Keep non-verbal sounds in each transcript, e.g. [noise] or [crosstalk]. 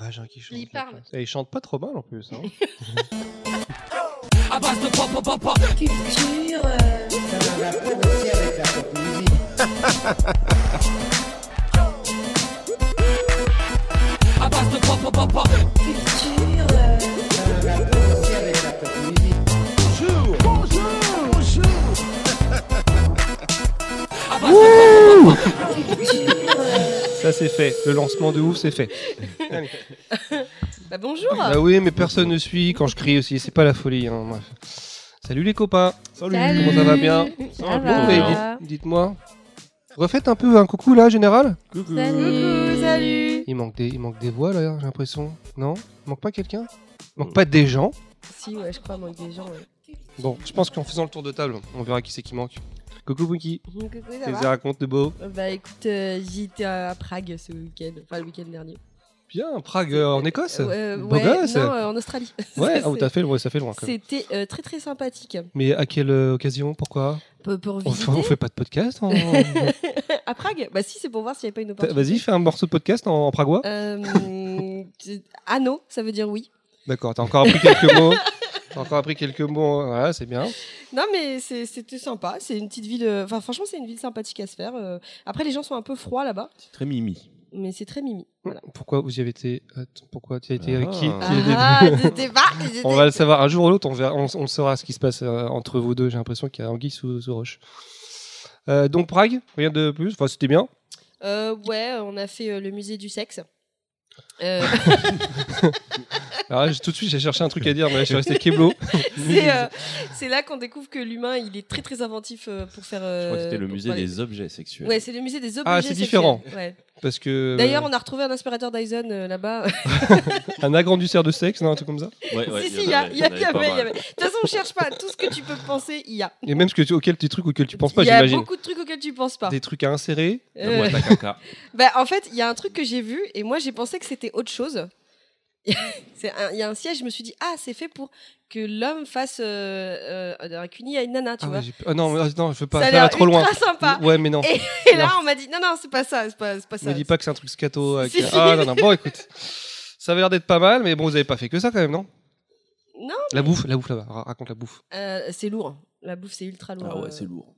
vagin qui chante. Il parle. Et il chante pas trop mal en plus. hein. [laughs] Culture. Culture. euh, Ça c'est fait. Le lancement de ouf, c'est fait. [laughs] Bah bonjour. Bah oui, mais personne ne suit quand je crie aussi. C'est pas la folie. hein, bref. Salut les copains. Salut. Comment ça va bien Ça Bon, va. dites- dites-moi. Refaites un peu un coucou là, général. Salut. Coucou, salut. Il manque des, il manque des voix là, j'ai l'impression. Non? Il manque pas quelqu'un? Il manque pas des gens? Si, ouais, je crois, manque des gens. Ouais. Bon, je pense qu'en faisant le tour de table, on verra qui c'est qui manque. Coucou Wiki. [laughs] Coucou, ça Qu'est-ce que va raconte de beau? Bah écoute, euh, j'y étais à Prague ce week-end, enfin le week-end dernier. Bien, Prague euh, en Écosse? Euh, Beau ouais, gosse. non, euh, en Australie. Ouais, [laughs] Ça, ah, c'est- t'as fait, ouais, ça fait loin quand même. C'était euh, très très sympathique. Mais à quelle euh, occasion? Pourquoi? Pour, pour on fait, visiter on fait pas de podcast en- [laughs] à Prague? Bah si, c'est pour voir s'il n'y avait pas une T'as- opportunité. Vas-y, fais un morceau de podcast en, en pragois. Euh, c'est- Anno, ça veut dire oui. D'accord, t'as encore appris quelques mots. T'as encore appris quelques mots, voilà, c'est bien. Non mais c'était sympa, c'est une petite ville, euh, enfin franchement c'est une ville sympathique à se faire. euh. Après les gens sont un peu froids là-bas, C'est très mimi. mais c'est très mimi. Voilà. Pourquoi vous y avez été Attends, Pourquoi tu as été avec qui, Ah. qui Ah, [laughs] On va le savoir un jour ou l'autre, on, verra- on, on saura ce qui se passe euh, entre vous deux. J'ai l'impression qu'il y a anguille sous, sous roche. Euh, donc Prague, rien de plus? Enfin, c'était bien. Euh, ouais, on a fait euh, le musée du sexe. [laughs] [laughs] Euh, Alors là, tout de suite, j'ai cherché un truc à dire, mais là, je suis resté keblo. [laughs] c'est euh, c'est là qu'on découvre que l'humain il est très très inventif euh, pour faire. Je crois que c'était le pour musée parler- des objets sexuels. Ouais, c'est le musée des objets. Ah, c'est sexuels. différent. Ouais. Parce que. D'ailleurs, on a retrouvé un aspirateur Dyson euh, là-bas. [laughs] Un agrandisseur de sexe, non, un truc comme ça. Ouais, ouais, si, si, il y, a-. De toute façon, on cherche pas. Tout ce que tu peux penser, il y a. Et même ce que tu, auquel, des trucs auxquels tu penses pas, Il y a j'imagine. beaucoup de trucs auxquels tu penses pas. Des trucs à insérer. Euh, à caca. [laughs] bah, en fait, il y a un truc que j'ai vu et moi j'ai pensé que c'était autre chose. [laughs] C'est un- Il y a un siège, je me suis dit, ah, c'est fait pour que l'homme fasse euh, euh, un cuni à une nana, tu Ah, vois. ouais, j'ai- ah non, mais- non, je veux pas. ça va trop loin. ultra sympa. Ouais, mais non. Et là, on m'a dit, non, non, c'est pas ça, c'est pas, c'est pas ça. Me dis pas que c'est un truc scato. avec- Si, si. Ah non, non. Bon, écoute. Ça avait l'air d'être pas mal, mais bon, vous avez pas fait que ça quand même, non? Non. La bouffe, la bouffe là-bas. Ra- Raconte la bouffe. Euh, c'est lourd. La bouffe, c'est ultra lourd. Ah ouais, euh. c'est lourd.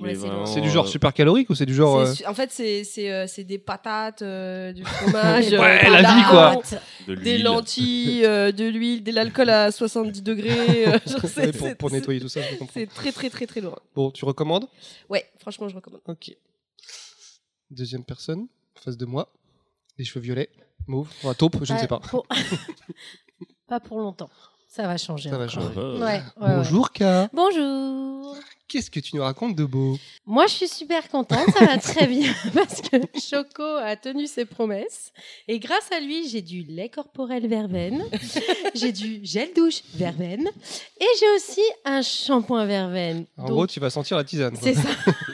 Ouais, c'est vraiment, du genre euh, super calorique ou c'est du genre. Euh, su- En fait, c'est c'est euh, c'est des patates, euh, du fromage, [laughs] Ouais, des la vie, quoi. pâtes, de Des lentilles, euh, de l'huile, de l'alcool à 70 degrés. euh, [laughs] genre, ouais, pour, c'est- pour nettoyer tout ça, je comprends. C'est très, très, très, très lourd. Bon, tu recommandes? Ouais, franchement, je recommande. Ok. Deuxième personne, en face de moi. Les cheveux violets, mauve, enfin, taupe, je ne sais pas. pour- [laughs] pas pour longtemps. Ça va changer. Ça va changer. Ah, Ouais. Bonjour K. Bonjour. Qu'est-ce que tu nous racontes de beau Moi, je suis super contente. Ça va très bien [laughs] parce que Choco a tenu ses promesses. Et grâce à lui, j'ai du lait corporel verveine, [laughs] j'ai du gel douche verveine et j'ai aussi un shampoing verveine. En Donc, gros, tu vas sentir la tisane. c'est ça. [laughs]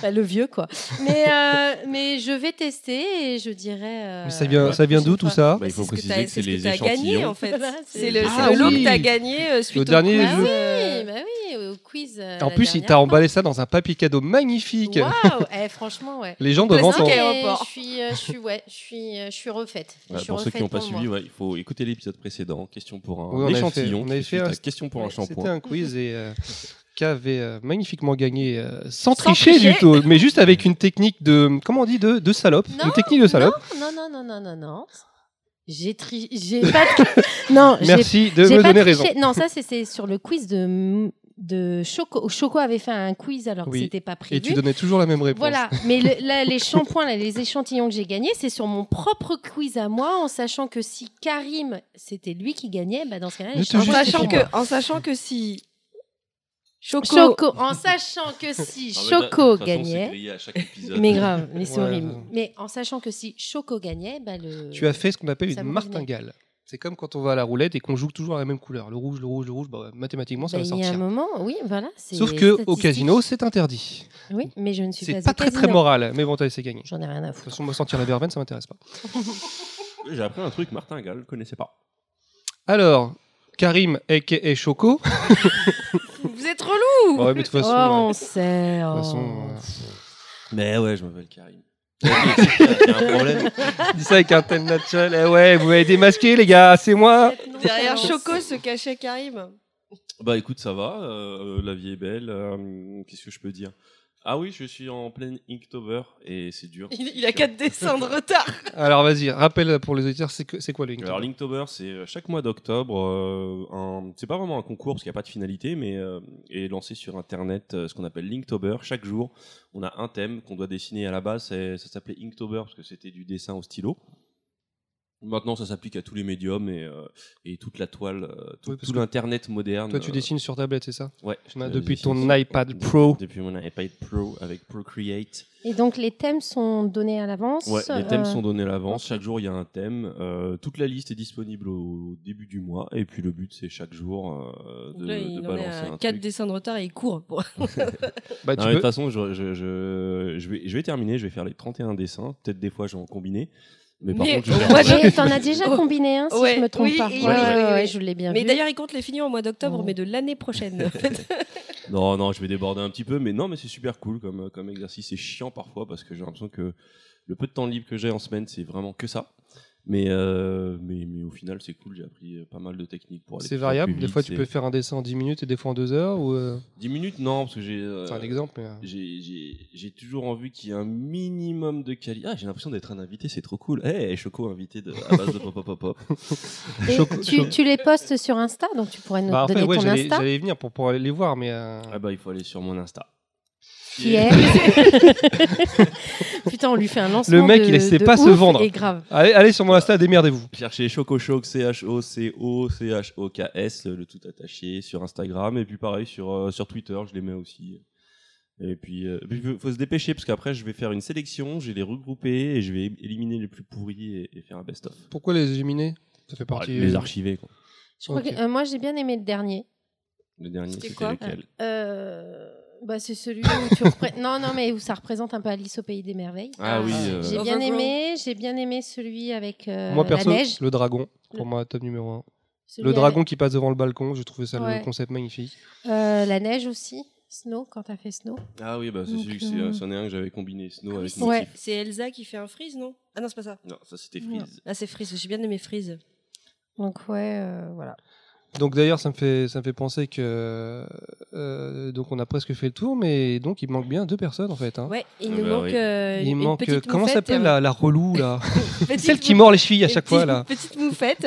[laughs] Bah, le vieux, quoi. Mais, euh, mais je vais tester et je dirais. euh, Mais ça vient, ça vient d'où tout ça? Bah, il faut que préciser t'as- que c'est ce les gagné, échantillons. en fait. Voilà, C'est le, Ah c'est le lot oui. que t'as gagné euh, suite Au au dernier quiz, jeu. euh, Oui, bah oui, au quiz. euh, En plus, il t'a fois. emballé ça dans un papier cadeau magnifique. Waouh Eh, Franchement, ouais. Les gens Et aéroport. Je suis, euh, je suis, ouais, je suis, euh, je suis refaite. Bah, pour ceux qui n'ont pas suivi, il faut écouter l'épisode précédent. Question pour un Oui, on avait fait- échantillon. on avait fait un- question pour un Ouais, C'était shampoing. un quiz et [laughs] K avait euh, magnifiquement gagné euh, sans, Sans tricher, tricher. du tout, mais juste avec une technique de comment on dit de, de salope, Non, une technique de salope. Non, non, non, non, non, non. J'ai tri... j'ai pas. de- [laughs] non, Merci de me donner raison. Non, ça c'est- c'est sur le quiz de de Choco. Choco avait fait un quiz alors que Oui. c'était pas Et prévu. tu donnais toujours la même réponse. Voilà, mais le- là, les [laughs] shampoings, là, les échantillons que j'ai gagnés, c'est sur mon propre quiz à moi, en sachant que si Karim, c'était lui qui gagnait, bah dans ce cas-là, En sachant, que, en sachant que si Choco, Choco, en sachant que [laughs] si Choco c'est gagnait, à mais grave, mais c'est Ouais. horrible. Mais en sachant que si Choco gagnait, bah le. Tu as fait ce qu'on appelle Ça une me martingale. C'est comme quand on va à la roulette et qu'on joue toujours la même couleur. Le rouge, le rouge, le rouge, bah, mathématiquement, ça Bah, va il y a un sortir. moment, oui, voilà. c'est Sauf que au casino, c'est interdit. Oui, mais je ne suis C'est pas pas au très très moral, mais bon, t'as laissé gagner. J'en ai rien à De toute foutre. façon, moi, sentir la verveine, ça m'intéresse pas. [laughs] J'ai appris un truc, Martin Gall, connaissais pas. Alors, Karim, a.k.a. Choco. [laughs] vous êtes relou. Ouais, mais de toute Oh, façon, ouais. on sait. De toute oh. façon, euh, Mais ouais, je m'appelle Karim. [laughs] Il y a un problème. [laughs] Dis ça avec un tel naturel. Eh ouais, vous m'avez démasqué, les gars, c'est moi. Derrière Choco se cachait Karim. Bah écoute, ça va. euh, la vie est belle. euh, Qu'est-ce que je peux dire? Ah oui, je suis en plein Inktober et c'est dur. Il, il a quatre dessins de retard. [laughs] Alors vas-y, rappelle pour les auditeurs, c'est que- c'est quoi le Inktober Alors Linktober, c'est euh, chaque mois d'octobre. euh, un- c'est pas vraiment un concours parce qu'il n'y a pas de finalité, mais euh, est lancé sur internet euh, ce qu'on appelle Linktober. Chaque jour, on a un thème qu'on doit dessiner à la base. c'est- Ça s'appelait Inktober parce que c'était du dessin au stylo. Maintenant, ça s'applique à tous les médiums et, euh, et toute la toile, euh, tout, Oui, l'internet moderne. Toi, tu euh, dessines sur tablette, c'est ça Ouais. Je depuis ton sur- iPad Pro. Depuis mon iPad Pro avec Procreate. Et donc les thèmes sont donnés à l'avance. Ouais, les thèmes euh, sont donnés à l'avance. Chaque jour, il y a un thème. Euh, toute la liste est disponible au début du mois. Et puis le but, c'est chaque jour euh, de, là, de il en est balancer un 4 truc. dessins de retard et il court. pour- [laughs] Bah, Non, tu mais de toute façon, je, je, je, je vais, je vais terminer. Je vais faire les 31 dessins. Peut-être des fois, je vais en combiner. Mais par Mais contre, Et t'en as déjà Oh. combiné un, si Ouais, je me trompe oui, pas. oui, Ouais, oui, ouais, ouais, je l'ai bien Mais vu. d'ailleurs, il compte les finir au mois d'octobre, Oh. mais de l'année prochaine. en fait. [laughs] Non, non, je vais déborder un petit peu. Mais non, mais c'est super cool comme, comme exercice. C'est chiant parfois parce que j'ai l'impression que le peu de temps libre que j'ai en semaine, c'est vraiment que ça. Mais, euh, mais, mais au final, c'est cool. J'ai appris euh, pas mal de techniques pour aller C'est variable. plus Des fois, tu peux faire un dessin en 10 minutes et des fois en 2 heures. Ou euh, 10 minutes, non, parce que j'ai. euh, C'est un exemple. mais, euh, J'ai- J'ai j'ai toujours envie qu'il y ait un minimum de qualité. Ah, j'ai l'impression d'être un invité, c'est trop cool. Eh, Choco invité de, à base de pop pop pop. [laughs] Et Choco- tu, choco- tu les postes sur Insta, donc tu pourrais nous Bah, en fait, donner ouais, ton j'allais Insta. j'allais y venir pour pouvoir aller les voir, mais. euh, Ah bah, il faut aller sur mon Insta. Qui est [laughs] Putain, on lui fait un lancement. Le mec, de- il de pas se vendre. Et grave. Allez, allez sur mon Insta, démerdez-vous. Cherchez Choco Choc, C-H-O-C-O-C-H-O-K-S, le tout attaché sur Instagram. Et puis pareil, sur, euh, sur Twitter, je les mets aussi. Et puis, euh, puis, faut- se dépêcher parce qu'après, je vais faire une sélection, je vais les regrouper et je vais éliminer les plus pourris et, et faire un best-of. Pourquoi les éliminer? Ça fait partie. les archiver, quoi. Je crois Ok. que, euh, moi, j'ai bien aimé le dernier. Le dernier, C'était lequel? Euh, bah, c'est celui où tu non, non, mais où ça représente un peu Alice au pays des merveilles. Ah oui, Ah, euh, J'ai bien aimé, j'ai bien aimé celui avec euh, Moi, perso, la neige. le dragon, pour Le- moi, top numéro 1. Celui Le avec- dragon qui passe devant le balcon, je trouvais ça Ouais. le concept magnifique. euh, la neige aussi. Snow, quand t'as fait Snow. Ah oui, bah c'est celui que euh, c'est- c'en est un que j'avais combiné Snow avec c'est- Ouais. C'est Elsa qui fait un freeze, non? Ah non, c'est pas ça. Non, ça c'était. Freeze. Ah, c'est freeze. J'ai bien aimé freeze. Donc, ouais, euh, voilà. Donc d'ailleurs, ça me fait ça me fait penser que euh, donc on a presque fait le tour, mais donc il manque bien deux personnes en fait. hein. Ouais, il Ah nous bah manque oui. euh, il une manque petite comment s'appelle euh, la, la relou là, [laughs] celle qui mord les chevilles à chaque fois là. Petite moufette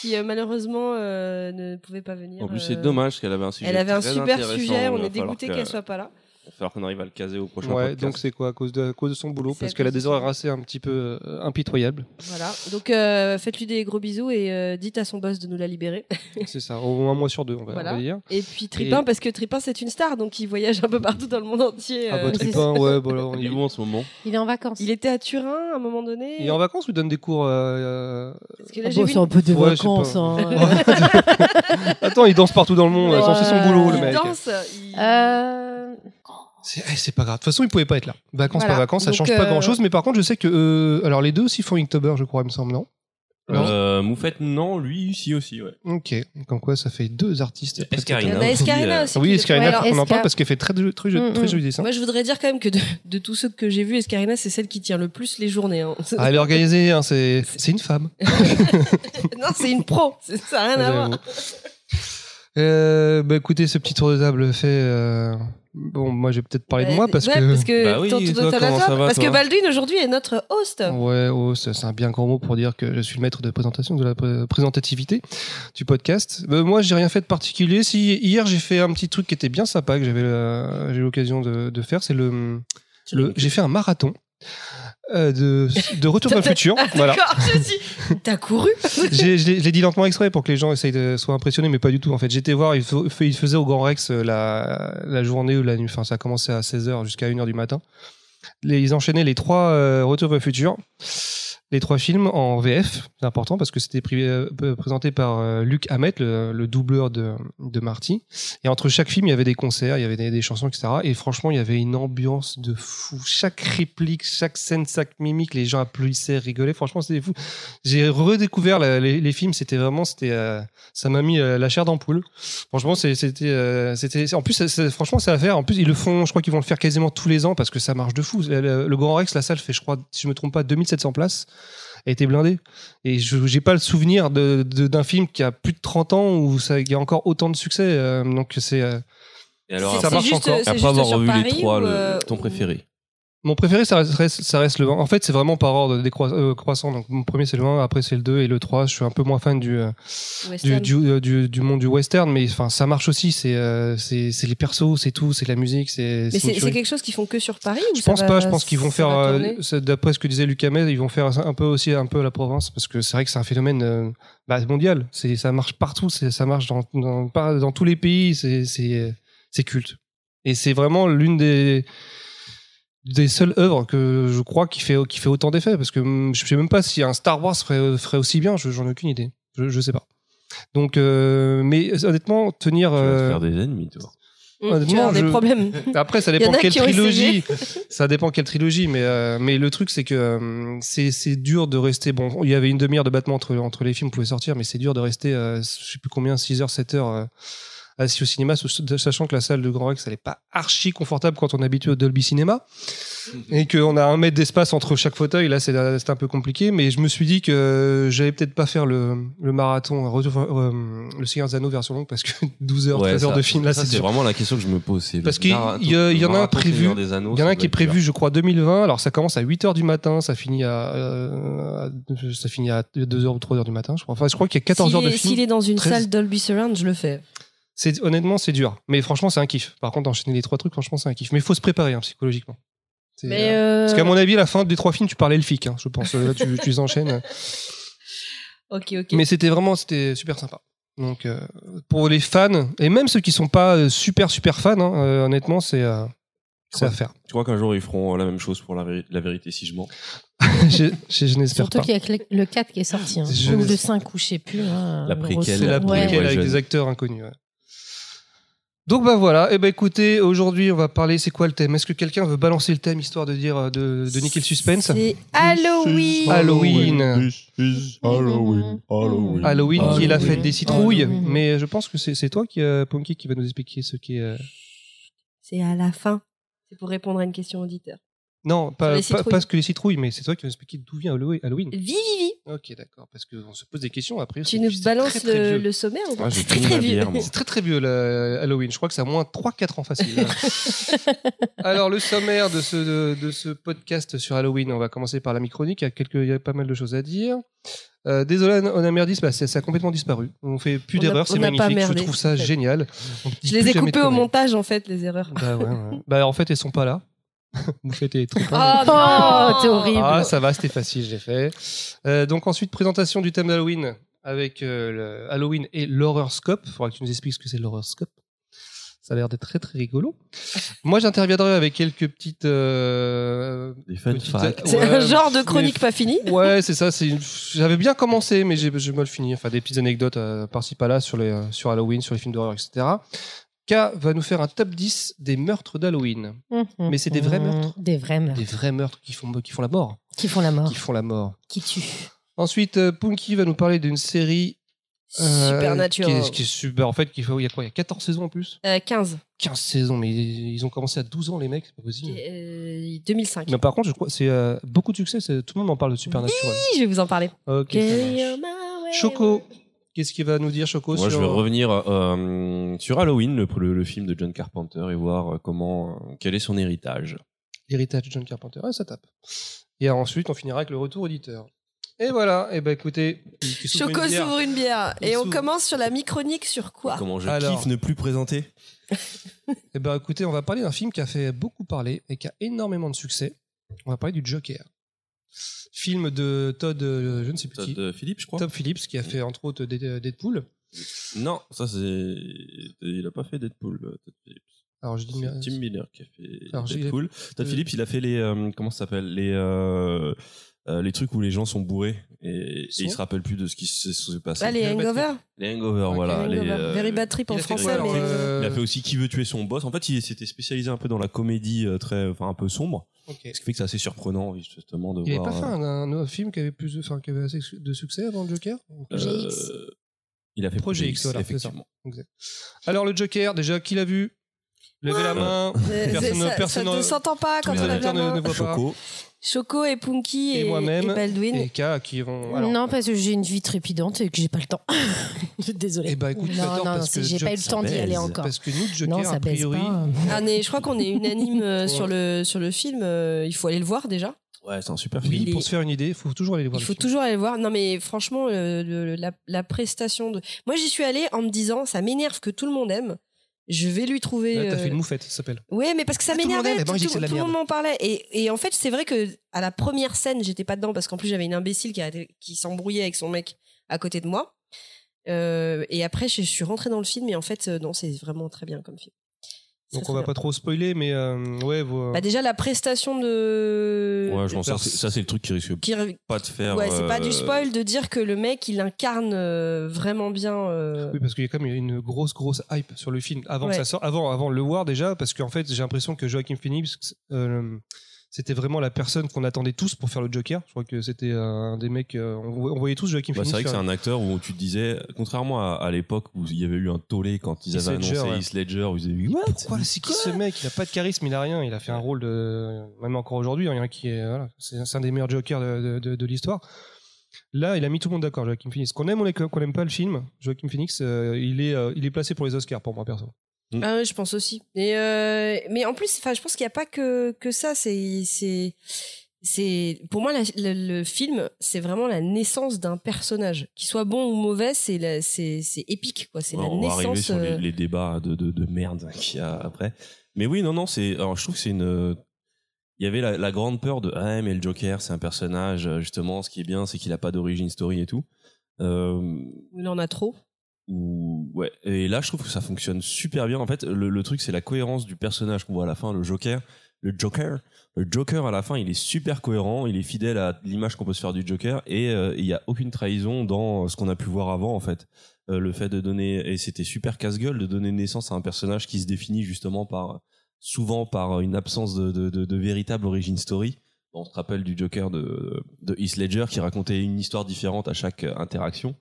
qui euh, malheureusement euh, ne pouvait pas venir. En plus, euh, c'est dommage qu'elle avait un sujet Elle avait un très super sujet, on est dégoûté que- qu'elle soit pas là. Il va falloir qu'on arrive à le caser au prochain Ouais, podcast. donc c'est quoi à cause de à cause de son boulot parce qu'elle a des horaires assez un petit peu euh, impitoyables. Voilà. Donc euh, faites-lui des gros bisous et euh, dites à son boss de nous la libérer. [laughs] c'est ça, au moins un mois sur deux, on va, Voilà. on va dire. Et puis Tripin, Et- parce que Tripin c'est une star, donc il voyage un peu partout dans le monde entier. Ah euh, [laughs] bah c'est- Tripin, ouais, bon, là, on Il est où en ce moment? Il est en vacances. Il était à Turin à un moment donné. Il est en vacances ou il donne des cours euh, Parce que là, Ah j'ai bah, vu c'est un peu des Ouais, vacances. hein. [laughs] Attends, il danse partout dans le monde, c'est son boulot le il mec. danse. il- Euh, C'est eh, c'est pas grave. De toute façon, il pouvait pas être là. Vacances, Voilà. pas vacances, ça Donc, change pas euh, grand chose. Mais par contre, je sais que. euh, alors, les deux aussi font Inktober, je crois, il me semble, non? Euh, Moufette, non, lui, ici aussi, ouais. Ok. Comme quoi, ça fait deux artistes. Il y Escarina. en a Escarina euh, aussi. Oui, qui- Escarina, alors, on en parle parce qu'elle fait très, très, très, Mm, très mm. joli dessin. Moi, je voudrais dire quand même que de, de tous ceux que j'ai vus, Escarina, c'est celle qui tient le plus les journées. hein. Ah, elle est organisée, hein, c'est c'est une femme. [laughs] non, c'est une pro. C'est- Ça n'a rien à voir. J'avoue. Euh, bah écoutez, ce petit tour de table fait. euh, Bon, moi, j'ai peut-être parlé de moi parce Ouais, que. parce que Bah oui, ton- ton- toi, ton- comment ça va, parce que Baldwin aujourd'hui est notre host. Ouais, oh, ça, c'est un bien grand mot pour dire que je suis le maître de présentation, de la pré- présentativité du podcast. Euh, moi, j'ai rien fait de particulier. Si hier j'ai fait un petit truc qui était bien sympa que j'avais euh, j'ai eu l'occasion de, de faire, c'est le, le j'ai fait un marathon. Euh, de, de retour vers le [laughs] futur. Ah, voilà. D'accord, je dis, t'as couru [laughs] J'ai- dit lentement exprès pour que les gens essayent de soient impressionnés, mais pas du tout. En fait, j'étais voir, il, il faisait au Grand Rex euh, la, la journée ou la nuit. Enfin, ça a commencé à 16h jusqu'à 1h du matin. Les- ils enchaînaient les trois euh, retours vers le futur. Les trois films en VF, c'est important parce que c'était euh, présenté par euh, Luc Hamet, le, le doubleur de, Marty. Et entre chaque film, il y avait des concerts, il y avait des, chansons, etc. Et franchement, il y avait une ambiance de fou. Chaque réplique, chaque scène, chaque mimique, les gens applaudissaient, rigolaient. Franchement, c'était fou. J'ai redécouvert les, films. C'était vraiment, c'était, euh, ça m'a mis la chair d'ampoule. Franchement, c'était, c'était. En plus, franchement, c'est à faire. En plus, ils le font. Je crois qu'ils vont le faire quasiment tous les ans parce que ça marche de fou. Le- le Grand Rex, la salle fait, je crois, si je me trompe pas, 2700 places. A été blindée. Et je j'ai pas le souvenir de- de- d'un film qui a plus de 30 ans où ça il y a encore autant de succès. euh, donc c'est euh, Et alors, C'est- ça c'est marche juste, encore. c'est après juste avoir revu Paris les trois, le- euh, ton ou- préféré mon préféré, ça reste, ça reste le 1. En fait, c'est vraiment par ordre décroissant. euh, croissant. Donc mon premier c'est le 1, après c'est le 2 et le 3. Je suis un peu moins fan du euh, du, Western. du, euh, du, du monde du western, mais enfin ça marche aussi. C'est euh, c'est les persos, c'est tout, c'est la musique, c'est. Mais c'est quelque chose qu'ils font que sur Paris ou Je ça pense va- pas. Je pense qu'ils vont faire, d'après ce que disait Lucas May, ils vont faire un peu aussi un peu la province parce que c'est vrai que c'est un phénomène bah, mondial. Ça marche partout. Ça marche dans dans, dans tous les pays. C'est culte. Et c'est vraiment l'une des des seules œuvres que je crois qui fait qui fait autant d'effets parce que hum, je sais même pas si un Star Wars ferait, ferait aussi bien. Je- J'en ai aucune idée. Je, je sais pas. Donc, euh, mais honnêtement, tenir. Tu vas te euh, faire des ennemis, toi. Mmh, tu vas honnêtement, avoir des je- problèmes. [laughs] après, ça dépend quelle trilogie. ça dépend quelle trilogie, mais euh, mais le truc c'est que euh, c'est c'est dur de rester. Bon, il y avait une demi-heure de battement entre entre les films pouvaient sortir, mais c'est dur de rester, euh, je sais plus combien, 6 heures, 7 heures. Euh, assis au cinéma, sachant que la salle de Grand Rex, elle est pas archi confortable quand on est habitué au Dolby Cinéma et qu'on a un mètre d'espace entre chaque fauteuil. Là, c'est un peu compliqué, mais je me suis dit que j'allais peut-être pas faire le, le marathon, retour- euh, le Seigneur des Anneaux version longue, parce que [laughs] 12 heures, 13 heures de film, là, c'est vraiment la question que je me pose. Parce qu'il y en a un prévu- Il y en a un qui est prévu, je crois, 2020. Alors, ça commence à 8 heures du matin, ça finit à, euh, à- ça finit à 2 heures ou 3 heures du matin, je crois. Enfin, je crois qu'il y a 14 S'il heures de film. S'il est dans une 13. salle Dolby Surround, je le fais. C'est, honnêtement, c'est dur. Mais franchement, c'est un kiff. Par contre, enchaîner les trois trucs, franchement, c'est un kiff. Mais il faut se préparer, hein, psychologiquement. C'est, Mais euh, euh, Parce qu'à mon avis, la fin des trois films, tu parlais elfique, hein, je pense. Là, tu, tu les enchaînes. [laughs] Ok, ok. Mais c'était vraiment, c'était super sympa. Donc, euh, pour les fans, et même ceux qui sont pas euh, super, super fans, hein, euh, honnêtement, c'est, euh, c'est à faire. Tu crois qu'un jour ils feront la même chose pour la, véri- la vérité si je mens? [laughs] Je, je- je n'espère surtout pas. qu'il y a le- le 4 qui est sorti. hein. Je Ou ne- le 5, ou je sais plus. hein, La le préquelle. C'est la préquelle Ouais, avec des acteurs inconnus. ouais. Donc bah voilà, et ben écoutez, aujourd'hui on va parler, c'est quoi le thème? Est-ce que quelqu'un veut balancer le thème histoire de dire euh, de, de niquer le suspense? C'est Halloween. Halloween. Halloween. Halloween. Halloween qui est la fête des citrouilles, Halloween. mais je pense que c'est c'est toi qui, euh, Ponky, qui va nous expliquer ce qui est. euh, C'est à la fin. C'est pour répondre à une question auditeur. Non, pas, pas, citrouilles. pas ce que les citrouilles, mais c'est toi qui vas nous expliquer d'où vient Hallow- Halloween. Vivi, Vivi, Ok, d'accord, parce qu'on se pose des questions après. tu c'est- nous c'est balances très, très le, sommaire ou pas Ah, C'est très très vieux. C'est très très vieux Halloween. Je crois que ça a moins 3-4 ans facile. [laughs] Alors le sommaire de ce, de, de ce podcast sur Halloween, on va commencer par la micronique. Il y a, quelques, il y a pas mal de choses à dire. Euh, désolé, on a merdé, bah, ça a complètement disparu. On fait plus d'erreurs, on c'est magnifique. Je merdé, trouve ça en fait. génial. Je les ai coupés au montage en fait, les erreurs. Bah, ouais, ouais. [laughs] Bah, en fait, elles sont pas là. [laughs] Vous faites les trucs. Oh, Oh, t'es horrible. Ah, ça va, c'était facile, j'ai fait. Euh, donc ensuite, présentation du thème d'Halloween avec euh, le Halloween et l'horror-scope. Il faudra que tu nous expliques ce que c'est l'horror-scope. Ça a l'air d'être très très rigolo. Moi, j'interviendrai avec quelques petites... euh, Des fun petites- facts. C'est Ouais, un genre de mais- chronique pas finie. Ouais, c'est ça. c'est une- J'avais bien commencé, mais j'ai mal fini. Enfin, des petites anecdotes euh, par-ci par-là sur, les, euh, sur Halloween, sur les films d'horreur, etc. K va nous faire un top 10 des meurtres d'Halloween. Mhm. Mais c'est des vrais meurtres? Des vrais meurtres. Des vrais meurtres qui font, qui font la mort. Qui font la mort. Qui font la mort. Qui tuent. Ensuite, euh, Punky va nous parler d'une série euh, Supernatural. Qui est, qui est super. En fait, qui fait- il y a quoi? Il y a 14 saisons en plus? Euh, 15. 15 saisons, mais ils ils ont commencé à 12 ans, les mecs, c'est pas possible. Euh, 2005. Mais par contre, je crois c'est euh, beaucoup de succès. Tout le monde en parle de Supernatural. Oui, je vais vous en parler. Ok. Choco, qu'est-ce qu'il va nous dire, Choco Moi, je sur- vais revenir euh, sur Halloween, le, le- le film de John Carpenter, et voir euh, comment, euh, quel est son héritage. L'héritage de John Carpenter. Ouais, ça tape. Et ensuite, on finira avec le retour auditeur. Et voilà. Et ben écoutez, s'ouvre Choco une bière. s'ouvre une bière. Et on commence sur la micronique sur quoi Comment je Alors. kiffe ne plus présenter. [laughs] Eh ben, écoutez, on va parler d'un film qui a fait beaucoup parler et qui a énormément de succès. On va parler du Joker. Film de Todd, euh, je ne sais plus qui. Todd euh, Phillips, je crois. Todd Phillips, qui a fait entre autres Dead- Deadpool. Non, ça c'est. Il a pas fait Deadpool, euh, Todd Phillips. Alors, je dis, C'est mais- Tim Miller qui a fait Alors, Deadpool. Todd Phillips, il a fait les. euh, comment ça s'appelle? Les. euh, euh, les trucs où les gens sont bourrés et, et ils se rappellent plus de ce qui se s'est passé. Ah, les Le hangovers Les hangovers, voilà. Les les, hangovers. euh, Very bad trip Il en a fait quoi, français, mais. euh, il a fait aussi Qui veut tuer son boss. En fait, il s'était spécialisé un peu dans la comédie très, enfin un peu sombre, ce qui fait que c'est assez surprenant justement de Il voir. pas fait un, un autre film qui avait plus de, enfin, qui avait assez de succès avant le Joker Projet X. euh, Il a fait Projet Projet X, X, voilà, effectivement. Alors le Joker, déjà qui l'a vu? Levez la main. Personne- ça, personne ça ne s'entend pas quand on lève la auditeurs ne- main. ne voient pas. Choco. Choco et Punky Et et, moi-même. et Baldwin. Et K qui vont. alors, Non, parce que j'ai une vie trépidante et que j'ai pas le temps. [laughs] Désolée. Eh ben, écoute, non, non, parce que j'ai pas eu le temps d'y aller encore. Parce que nous, Joker, non, ça a priori. pas. Ah, mais je crois qu'on est unanime euh, sur, le, sur le film. euh, il faut aller le voir déjà. Ouais, c'est un super film. Oui, pour se faire une idée, il faut toujours aller les voir. Il le faut toujours aller le voir. Non, mais franchement, le- le- la, la prestation de. Moi, j'y suis allée en me disant, ça m'énerve que tout le monde aime. Je vais lui trouver. Là, T'as euh, fait une moufette, ça s'appelle. Ouais, mais parce que ça Ah, m'énervait. tout le monde m'en parlait. Et, et en fait, c'est vrai que à la première scène, j'étais pas dedans parce qu'en plus, j'avais une imbécile qui s'embrouillait avec son mec à côté de moi. Euh, et après, je suis rentrée dans le film, et en fait, euh, non, c'est vraiment très bien comme film. Donc on va bien. pas trop spoiler, mais euh, ouais, vous, Bah, déjà, la prestation de. Ouais, je pense ça, c'est- ça c'est le truc qui risque qui- pas de faire. Ouais, c'est pas euh, du spoil de dire que le mec, il incarne euh, vraiment bien. euh, Oui, parce qu'il y a quand même une grosse, grosse hype sur le film avant Ouais. que ça sorte, avant, avant de le voir déjà, parce qu'en fait, j'ai l'impression que Joaquin Phoenix, euh, c'était vraiment la personne qu'on attendait tous pour faire le Joker. Je crois que c'était un des mecs, euh, on, vo- on voyait tous Joaquin Bah, Phoenix. c'est vrai que c'est un acteur où tu te disais, contrairement à, à l'époque où il y avait eu un tollé quand ils avaient Ledger, annoncé ouais. Heath Ledger, où ils avaient dit, What? Pourquoi c'est qui ce mec? Il a pas de charisme, il a rien. Il a fait un rôle de, même encore aujourd'hui, hein, il y en a qui est, voilà, c'est un des meilleurs Jokers de, de- de- de l'histoire. Là, il a mis tout le monde d'accord, Joaquin Phoenix. Qu'on aime ou qu'on aime pas le film, Joaquin Phoenix, euh, il est, euh, il est placé pour les Oscars pour moi perso. Ah ouais, je pense aussi. Et euh, mais en plus, enfin, je pense qu'il n'y a pas que que ça. C'est c'est c'est pour moi la- le, le film, c'est vraiment la naissance d'un personnage, qu'il soit bon ou mauvais, c'est c'est c'est épique quoi. C'est la on va arriver sur les, euh, les débats de, de, de merde [laughs] qu'il y a après. Mais oui, non, non, c'est. Alors, je trouve que c'est une. Il y avait la, la grande peur de ah mais le Joker c'est un personnage euh, justement ce qui est bien c'est qu'il a pas d'origine story et tout euh, Il en a trop. Ou ouais. Et là je trouve que ça fonctionne super bien. En fait le, truc c'est la cohérence du personnage qu'on voit à la fin le Joker. Le Joker. Le Joker à la fin il est super cohérent. Il est fidèle à l'image qu'on peut se faire du Joker. Et euh, il y a aucune trahison dans ce qu'on a pu voir avant en fait. Euh, le fait de donner et c'était super casse-gueule de donner naissance à un personnage qui se définit justement par souvent par une absence de véritable origin story. On se rappelle du Joker de, de Heath Ledger qui racontait une histoire différente à chaque euh, interaction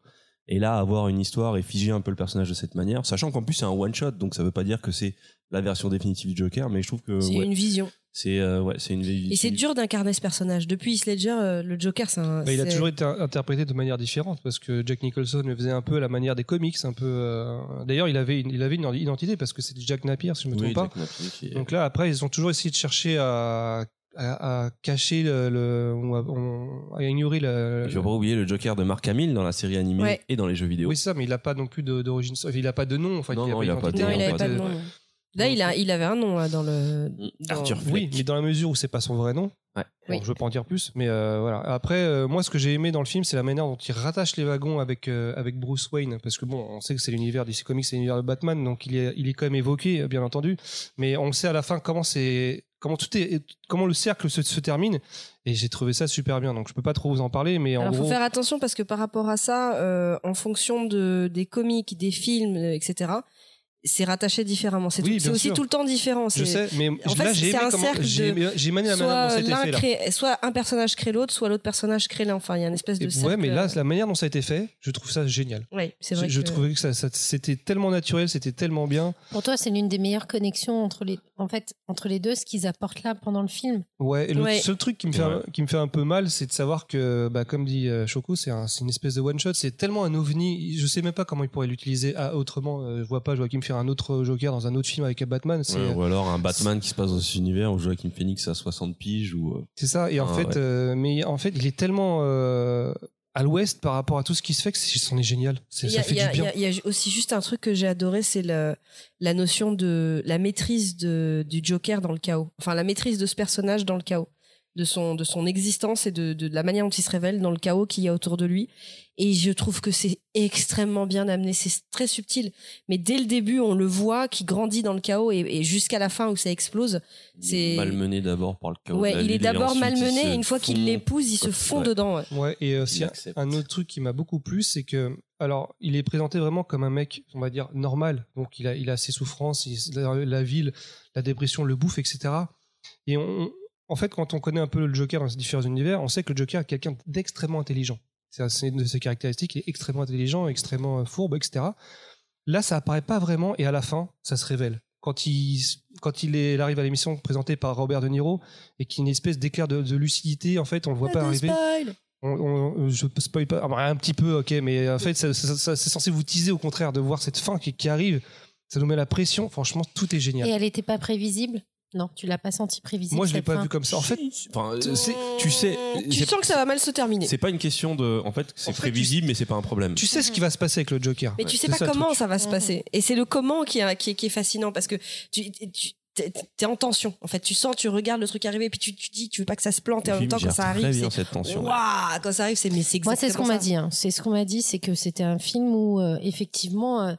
et là, avoir une histoire et figer un peu le personnage de cette manière, sachant qu'en plus c'est un one shot, donc ça veut pas dire que c'est la version définitive du Joker, mais je trouve que C'est ouais, une vision. c'est euh, ouais, c'est une Et c'est dur d'incarner ce personnage. Depuis Heath Ledger, euh, le Joker, c'est un. Bah, il a c'est- toujours été interprété de manière différente parce que Jack Nicholson le faisait un peu à la manière des comics, un peu. euh, D'ailleurs, il avait une, il avait une identité parce que c'était Jack Napier, si je me trompe pas. Napier qui Donc là, après, ils ont toujours essayé de chercher à, à, à cacher le, le- ou à, on- à ignorer le. Il faut pas oublier le Joker de Mark Hamill dans la série animée Ouais. et dans les jeux vidéo. Oui, c'est ça, mais il a pas non plus d'origine. Il a pas de nom. Enfin, Non, non, il a pas de il avait fait. pas de nom. Là, il, a, il avait un nom là, dans le. dans- Arthur Fleck. Oui, mais dans la mesure où c'est pas son vrai nom. Ouais. Bon, Oui. Je veux pas en dire plus, mais euh, voilà. Après, euh, moi, ce que j'ai aimé dans le film, c'est la manière dont il rattache les wagons avec euh, avec Bruce Wayne, parce que bon, on sait que c'est l'univers DC Comics, c'est l'univers de Batman, donc il est il est quand même évoqué, bien entendu. Mais on sait à la fin comment c'est comment tout est comment le cercle se, se termine, et j'ai trouvé ça super bien. Donc je peux pas trop vous en parler, mais en Alors, gros, faut faire attention parce que par rapport à ça, euh, en fonction de, des comics, des films, euh, etc., c'est rattaché différemment. C'est Oui, aussi sûr. tout le temps différent. je C'est- sais, mais En fait, là j'ai un comment cercle j'ai mané la manière dont Soit, ça a été fait. là. crée, soit un personnage crée l'autre, soit l'autre personnage crée l'un. Enfin, il y a une espèce de Et- cercle. ouais, mais là, la manière dont ça a été fait, je trouve ça génial. Ouais, c'est Je, vrai. je que- trouvais que ça, ça- c'était tellement naturel, c'était tellement bien. Pour toi, c'est l'une des meilleures connexions entre les, en fait, entre les deux, ce qu'ils apportent là pendant le film. Ouais, et le Ouais. seul truc qui me fait, Ouais. qui me fait un peu mal, c'est de savoir que, bah, comme dit euh, Choco, c'est un, c'est une espèce de one shot. C'est tellement un ovni. Je sais même pas comment il pourrait l'utiliser ah, autrement. Euh, je vois pas Joaquin faire un autre Joker dans un autre film avec un Batman. C'est Ouais, ou alors un Batman qui se passe dans cet univers où Joaquin Phoenix a 60 piges ou euh, c'est ça. Et en Ah, fait, ouais. euh, mais en fait, il est tellement euh, à l'ouest par rapport à tout ce qui se fait que c'en est génial. C'est- Il y, Ça a, fait il y a- du bien. il y a- il y a aussi juste un truc que j'ai adoré, c'est le- la notion de la maîtrise de, du Joker dans le chaos. Enfin, la maîtrise de ce personnage dans le chaos. De son de son existence et de, de la manière dont il se révèle dans le chaos qu'il y a autour de lui. Et je trouve que c'est extrêmement bien amené, c'est très subtil. Mais dès le début, on le voit qui grandit dans le chaos et, et jusqu'à la fin où ça explose. C'est- malmené d'abord par le chaos. Ouais, il est ville, d'abord malmené et une fois qu'il l'épouse, il se fond Ouais. dedans. ouais. Ouais, et aussi Il un, autre truc qui m'a beaucoup plu, c'est que, alors, il est présenté vraiment comme un mec, on va dire, normal. Donc, il a, il a ses souffrances, il- la, la ville, la dépression, le bouffe, etc. Et on, en fait, quand on connaît un peu le Joker dans ses différents univers, on sait que le Joker est quelqu'un d'extrêmement intelligent. C'est une de ses caractéristiques, il est extrêmement intelligent, extrêmement euh, fourbe, etc. Là, ça apparaît pas vraiment, et à la fin, ça se révèle. Quand il, quand il, est, il arrive à l'émission présentée par Robert De Niro, et qu'il y a une espèce d'éclair de, de lucidité, en fait, on le voit pas arriver. On, on- je spoil pas, ah, un petit peu, ok, mais en fait, c'est censé vous teaser au contraire de voir cette fin qui, qui arrive. Ça nous met la pression. Franchement, tout est génial. Et elle n'était pas prévisible? Non, tu l'as pas senti prévisible Moi, je l'ai pas fin vu comme ça. En fait, Enfin, tu sais, Tu sens que ça va mal se terminer. C'est pas une question de. En fait, c'est En fait, prévisible, mais c'est pas un problème. tu sais ce qui va se passer avec le Joker. Mais tu sais pas ça, comment ça va se passer. Et c'est le comment qui est, qui est, qui est fascinant parce que tu, tu t'es en tension. En fait, tu sens, tu regardes le truc arriver, puis tu, tu dis, tu veux pas que ça se plante. Et en même temps, quand ça arrive, bien c'est cette tension. waouh. Quand ça arrive, c'est mais c'est Moi, c'est ce qu'on m'a dit. hein. C'est ce qu'on m'a dit, c'est que c'était un film où, euh, effectivement, euh,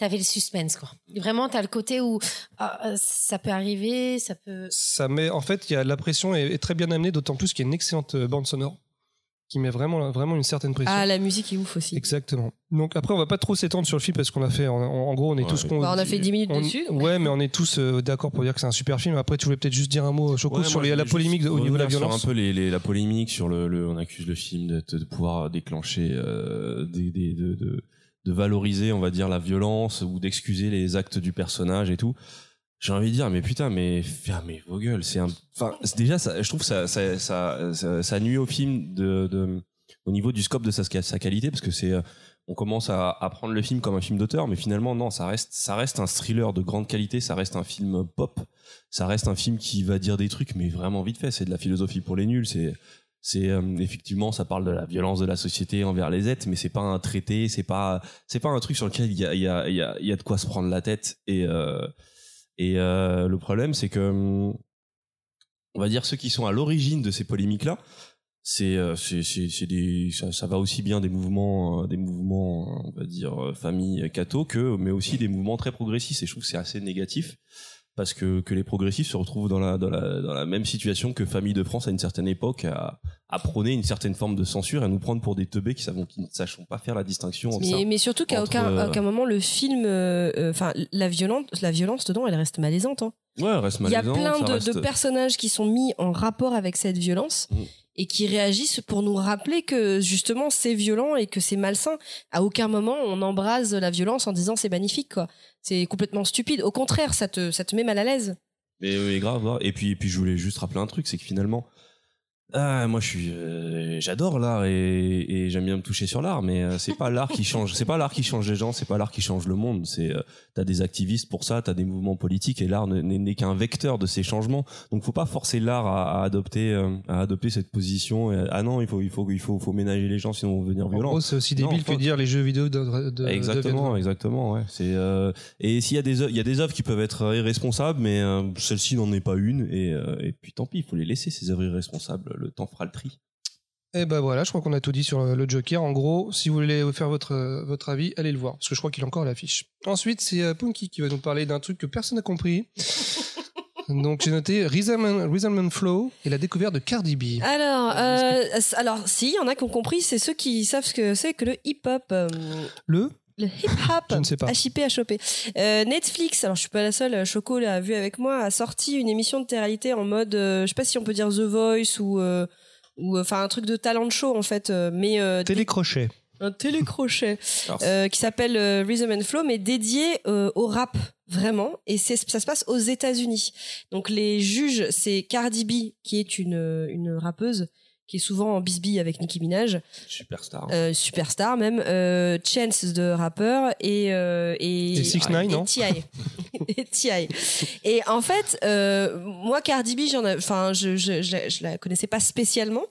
t'avais le suspense, quoi. Vraiment, t'as le côté où ah, euh, ça peut arriver, ça peut. Ça met, en fait, il y a la pression est, est très bien amenée, d'autant plus qu'il y a une excellente euh, bande sonore qui met vraiment, vraiment une certaine pression. Ah, la musique est ouf aussi. Exactement. Donc après, on va pas trop s'étendre sur le film parce qu'on a fait, en, en gros, on est Ouais. tous. Bah, on a fait 10 minutes on- dessus. Ouais, mais on est tous euh, d'accord pour dire que c'est un super film. Après, tu voulais peut-être juste dire un mot, Choco, Ouais, sur moi, les- je la polémique au niveau de la violence. Sur un peu les, les- la polémique sur le, le- on accuse le film de, de pouvoir déclencher, euh, des, des- de, de, de valoriser, on va dire, la violence ou d'excuser les actes du personnage et tout. J'ai envie de dire, mais putain, mais fermez vos gueules. C'est un, enfin, déjà, ça, je trouve ça, ça, ça, nuit au film de, au niveau du scope de sa, sa qualité parce que c'est, euh, on commence à, à prendre le film comme un film d'auteur, mais finalement, non, ça reste, ça reste un thriller de grande qualité, ça reste un film pop ça reste un film qui va dire des trucs mais vraiment vite fait c'est de la philosophie pour les nuls c'est c'est euh, effectivement ça parle de la violence de la société envers les êtres mais c'est pas un traité c'est pas c'est pas un truc sur lequel il y a il y a il y de quoi se prendre la tête. Et euh, et euh, le problème c'est que on va dire ceux qui sont à l'origine de ces polémiques là c'est c'est ça, va aussi bien des mouvements des mouvements on va dire famille catho que mais aussi des mouvements très progressistes. Et je trouve que c'est assez négatif parce que, que les progressistes se retrouvent dans la, dans, la, dans la même situation que Famille de France à une certaine époque, à, à prôner une certaine forme de censure et à nous prendre pour des teubés qui, savons, qui ne sachons pas faire la distinction entre ça. Mais, surtout qu'à aucun, euh, aucun moment le film, euh, euh, enfin la violence, la violence dedans, elle reste malaisante. hein. Ouais, reste Il y a plein de, reste- de personnages qui sont mis en rapport avec cette violence Mm. Et qui réagissent pour nous rappeler que justement c'est violent et que c'est malsain. À aucun moment on embrase la violence en disant c'est magnifique quoi. C'est complètement stupide. Au contraire, ça te ça met mal à l'aise. Mais oui, grave. puis, et puis, je voulais juste rappeler un truc, c'est que finalement, ah, moi, je suis, euh, j'adore l'art et, et j'aime bien me toucher sur l'art, mais euh, c'est pas l'art qui change, c'est pas l'art qui change les gens, c'est pas l'art qui change le monde. C'est, euh, t'as des activistes pour ça, t'as des mouvements politiques et l'art ne- n'est qu'un vecteur de ces changements. Donc, faut pas forcer l'art à, à adopter, euh, à adopter cette position. Et, ah non, il faut, il faut, il faut, faut ménager les gens sinon on va devenir En violent. gros, c'est aussi Non, débile que faut- dire les jeux vidéo de, de- Exactement, deviennent- exactement, ouais. C'est euh, et s'il y a des œuvres- il y a des œuvres qui peuvent être irresponsables, mais euh, celle-ci n'en est pas une et, et puis tant pis, il faut les laisser ces œuvres irresponsables. Le temps fera le tri. Et ben voilà, je crois qu'on a tout dit sur le Joker. En gros, si vous voulez faire votre, euh, votre avis, allez le voir, parce que je crois qu'il est encore à l'affiche. Ensuite, c'est euh, Punky qui va nous parler d'un truc que personne n'a compris. [laughs] Donc j'ai noté Rhythm and, Rhythm and Flow et la découverte de Cardi B. Alors, euh, alors si, il y en a qui ont compris, c'est ceux qui savent ce que c'est que le hip-hop. euh, Le Le hip-hop, Je ne sais pas. HIP, HOP. Euh, Netflix, alors je suis pas la seule, Choco l'a vu avec moi, a sorti une émission de télé-réalité en mode, euh, je sais pas si on peut dire The Voice ou, euh, ou enfin un truc de talent show en fait, euh, mais euh, Télécrochet. un télécrochet euh, qui s'appelle euh, Rhythm and Flow, mais dédié euh, au rap vraiment, et c'est ça se passe aux États-Unis. Donc les juges, c'est Cardi B qui est une une rappeuse qui est souvent en bisbille avec Nicki Minaj, superstar. euh, superstar même, euh, Chance de rappeur et euh, et, Et 6ix9ine, non T.I. [laughs] et T.I. Et en fait, euh, moi Cardi B, j'en, enfin, je, je, je, la- je la connaissais pas spécialement,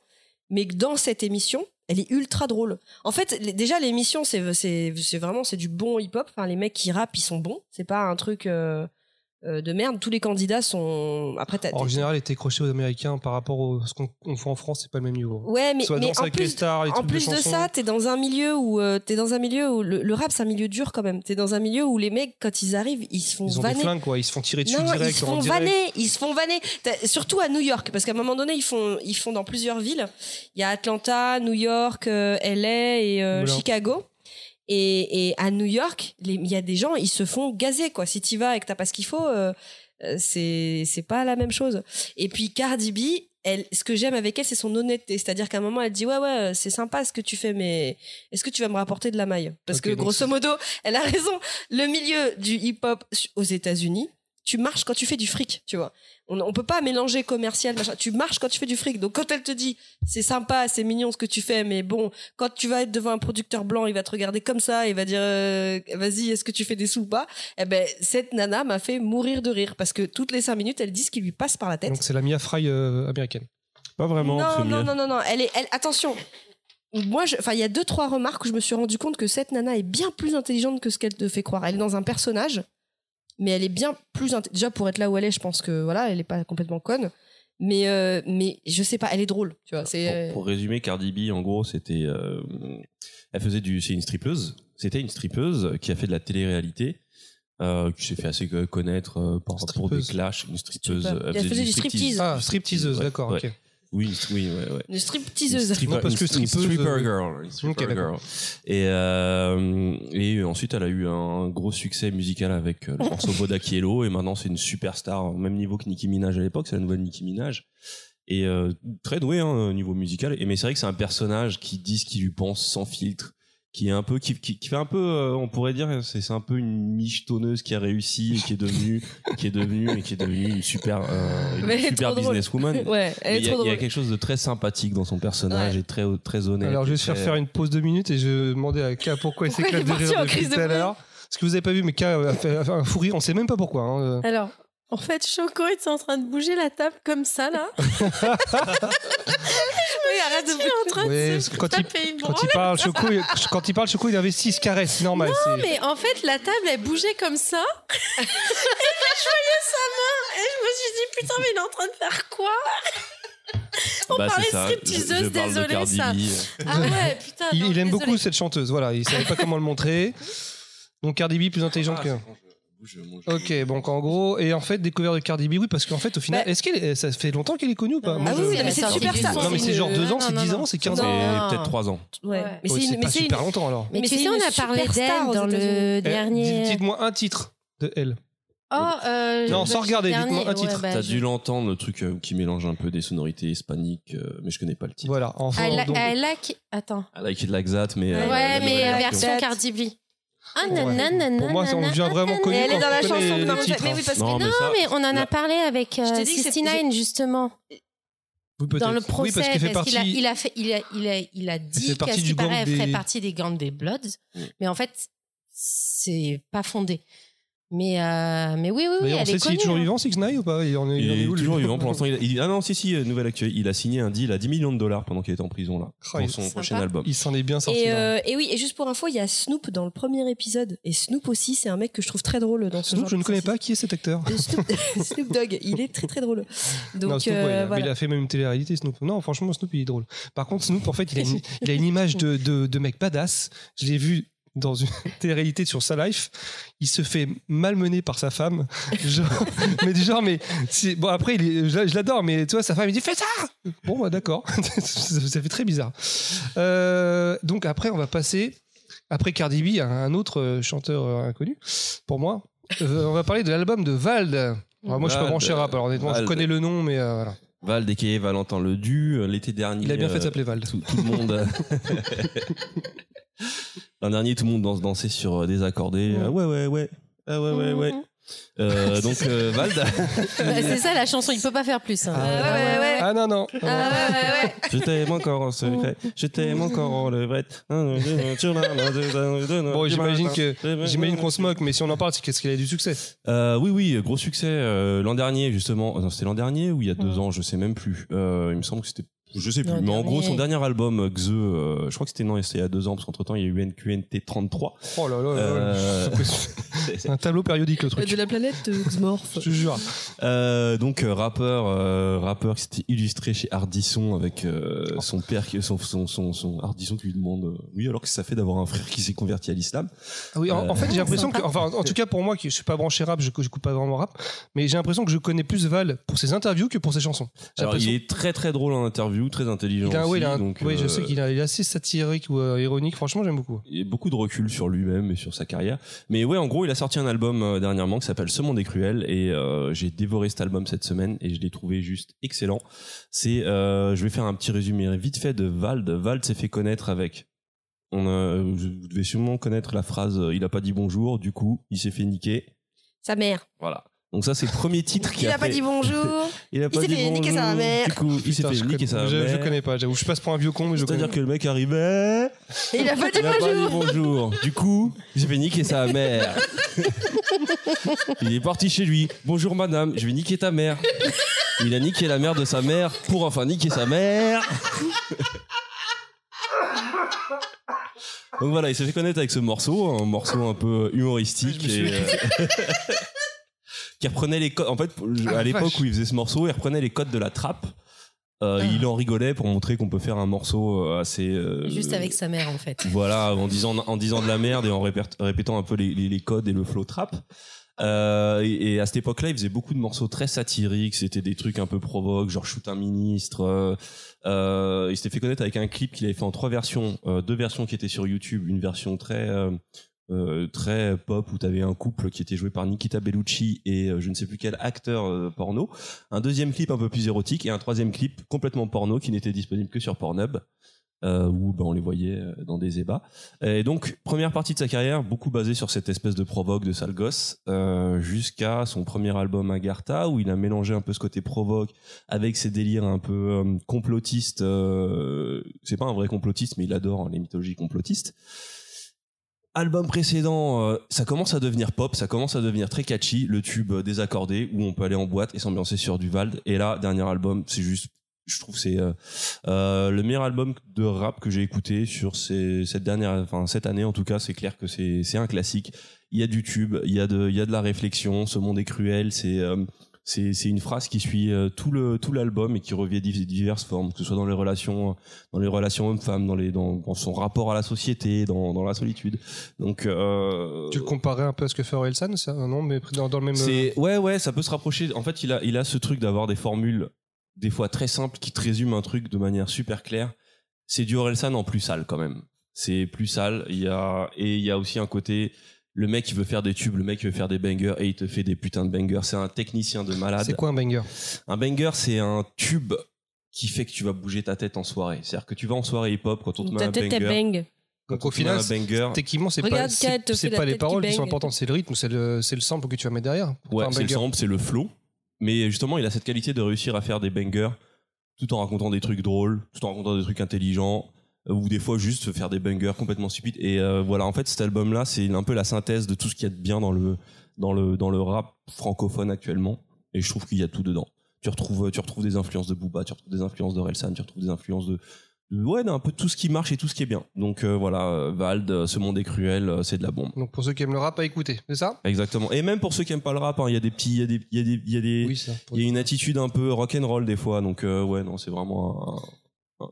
mais dans cette émission, elle est ultra drôle. En fait, déjà l'émission, c'est c'est c'est vraiment c'est du bon hip hop. Enfin, les mecs qui rappent, ils sont bons. C'est pas un truc. euh, de merde. Tous les candidats sont. Après, t'as. En général, les croché aux Américains par rapport à ce qu'on on fait en France, c'est pas le même niveau. Ouais, mais, Soit mais danse en plus, stars, en plus de, ça, t'es dans un milieu où euh, t'es dans un milieu où le, le rap c'est un milieu dur quand même. T'es dans un milieu où les mecs quand ils arrivent, ils se font ils ont des vanner. flingues, quoi. Ils se font tirer dessus Non, direct. ils se font vanner, ils se font vanner. T'as- Surtout à New York, parce qu'à un moment donné, ils font, ils font dans plusieurs villes. Il y a Atlanta, New York, euh, LA et euh. Chicago. Et, et à New York, il y a des gens, ils se font gazer, quoi. Si t'y vas et que t'as pas ce qu'il faut, euh, euh, c'est, c'est pas la même chose. Et puis Cardi B, elle, ce que j'aime avec elle, c'est son honnêteté. C'est-à-dire qu'à un moment, elle dit, ouais, ouais, c'est sympa ce que tu fais, mais est-ce que tu vas me rapporter de la maille? Parce que grosso modo, elle a raison. Le milieu du hip-hop aux États-Unis, tu marches quand tu fais du fric, tu vois. On, on peut pas mélanger commercial, machin. Tu marches quand tu fais du fric. Donc quand elle te dit, c'est sympa, c'est mignon ce que tu fais, mais bon, quand tu vas être devant un producteur blanc, il va te regarder comme ça, il va dire, euh, vas-y, est-ce que tu fais des sous ou pas? Eh ben, cette nana m'a fait mourir de rire parce que toutes les cinq minutes, elle dit ce qui lui passe par la tête. Donc c'est la Mia Fry euh, américaine. Pas vraiment. non, non, non, non, non, elle est, elle, attention. Moi, enfin, il y a deux, trois remarques où je me suis rendu compte que cette nana est bien plus intelligente que ce qu'elle te fait croire. Elle est dans un personnage, mais elle est bien plus intelligente. Déjà, pour être là où elle est, je pense que, voilà, elle est pas complètement conne. Mais, euh, mais je sais pas, elle est drôle, tu vois. C'est, Pour, pour résumer, Cardi B, en gros, c'était, euh, elle faisait du, c'est une strippeuse. C'était une strippeuse qui a fait de la télé-réalité, euh, qui s'est fait assez connaître euh, par, pour des clashs. Une strippeuse. Elle faisait du striptease. Ah, stripteaseuse, Ouais, d'accord, ouais. ok. Oui, oui, ouais, ouais. une stripteaseuse. Stripper- Non, parce que stripper euh, girl. stripper girl. Et, euh, et ensuite, elle a eu un gros succès musical avec euh, le morceau Bodak Yellow. Et maintenant, c'est une superstar au même niveau que Nicki Minaj à l'époque. C'est la nouvelle Nicki Minaj. Et euh, très douée hein, au niveau musical. Et mais c'est vrai que c'est un personnage qui dit ce qu'il lui pense sans filtre. Qui est un peu, qui, qui, qui fait un peu, euh, on pourrait dire, c'est c'est un peu une michetonneuse qui a réussi et qui est devenue, [laughs] qui est devenue et qui est devenue une super, euh, une super businesswoman. [laughs] Ouais, Il y, a- y quelque chose de très sympathique dans son personnage Ouais. et très, très honnête. Alors je vais faire très- faire une pause de minutes et je vais demander à K pourquoi il s'éclate de rire depuis tout à l'heure. Parce que vous avez pas vu, mais K a fait, a fait un fou rire, on sait même pas pourquoi. hein. Alors, en fait, Choco est en train de bouger la table comme ça, là. [laughs] Oui, arrête de Il est en train Ouais, de se quand il- taper une Quand il parle Choco, il- quand il parle Choco, il avait 6 caresses, c'est normal. c'est- Mais en fait, la table, elle bougeait comme ça. [laughs] et là, je voyais sa main. Et je me suis dit, putain, mais il est en train de faire quoi? On Bah, parlait ça. stripteaseuse, Je- je parle de désolé, Cardi ça. Ah ouais, putain. Il, non, il aime désolé. beaucoup cette chanteuse, voilà, il savait pas comment le montrer. Donc Cardi B plus intelligente Ah, que. Bouge Ok, donc en gros, et en fait, découvert de Cardi B, oui, parce qu'en fait, au final, Bah- est-ce qu'elle, ça fait longtemps qu'elle est connue ou pas Ah Moi, oui, je- oui, mais c'est super son. Non, mais c'est genre 2 ans, c'est non, 10 non. ans, c'est 15 C'est ans. Non. peut-être 3 ans. Ouais. Ouais. Mais c'est une, pas mais c'est super une- longtemps alors. Mais, Mais tu sais, on a parlé d'elle dans le. Eh, dernier. dites- Dites-moi un titre de elle. Oh, euh, Non, sans regarder, dites-moi un titre. bah, T'as dû l'entendre, le truc euh, qui mélange un peu des sonorités hispaniques, euh, mais je connais pas le titre. Voilà, enfin. Donc- I like. Attends. I like it like that, mais. euh, ouais, mais version. Cardi B. Ah, Ouais. nanana, Pour moi, ça, on devient vraiment connu elle est dans la chanson. les non, mais- titres, mais oui, parce que Non, mais Non, ça- mais on en a parlé avec euh, Je t'ai dit que c'est- 69 justement Oui, dans le Oui, procès parce qu'elle fait parce qu'il a, partie. il a fait il a il a il a dit fait qu'à partie ce qui paraît gang elle ferait des- partie des gangs des Bloods Mm. mais en fait c'est pas fondé mais euh, mais oui oui oui on elle sait est s'il est connue toujours hein. vivant, 6 9 ou pas? Il en est, Il il en est est où, lui? toujours vivant pour l'instant. [laughs] Il, il- ah non, si, si, euh, nouvelle actuelle. Il a signé un deal à 10 millions de dollars pendant qu'il était en prison, là. Pour il- son sympa. prochain album. Il s'en est bien sorti. Et, là. euh, et oui, et juste pour info, il y a Snoop dans le premier épisode. Et Snoop aussi, c'est un mec que je trouve très drôle dans ce Snoop, genre je ne de connais pas qui est cet acteur. Snoop, [laughs] Snoop Dogg, il est très très drôle. [laughs] Donc non, Snoop, euh, ouais, il a- voilà. il a fait même une télé-réalité, Snoop. Non, franchement, Snoop, il est drôle. Par contre, Snoop, en fait, il a une, il a une image de, de, de mec badass. Je l'ai vu dans une [laughs] télé-réalité sur sa life. Il se fait malmener par sa femme. Genre, [laughs] mais du genre, mais c'est- bon, après, il est- je, je l'adore, mais tu vois, sa femme, il dit Fais ça Bon, bah, d'accord. ça, [laughs] ça fait très bizarre. Euh, donc, après, on va passer, après Cardi B, à un autre euh, chanteur euh, inconnu, pour moi. Euh, on va parler de l'album de Vald. Alors, moi, je suis pas Vald, branché rap, alors honnêtement, je Vald. connais le nom, mais euh, voilà. Val, aka Valentin Ledu, l'été dernier. Il a bien fait de s'appeler Vald. tout, tout le monde. [laughs] L'an dernier, tout le monde danse, dansait sur euh, des accordés. Euh, ouais, ouais, ouais. Ah ouais, ouais, ouais. Mhm. Euh, donc, euh, [laughs] Vald, Bah, c'est ça la chanson il peut pas faire plus hein. Ah, ouais, ouais, ouais. Ah non, non. Ah, ouais, ouais, ouais. je t'aime encore en secret. Je t'aime encore en levrette. Bon, j'imagine que j'imagine qu'on se moque, mais si on en parle, c'est qu'est-ce qu'il a du succès? Euh, oui, oui, gros succès. euh, l'an dernier, justement. Non, c'était l'an dernier ou il y a deux ans, je sais même plus. Euh, il me semble que c'était. Je sais plus. Mais en gros, son dernier album, euh, Xe, euh, je crois que c'était non, c'était il y a deux ans, parce qu'entre temps, il y a eu NQNT 33. Oh là là. là là. Euh, [laughs] Un tableau périodique, le truc. De la planète euh, Xmorph. Je te jure. Euh, donc euh, rappeur, euh, rappeur qui s'était illustré chez Ardisson avec euh, son père, qui, son, son, son, son Ardisson qui lui demande, euh, oui alors que ça fait d'avoir un frère qui s'est converti à l'islam. Ah oui, en, en fait, j'ai l'impression que, enfin, en tout cas pour moi, qui je suis pas branché rap, je j'écoute pas vraiment rap, mais j'ai l'impression que je connais plus Val pour ses interviews que pour ses chansons. Alors il est très très drôle en interview, très intelligent Il a, aussi. ouais, il a un- donc, ouais, je euh, sais qu'il est assez satirique ou euh, ironique. Franchement, j'aime beaucoup. il a beaucoup de recul sur lui-même et sur sa carrière. Mais ouais, en gros, il a sorti un album euh, dernièrement qui s'appelle Ce monde est cruel et euh, j'ai dévoré cet album cette semaine et je l'ai trouvé juste excellent. C'est, euh, je vais faire un petit résumé vite fait de Vald. Vald s'est fait connaître avec. On a, vous devez sûrement connaître la phrase "Il a pas dit bonjour", du coup, il s'est fait niquer. Sa mère. Voilà. Donc ça, c'est le premier titre qui Il a pas fait- dit bonjour. [laughs] Il a s'est fait niquer sa mère. Du coup, il s'est fait niquer sa je, mère. je connais pas, j'avoue. Je passe pour un vieux con, mais je connais. C'est-à-dire que le mec arrivait. Et il a pas dit Il a pas dit bonjour. bonjour. Du coup, il s'est fait niquer sa mère. [laughs] il est parti chez lui. Bonjour madame, je vais niquer ta mère. Il a niqué la mère de sa mère pour enfin niquer sa mère. Donc voilà, il s'est fait connaître avec ce morceau, un morceau un peu humoristique. Je me suis- et, euh, qui reprenait les codes. En fait, à Ah, l'époque vache. où il faisait ce morceau, il reprenait les codes de la trappe. Euh, Ah. Il en rigolait pour montrer qu'on peut faire un morceau euh, assez. euh, Juste avec sa mère, en fait. voilà, en disant, en disant de la merde et en répét- répétant un peu les, les- les codes et le flow trap. Euh, et, et à cette époque-là, il faisait beaucoup de morceaux très satiriques. C'était des trucs un peu provoques, genre shoot un ministre. Euh, euh, il s'était fait connaître avec un clip qu'il avait fait en trois versions, euh, deux versions qui étaient sur YouTube, une version très euh, très pop où t'avais un couple qui était joué par Nikita Bellucci et euh, je ne sais plus quel acteur euh, porno, un deuxième clip un peu plus érotique et un troisième clip complètement porno qui n'était disponible que sur Pornhub euh, où ben, on les voyait dans des ébats. Et donc première partie de sa carrière beaucoup basée sur cette espèce de provoque de sale gosse jusqu'à son premier album Agartha où il a mélangé un peu ce côté provoque avec ses délires un peu complotistes. c'est pas un vrai complotiste mais il adore hein, les mythologies complotistes album précédent, euh, ça commence à devenir pop, ça commence à devenir très catchy, le tube euh, désaccordé où on peut aller en boîte et s'ambiancer sur du Vald. Et là, dernier album, c'est juste, je trouve, c'est euh, le meilleur album de rap que j'ai écouté sur cette dernière, enfin cette année en tout cas. C'est clair que c'est c'est un classique. Il y a du tube, il y a de, il y a de la réflexion. Ce monde est cruel. C'est c'est une phrase qui suit euh, tout le tout l'album et qui revient div- diverses formes, que ce soit dans les relations dans les relations hommes-femmes, dans les dans, dans son rapport à la société, dans dans la solitude. Donc euh, Tu le comparais un peu à ce que fait Orelsan, un nom, mais dans, dans le même. c'est ouais ouais, ça peut se rapprocher. En fait, il a il a ce truc d'avoir des formules des fois très simples qui te résument un truc de manière super claire. C'est du Orelsan en plus sale quand même. C'est plus sale. Il y a et il y a aussi un côté le mec il veut faire des tubes, le mec il veut faire des bangers et il te fait des putains de bangers. C'est un technicien de malade. C'est quoi un banger? Un banger, c'est un tube qui fait que tu vas bouger ta tête en soirée. C'est-à-dire que tu vas en soirée hip-hop quand on te met Ta un tête, elle banger. bang. Quand Donc, on au final, banger, Techniquement, c'est pas, c'est, pas les qui paroles qui sont importantes, c'est le rythme, c'est le, c'est le sample que tu vas mettre derrière. Ouais, c'est le sample, c'est le flow. Mais justement, il a cette qualité de réussir à faire des bangers tout en racontant des trucs drôles, tout en racontant des trucs intelligents, euh, ou des fois juste faire des bangers complètement stupides. Et euh, voilà, en fait, cet album-là, c'est un peu la synthèse de tout ce qu'il y a de bien dans le, dans le, dans le rap francophone actuellement. Et je trouve qu'il y a tout dedans. Tu retrouves, tu retrouves des influences de Booba, tu retrouves des influences de Relsan, tu retrouves des influences de, de- ouais, d'un peu tout ce qui marche et tout ce qui est bien. Donc euh, voilà, Vald, euh, ce monde est cruel, c'est de la bombe. Donc pour ceux qui aiment le rap, à écouter, c'est ça? Exactement. Et même pour ceux qui aiment pas le rap, hein, il y a des petits, il y a des, il y a des, il y a des, Oui, ça. il y a une attitude un peu rock and roll des fois. Donc euh, ouais, non, c'est vraiment, un- un-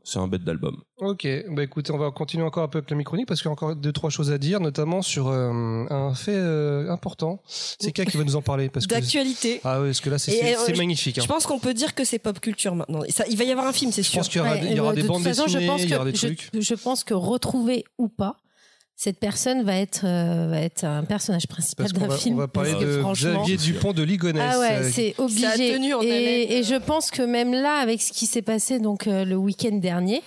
c'est un bête d'album. Ok, bah écoutez, on va continuer encore un peu avec la micronique parce qu'il y a encore deux trois choses à dire, notamment sur euh, un fait euh, important. C'est qui qui va nous en parler parce D'actualité. ah ouais, parce que là c'est euh, je- magnifique. hein. Je pense qu'on peut dire que c'est pop culture maintenant. Ça, il va y avoir un film, c'est Je sûr. pense qu'il y aura, Ouais, il y aura des de bandes façon, dessinées, je pense il y aura que des je, trucs. je pense que retrouver ou pas, cette personne va être euh, va être un personnage principal d'un film. on va parler parce que de franchement, Xavier Dupont de Ligonnès. Ah ouais, euh, c'est obligé. Ça a tenu en et, et je pense que même là, avec ce qui s'est passé donc euh, le week-end dernier,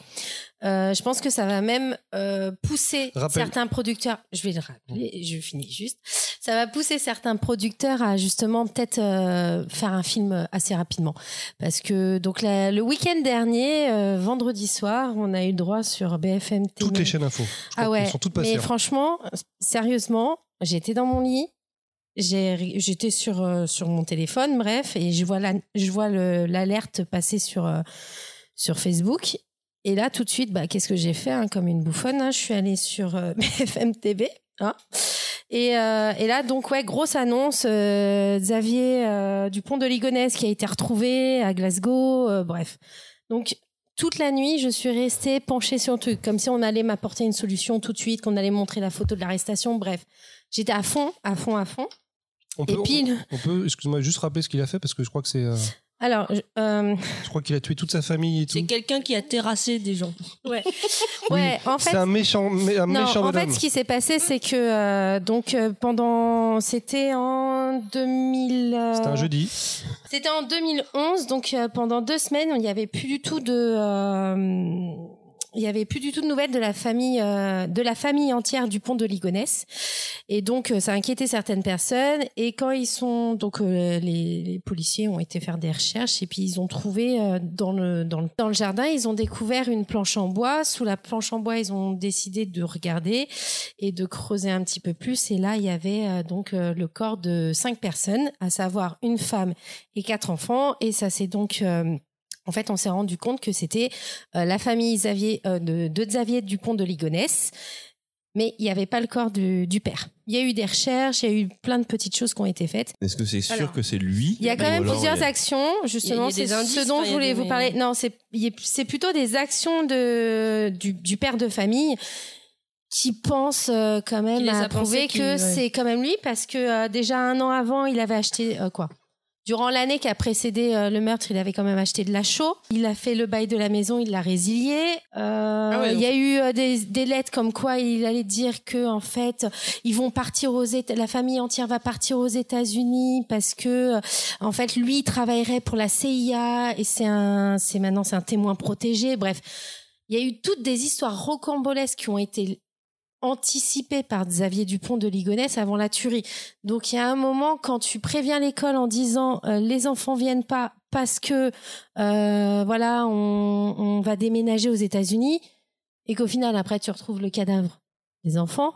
euh, je pense que ça va même euh, pousser Rappel- certains producteurs. Je vais le rappeler, je finis juste. Ça va pousser certains producteurs à justement peut-être euh, faire un film assez rapidement, parce que donc la- le week-end dernier, euh, vendredi soir, on a eu droit sur BFM TV. toutes les chaînes info. Ah ouais. Sont toutes passées. Mais hein. franchement, sérieusement, j'étais dans mon lit, j'étais sur euh, sur mon téléphone, bref, et je vois la, je vois le- l'alerte passer sur euh, sur Facebook. Et là, tout de suite, bah, qu'est-ce que j'ai fait hein, Comme une bouffonne, hein, je suis allée sur euh, [laughs] BFM TV. hein. Et, euh, et là, donc, ouais, grosse annonce. euh, Xavier euh, Dupont de Ligonnès qui a été retrouvé à Glasgow. euh, bref. Donc, toute la nuit, je suis restée penchée sur le truc, comme si on allait m'apporter une solution tout de suite, qu'on allait montrer la photo de l'arrestation. Bref, j'étais à fond, à fond, à fond. On Et peut, puis, on, on peut excuse-moi, juste rappeler ce qu'il a fait parce que je crois que c'est. euh, alors, je- euh, je crois qu'il a tué toute sa famille et tout. C'est quelqu'un qui a terrassé des gens. ouais, [laughs] ouais, en fait, C'est un méchant, mé- un Non, méchant en fait, ce qui s'est passé, c'est que euh, donc euh, pendant, c'était en 2000. euh, C'était un jeudi. C'était en 2011, donc euh, pendant deux semaines, il n'y avait plus du tout de, euh, il y avait plus du tout de nouvelles de la famille, euh, de la famille entière du pont de Ligonnès, et donc euh, ça a inquiété certaines personnes. Et quand ils sont, donc euh, les, les policiers ont été faire des recherches et puis ils ont trouvé euh, dans le dans le dans le jardin, ils ont découvert une planche en bois. Sous la planche en bois, ils ont décidé de regarder et de creuser un petit peu plus. Et là, il y avait euh, donc le corps de cinq personnes, à savoir une femme et quatre enfants. Et ça c'est donc en fait, on s'est rendu compte que c'était euh, la famille Xavier, euh, de, de Xavier Dupont de Ligonnès, mais il n'y avait pas le corps du, du père. Il y a eu des recherches, il y a eu plein de petites choses qui ont été faites. Est-ce que c'est sûr Alors, que c'est lui Il y a quand même plusieurs a- actions, justement, c'est indices, ce dont je voulais des- vous parler. Non, c'est plutôt des actions de, du, du père de famille qui pense euh, quand même à prouver qu'il- que ouais. c'est quand même lui parce que euh, déjà un an avant il avait acheté euh, quoi Durant l'année qui a précédé euh, le meurtre, il avait quand même acheté de la chaux. Il a fait le bail de la maison, il l'a résilié. Euh, Ah ouais, il y a eu euh, des, des lettres comme quoi il allait dire que en fait ils vont partir aux Éta- la famille entière va partir aux États-Unis parce que euh, en fait lui il travaillerait pour la CIA et c'est un c'est maintenant c'est un témoin protégé. Bref, il y a eu toutes des histoires rocambolesques qui ont été anticipées par Xavier Dupont de Ligonnès avant la tuerie. Donc il y a un moment quand tu préviens l'école en disant euh, les enfants viennent pas parce que euh, voilà on, on va déménager aux États-Unis et qu'au final après tu retrouves le cadavre des enfants.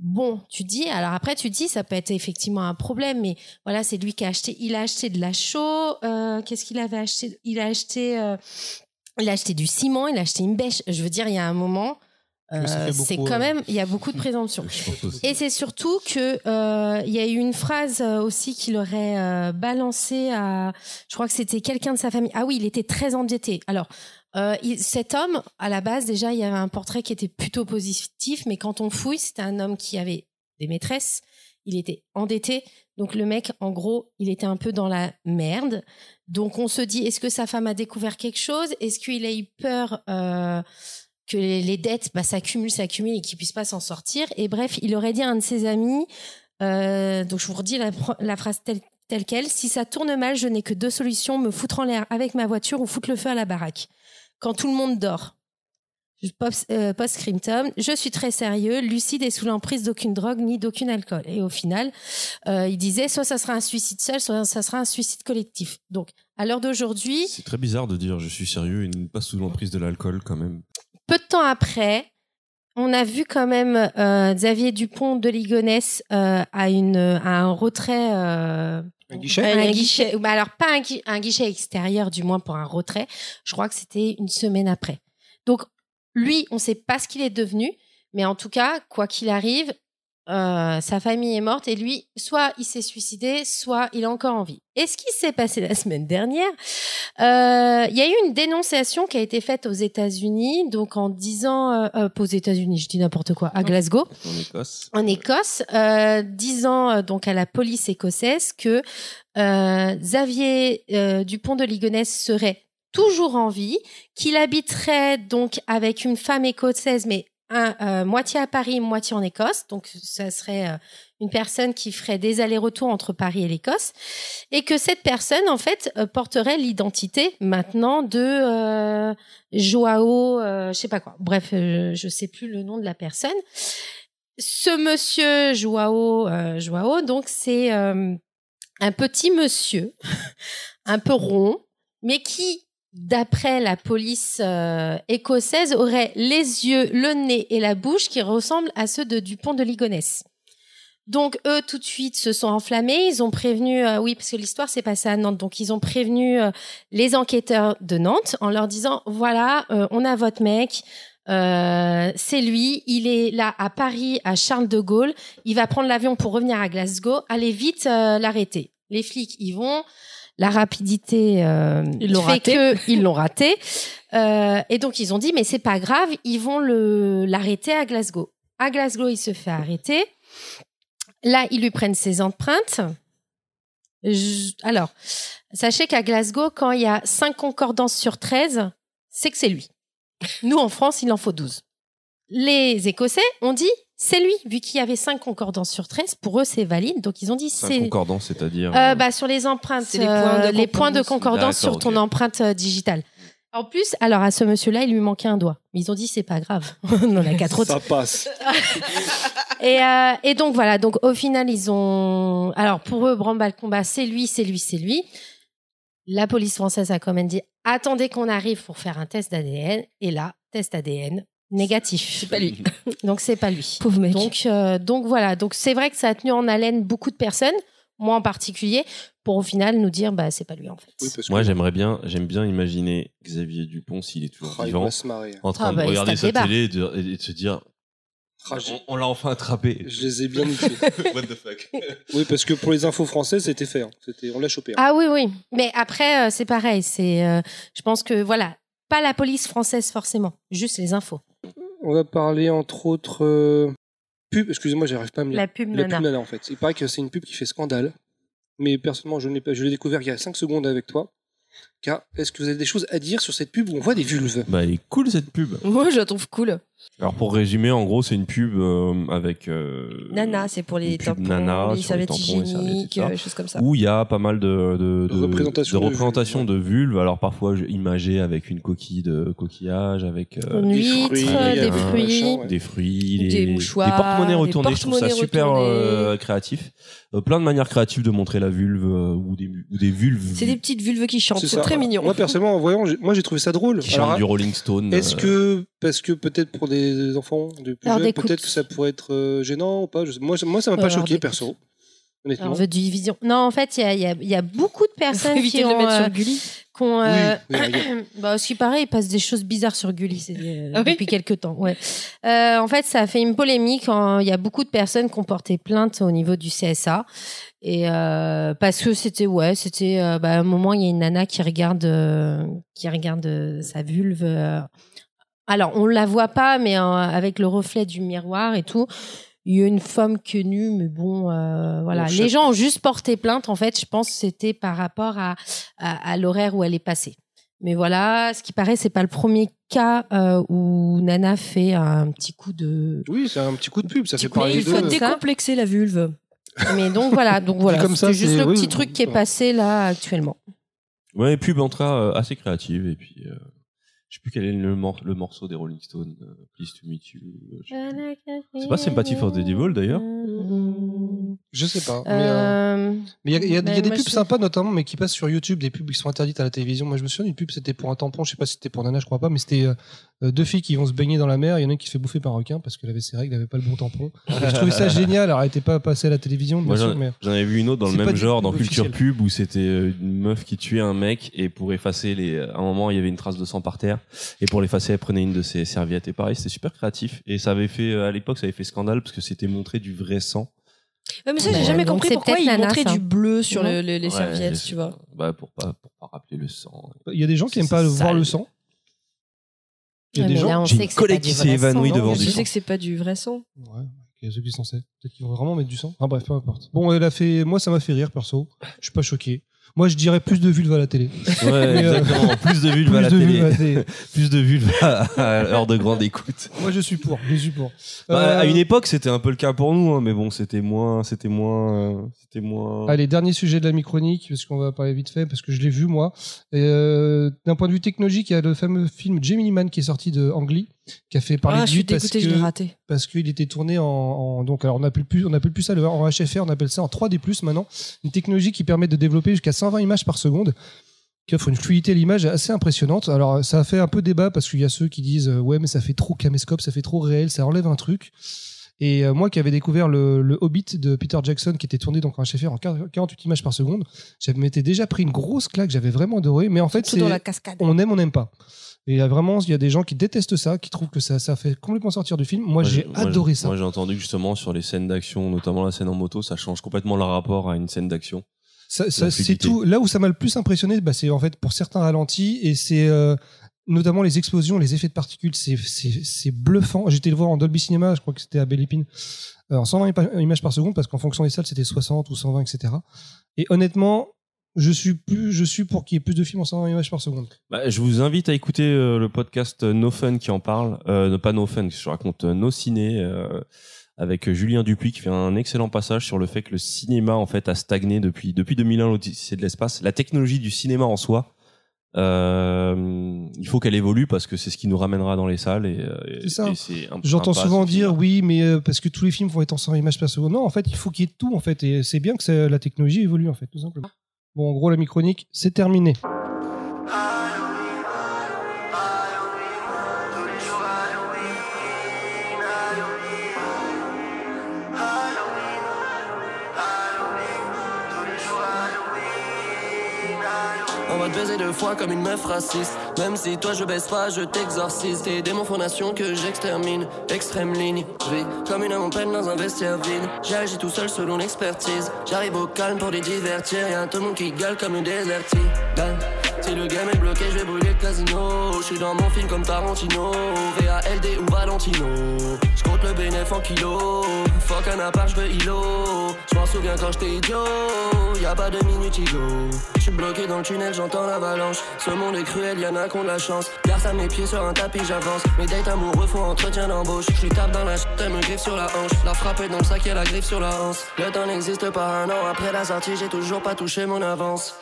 Bon, tu dis, alors après tu dis, ça peut être effectivement un problème, mais voilà, c'est lui qui a acheté, il a acheté de la chaux, euh, qu'est-ce qu'il avait acheté? Il a acheté, euh, il a acheté du ciment, il a acheté une bêche. Je veux dire, il y a un moment, euh, c'est quand euh. même, il y a beaucoup de aussi. Et c'est surtout que euh, il y a eu une phrase euh, aussi qu'il aurait euh, balancée à, je crois que c'était quelqu'un de sa famille. Ah oui, il était très endetté. Alors euh, il- cet homme, à la base déjà, il y avait un portrait qui était plutôt positif, mais quand on fouille, c'était un homme qui avait des maîtresses. Il était endetté, donc le mec, en gros, il était un peu dans la merde. Donc on se dit, est-ce que sa femme a découvert quelque chose? Est-ce qu'il a eu peur euh, que les, dettes bah, s'accumulent, s'accumulent et qu'il puisse pas s'en sortir Et bref, il aurait dit à un de ses amis, euh, donc je vous redis la, phrase telle, telle quelle, si ça tourne mal, je n'ai que deux solutions, me foutre en l'air avec ma voiture ou foutre le feu à la baraque. Quand tout le monde dort. Euh, post-scriptum, je suis très sérieux, lucide et sous l'emprise d'aucune drogue ni d'aucun alcool. Et au final, euh, il disait soit ça sera un suicide seul, soit ça sera un suicide collectif. Donc, à l'heure d'aujourd'hui, C'est très bizarre de dire je suis sérieux et pas sous l'emprise de l'alcool quand même. Peu de temps après, on a vu quand même euh, Xavier Dupont de Ligonnès euh, à, une, à un retrait. euh, Un guichet un Un guichet. Bah alors, pas un, gui- un guichet extérieur, du moins pour un retrait. Je crois que c'était une semaine après. Donc, lui, on ne sait pas ce qu'il est devenu, mais en tout cas, quoi qu'il arrive, euh, sa famille est morte et lui, soit il s'est suicidé, soit il est encore en vie. Et ce qui s'est passé [laughs] la semaine dernière, euh, il y a eu une dénonciation qui a été faite aux États-Unis, donc en disant, euh, euh, aux États-Unis, je dis n'importe quoi, à Glasgow En Écosse. en Écosse, disant donc à la police écossaise que Xavier Dupont de Ligonnès serait toujours en vie, qu'il habiterait donc avec une femme écossaise, mais un, euh, moitié à Paris, moitié en Écosse. Donc, ça serait euh, une personne qui ferait des allers-retours entre Paris et l'Écosse, et que cette personne, en fait, euh, porterait l'identité maintenant de euh, Joao, euh, je sais pas quoi. Bref, je sais plus le nom de la personne. Ce monsieur Joao, Joao, donc c'est un petit monsieur, [laughs] un peu rond, mais qui, d'après la police euh, écossaise, aurait les yeux, le nez et la bouche qui ressemblent à ceux de Dupont de Ligonnès. Donc eux tout de suite se sont enflammés, ils ont prévenu euh, oui parce que l'histoire s'est passée à Nantes donc ils ont prévenu euh, les enquêteurs de Nantes en leur disant voilà on a votre mec c'est lui. Il est là à Paris, à Charles de Gaulle. Il va prendre l'avion pour revenir à Glasgow. Allez vite l'arrêter. Les flics y vont. La rapidité euh, Ils fait raté. que ils l'ont raté. Euh, et donc ils ont dit mais c'est pas grave, ils vont le l'arrêter à Glasgow. À Glasgow, il se fait arrêter. Là, ils lui prennent ses empreintes. Je- Alors, sachez qu'à Glasgow, quand il y a 5 concordances sur 13, c'est que c'est lui. Nous, en France, il en faut 12. Les Écossais ont dit, c'est lui, vu qu'il y avait 5 concordances sur 13, pour eux, c'est valide. Donc, ils ont dit, C'est concordant, c'est-à-dire. Euh, euh, bah, sur les empreintes, C'est les points de euh, les points de concordance. sur ton empreinte digitale. En plus, alors à ce monsieur-là, il lui manquait un doigt. Mais ils ont dit c'est pas grave, [laughs] on en a quatre autres. Ça passe. [laughs] Et, euh, et donc voilà, donc au final ils ont, alors pour eux, branle-bas le combat, c'est lui, c'est lui, c'est lui. La police française a quand même dit attendez qu'on arrive pour faire un test d'ADN. Et là, test ADN négatif. C'est pas lui. [laughs] Donc c'est pas lui. Pauvre mec. Donc, euh, donc voilà, donc c'est vrai que ça a tenu en haleine beaucoup de personnes, moi en particulier, pour au final nous dire bah c'est pas lui en fait. Oui, parce que Moi, j'aimerais bien, j'aime bien imaginer Xavier Dupont s'il est toujours Ah, vivant, va se marrer. en train Ah, bah, de il regarder sa télé et de, et de se dire, Ah, on, on l'a enfin attrapé. Je les ai bien niqués. [laughs] What the fuck [laughs] Oui, parce que pour les infos françaises, c'était fait. hein. C'était, on l'a chopé. hein. Ah oui oui, mais après euh, c'est pareil, c'est euh, je pense que voilà, pas la police française forcément, juste les infos. On va parler entre autres euh, pub. Excusez-moi, j'arrive pas à me lire. La pub La nana. pub Nana, en fait. Il paraît que c'est une pub qui fait scandale. Mais personnellement, je l'ai pas. Je l'ai découvert il y a 5 secondes avec toi. Car est-ce que vous avez des choses à dire sur cette pub où on voit des vulves? Bah, elle est cool cette pub. Moi, je la trouve cool. Alors pour résumer, en gros, c'est une pub euh, avec euh, Nana, c'est pour les tampons, Nana les sur les serviettes hygiéniques, euh, choses comme ça. où il y a pas mal de, de, De représentation de, de représentation vulve, de vulve. Alors parfois imagées avec une coquille de coquillage, avec euh, Une des huître, fruits, des fruits. machin, ouais. des fruits, Des des, mouchoirs, des porte-monnaies des retournés. Je trouve ça super euh, créatif. Euh, plein de manières créatives de montrer la vulve euh, ou des ou des vulves C'est des petites vulves qui chantent, c'est. Très mignon. Moi, personnellement, en voyant, j'ai- moi, j'ai trouvé ça drôle. qui du Rolling Stone. Est-ce euh, que, parce que peut-être pour des enfants de plus jeunes, peut-être que ça pourrait être euh, gênant ou pas je sais- Moi, ça- moi ça m'a pas Alors, choqué, perso. Honnêtement. Alors, de division. Non, en fait, il y a, il y a- il y a beaucoup de [laughs] personnes qui de ont, mettre euh, sur Gulli. qui ont, euh, Oui, oui, [coughs] bah, ce qui paraît, il passe des choses bizarres sur Gulli euh, Ah oui depuis quelques temps. Ouais. Euh, en fait, ça a fait une polémique. Il y a beaucoup de personnes qui ont porté plainte au niveau du CSA. Et euh, parce que c'était ouais, c'était euh, bah, à un moment il y a une nana qui regarde euh, qui regarde euh, sa vulve. euh. Alors on la voit pas, mais euh, avec le reflet du miroir et tout. Il y a une femme qui est nue, mais bon, euh, voilà. Bon, Les gens ont juste porté plainte. En fait, je pense que c'était par rapport à, à, à l'horaire où elle est passée. Mais voilà, ce qui paraît, c'est pas le premier cas euh, où Nana fait un petit coup de. Oui, c'est un petit coup de pub, ça fait coup de Mais parler il faut décomplexer la vulve. Mais donc voilà, donc voilà. c'est juste le oui, petit oui, truc qui est passé là actuellement. Ouais, pub en tout cas euh, assez créative et puis euh, je sais plus quel est le, mor- le morceau des Rolling Stones. euh, Please to meet you. euh. C'est pas Sympathy for the Devil, d'ailleurs Je sais pas. mais, euh, Euh, il y a, il y a- il y a Ben, des pubs je- sympas, notamment, mais qui passent sur YouTube, des pubs qui sont interdites à la télévision. Moi, je me souviens d'une pub, c'était pour un tampon, je sais pas si c'était pour Nana, je crois pas, mais c'était deux filles qui vont se baigner dans la mer. Il y en a une qui se fait bouffer par un requin parce qu'elle avait ses règles, elle avait pas le bon tampon. Et je trouvais ça [laughs] génial. Alors, elle était pas passée à la télévision, bien Moi, sûr, j'en mais. j'en avais vu une autre dans le même genre, dans Culture officiel. Pub, où c'était euh, une meuf qui tuait un mec et pour effacer les. À un moment, il y avait une trace de sang par terre et pour l'effacer, elle prenait une de ses serviettes. Et pareil, c'était super créatif et ça avait fait euh, à l'époque, ça avait fait scandale parce que c'était montré du vrai sang. Ouais, mais ça, j'ai Ouais, jamais compris pourquoi ils montraient du bleu sur Non. le- le- les Ouais, serviettes, tu vois. Bah pour pas pour pas rappeler le sang. Il y a des gens qui aiment pas voir le sang. Il y a ouais, des gens. J'ai une collègue pas qui du s'est vrai évanouie sang, devant du Je sang. sais que c'est pas du vrai sang. Ouais, il y a ceux qui sont censés. Peut-être qu'ils vont vraiment mettre du sang. Ah, bref, peu importe. Bon, elle a fait. Moi, ça m'a fait rire, perso. Je suis pas choqué. Moi, je dirais plus de vulve à la télé. Ouais, euh, exactement. Plus de vulve à [laughs] la télé. à la télé. Plus de vulve à, l'heure de grande écoute. Moi, je suis pour. Je suis pour. Bah, À Euh, une époque, c'était un peu le cas pour nous, hein, mais bon, c'était moins, c'était moins, c'était moins. Allez, dernier sujet de la micronique, parce qu'on va parler vite fait, parce que je l'ai vu moi. Euh, D'un point de vue technologique, il y a le fameux film Gemini Man qui est sorti de Angly, qui a fait parler Ah, je suis parce dégoûtée, je l'ai que raté. parce qu'il était tourné en, en- donc alors on appelle plus on appelle plus ça le en HFR, on appelle ça en 3D+ maintenant, une technologie qui permet de développer jusqu'à 120 images par seconde qui offre une fluidité à l'image assez impressionnante. Alors ça a fait un peu débat parce qu'il y a ceux qui disent euh, ouais mais ça fait trop caméscope, ça fait trop réel, ça enlève un truc. Et euh, moi qui avais découvert le, le Hobbit de Peter Jackson qui était tourné donc en HFR en 48 images par seconde, j'avais m'étais déjà pris une grosse claque, j'avais vraiment adoré. Mais en fait c'est on aime, on n'aime pas. Et il y a vraiment, il y a des gens qui détestent ça, qui trouvent que ça, ça fait complètement sortir du film. Moi, j'ai moi, adoré ça. Moi, j'ai entendu que justement sur les scènes d'action, notamment la scène en moto, ça change complètement le rapport à une scène d'action. Ça, ça, La c'est tout. Là où ça m'a le plus impressionné, bah, c'est en fait pour certains ralentis et c'est euh, notamment les explosions, les effets de particules. C'est, bluffant. J'étais le voir en Dolby Cinema, je crois que c'était à Belle Épine, euh, en 120 ima- images par seconde parce qu'en fonction des salles c'était 60 ou 120, etc. Et honnêtement, je suis plus, je suis pour qu'il y ait plus de films en 120 images par seconde. Bah, je vous invite à écouter euh, le podcast euh, No Fun qui en parle. Euh, pas No Fun, je raconte euh, No Ciné euh, avec Julien Dupuis qui fait un excellent passage sur le fait que le cinéma en fait a stagné depuis depuis 2001 l'Odyssée de l'espace. La technologie du cinéma en soi, euh, il faut qu'elle évolue parce que c'est ce qui nous ramènera dans les salles et, et- C'est J'entends souvent dire oui, mais euh, parce que tous les films vont être en 120 images par seconde. Non, en fait, il faut qu'il y ait tout en fait, et c'est bien que ça- la technologie évolue en fait, tout simplement. Bon, en gros, la micronique, c'est terminé. Comme une meuf raciste. Même si toi je baisse pas, je t'exorcise. Tes démons fondation que j'extermine. Extrême ligne. Vis comme une âme en peine dans un vestiaire vide. J'agis tout seul selon l'expertise. J'arrive au calme pour les divertir. Y'a tout le monde qui gueule comme le déserti. Dan. Si le game est bloqué, je vais brûler le casino. Je suis dans mon film comme Tarantino. VALD ou Valentino. Le bénéf en kilo. Fuck un appart, je veux îlot. Je m'en souviens quand j'étais idiot. Y'a pas de minute idiot. Je suis bloqué dans le tunnel, j'entends l'avalanche. Ce monde est cruel, y'en a de la chance. Garde à mes pieds sur un tapis, j'avance. Mes dates amoureux font entretien d'embauche. Je lui tape dans la ch, elle me griffe sur la hanche. La frappe est dans le sac, y'a la griffe sur la hanse. Le temps n'existe pas un an après la sortie, j'ai toujours pas touché mon avance.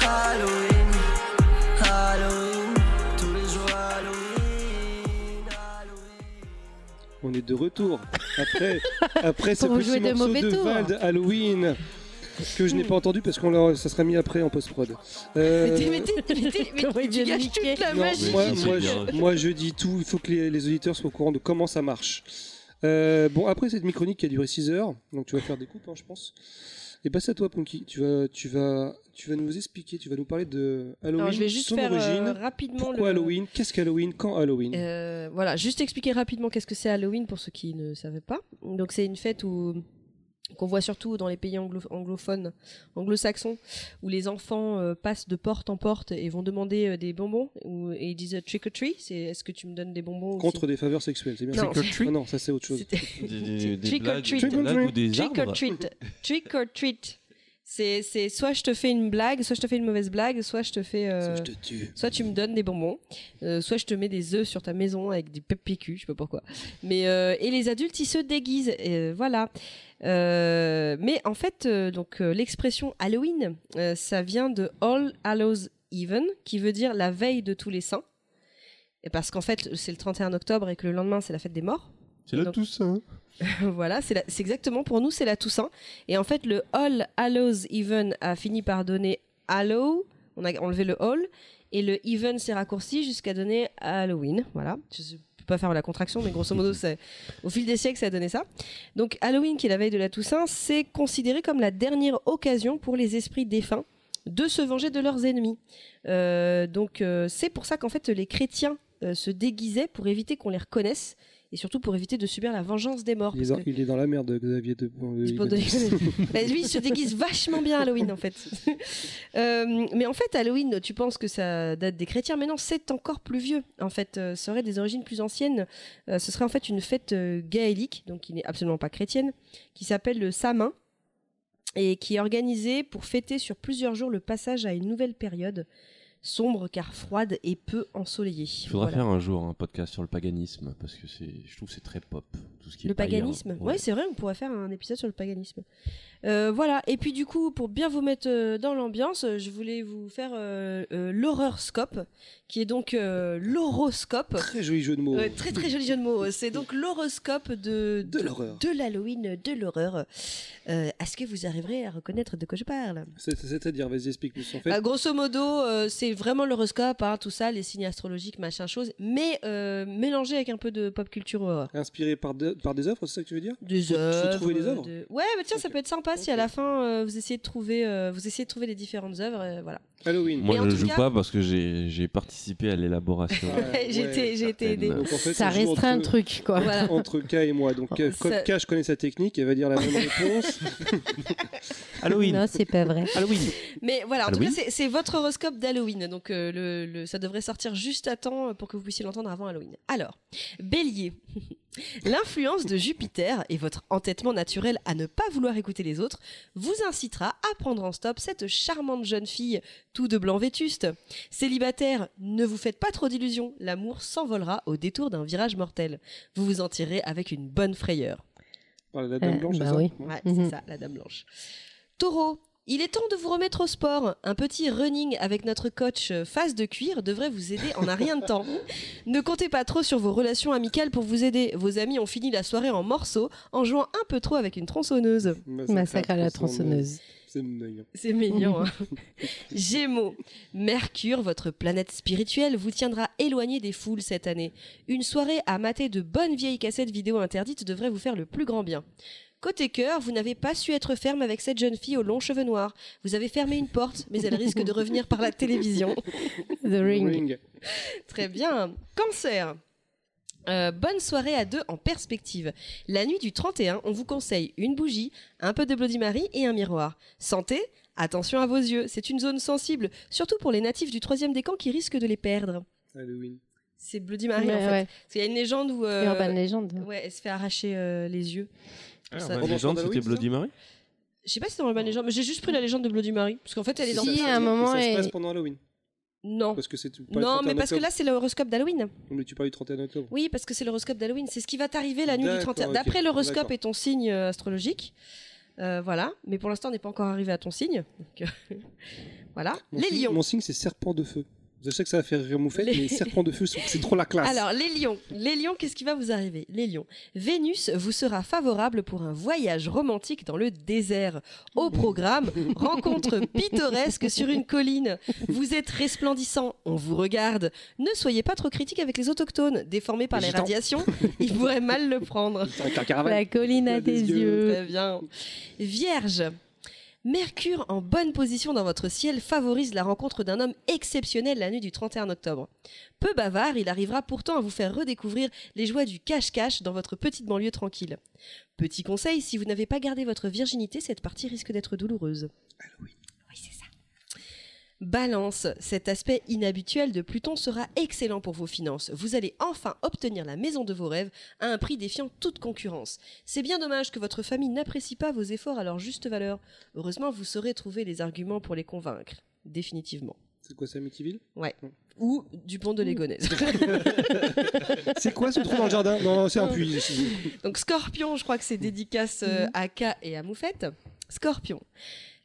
Halloween, Halloween, On est de retour après, [laughs] après ce petit jouer de morceau mauvais de tours. Val de Halloween que je n'ai pas entendu parce qu'on ça sera mis après en post-prod. Euh, Mais [laughs] tu gâches toute la non, magie. je, moi, je dis tout, il faut que les, les auditeurs soient au courant de comment ça marche. Euh, bon, après cette micronique qui a duré 6 heures, donc tu vas faire des coupes, hein, je pense. Et passe à toi, Punky. Tu vas, tu, vas, tu vas nous expliquer, tu vas nous parler de Halloween, Alors, je vais juste son faire euh, origine, rapidement pourquoi le. Halloween, qu'est-ce qu'Halloween, quand Halloween? Euh, voilà, juste expliquer rapidement qu'est-ce que c'est Halloween pour ceux qui ne savaient pas. Donc c'est une fête où qu'on voit surtout dans les pays anglo- anglophones, anglo-saxons, où les enfants euh, passent de porte en porte et vont demander euh, des bonbons ou, et ils disent euh, trick or treat. C'est est-ce que tu me donnes des bonbons Contre des faveurs sexuelles, c'est bien Non, ça. c'est- Ah non, ça c'est autre chose. C'était- Des, des- des Trick or treat. Trick or treat. Trick or treat. C'est c'est soit je te fais une blague, soit je te fais une mauvaise blague, soit je te fais. euh, Je te tue. Soit tu me donnes des bonbons, euh, soit je te mets des œufs sur ta maison avec des PQ, je sais pas pourquoi. Mais euh, et les adultes ils se déguisent, et, voilà. Mais en fait, donc l'expression Halloween, ça vient de All Hallows Even, qui veut dire la veille de tous les saints. Et parce qu'en fait, c'est le 31 octobre et que le lendemain c'est la fête des morts. C'est Donc- tout ça. [laughs] voilà, c'est la- exactement pour nous, c'est la Toussaint. Et en fait, le All Hallows Even a fini par donner Hallow, on a enlevé le All, et le Even s'est raccourci jusqu'à donner Halloween. Voilà, je ne peux pas faire la contraction, mais grosso modo, [laughs] c'est au fil des siècles, ça a donné ça. Donc Halloween, qui est la veille de la Toussaint, c'est considéré comme la dernière occasion pour les esprits défunts de se venger de leurs ennemis. Euh, donc euh, c'est pour ça qu'en fait les chrétiens euh, se déguisaient pour éviter qu'on les reconnaisse et surtout pour éviter de subir la vengeance des morts. Il est, dans, que- il est dans la merde, Xavier de. de- [laughs] Bah, lui, il se déguise [laughs] vachement bien Halloween, en fait. [laughs] Euh, mais en fait, Halloween, tu penses que ça date des chrétiens, mais non, c'est encore plus vieux. En fait, euh, ça aurait des origines plus anciennes. Euh, ce serait en fait une fête euh, gaélique, donc qui n'est absolument pas chrétienne, qui s'appelle le Samin et qui est organisée pour fêter sur plusieurs jours le passage à une nouvelle période sombre car froide et peu ensoleillée. Il faudra Voilà. faire un jour un podcast sur le paganisme parce que c'est, je trouve que c'est très pop tout ce qui est Le païen. paganisme? Ouais. Ouais, c'est vrai, on pourrait faire un épisode sur le paganisme. Euh, voilà, et puis du coup, pour bien vous mettre euh, dans l'ambiance, je voulais vous faire euh, euh, l'horreur-scope, qui est donc euh, l'horoscope. Très joli jeu de mots. Très très joli jeu de mots. C'est donc l'horoscope de, De l'horreur. de l'Halloween, de l'horreur. Euh, Est-ce que vous arriverez à reconnaître de quoi je parle? C'est- C'est-à-dire, vas-y, explique-nous. En fait, Euh, Grosso modo, euh, c'est c'est vraiment l'horoscope, hein, tout ça, les signes astrologiques, machin chose, mais euh, mélangé avec un peu de pop culture. Inspiré par, de- par des œuvres, c'est ça que tu veux dire? Des faut œuvres. trouver les œuvres de- Ouais, mais tiens, ça peut être sympa si à la fin euh, vous essayez de trouver, euh, vous essayez de trouver les différentes œuvres, euh, voilà. Halloween. Moi, je joue cas- pas parce que j'ai participé à l'élaboration. [laughs] Ouais, j'ai ouais, été, en fait, Ça restreint le truc, quoi. Voilà. [laughs] Entre K et moi. Donc, euh, Ça- K, je connais sa technique, elle va dire la même réponse. Halloween. Non, c'est pas vrai. Halloween. Mais voilà, en tout cas, c'est votre horoscope d'Halloween. Donc, euh, le, le- ça devrait sortir juste à temps pour que vous puissiez l'entendre avant Halloween. Alors, Bélier. [laughs] L'influence de Jupiter et votre entêtement naturel à ne pas vouloir écouter les autres vous incitera à prendre en stop cette charmante jeune fille tout de blanc vétuste. Célibataire, ne vous faites pas trop d'illusions, l'amour s'envolera au détour d'un virage mortel. Vous vous en tirerez avec une bonne frayeur. La Dame Euh, Blanche, bah c'est ça oui. Ouais, Mhm. c'est ça, la Dame Blanche. Taureau, il est temps de vous remettre au sport. Un petit running avec notre coach euh, face de cuir devrait vous aider en un rien de temps. [laughs] Ne comptez pas trop sur vos relations amicales pour vous aider. Vos amis ont fini la soirée en morceaux en jouant un peu trop avec une tronçonneuse. Massacre à la tronçonneuse. C'est mignon. C'est mignon. hein. [laughs] Gémeaux. Mercure, votre planète spirituelle, vous tiendra éloigné des foules cette année. Une soirée à mater de bonnes vieilles cassettes vidéo interdites devrait vous faire le plus grand bien. Côté cœur, vous n'avez pas su être ferme avec cette jeune fille aux longs cheveux noirs. Vous avez fermé une porte, mais elle risque de revenir par la télévision. [laughs] The Ring. Ring. Très bien. Cancer. Euh, bonne soirée à deux en perspective. La nuit du 31, on vous conseille une bougie, un peu de Bloody Mary et un miroir. Santé, attention à vos yeux, c'est une zone sensible, surtout pour les natifs du troisième décan qui risquent de les perdre. Halloween. C'est Bloody Mary Ouais, en fait. ouais. Parce qu'il y a une légende où euh, Urban Legend. ouais, elle se fait arracher euh, les yeux. Ah, Ça- légende, Halloween, c'était Bloody Mary Je sais pas si c'est dans Urban Legend, mais j'ai juste pris la légende de Bloody Mary parce qu'en fait elle est dans. Si, ça- à un moment, ça se passe pendant Halloween. Non. Parce que c'est Non, 31 mais parce que là c'est l'horoscope d'Halloween. Mais tu parles du 31 octobre. Oui, parce que c'est l'horoscope d'Halloween. C'est ce qui va t'arriver la nuit du D'accord, 31. ok. D'après l'horoscope et ton signe euh, astrologique. Euh, voilà. Mais pour l'instant, on n'est pas encore arrivé à ton signe. Donc, euh, [laughs] voilà. Mon les signe- lions. Mon signe, c'est serpent de feu. Je sais que ça va faire rire Moufette, Les- mais serpent de feu, c'est trop la classe. Alors, les lions. Les lions, qu'est-ce qui va vous arriver? Les lions. Vénus vous sera favorable pour un voyage romantique dans le désert. Au programme, rencontre [laughs] pittoresque sur une colline. Vous êtes resplendissant, on vous regarde. Ne soyez pas trop critique avec les autochtones. Déformés par les radiations, ils pourraient mal le prendre. La colline a des yeux. Très bien. Vierge. Mercure en bonne position dans votre ciel favorise la rencontre d'un homme exceptionnel la nuit du 31 octobre. Peu bavard, il arrivera pourtant à vous faire redécouvrir les joies du cache-cache dans votre petite banlieue tranquille. Petit conseil, si vous n'avez pas gardé votre virginité, cette partie risque d'être douloureuse. Balance, cet aspect inhabituel de Pluton sera excellent pour vos finances. Vous allez enfin obtenir la maison de vos rêves à un prix défiant toute concurrence. C'est bien dommage que votre famille n'apprécie pas vos efforts à leur juste valeur. Heureusement, vous saurez trouver les arguments pour les convaincre. Définitivement. C'est quoi, c'est Amityville? Ou Dupont de Ligonnès. [laughs] C'est quoi ce trou dans le jardin? Non, c'est un puits. Donc Scorpion, je crois que c'est dédicace euh, à K et à Moufette. Scorpion.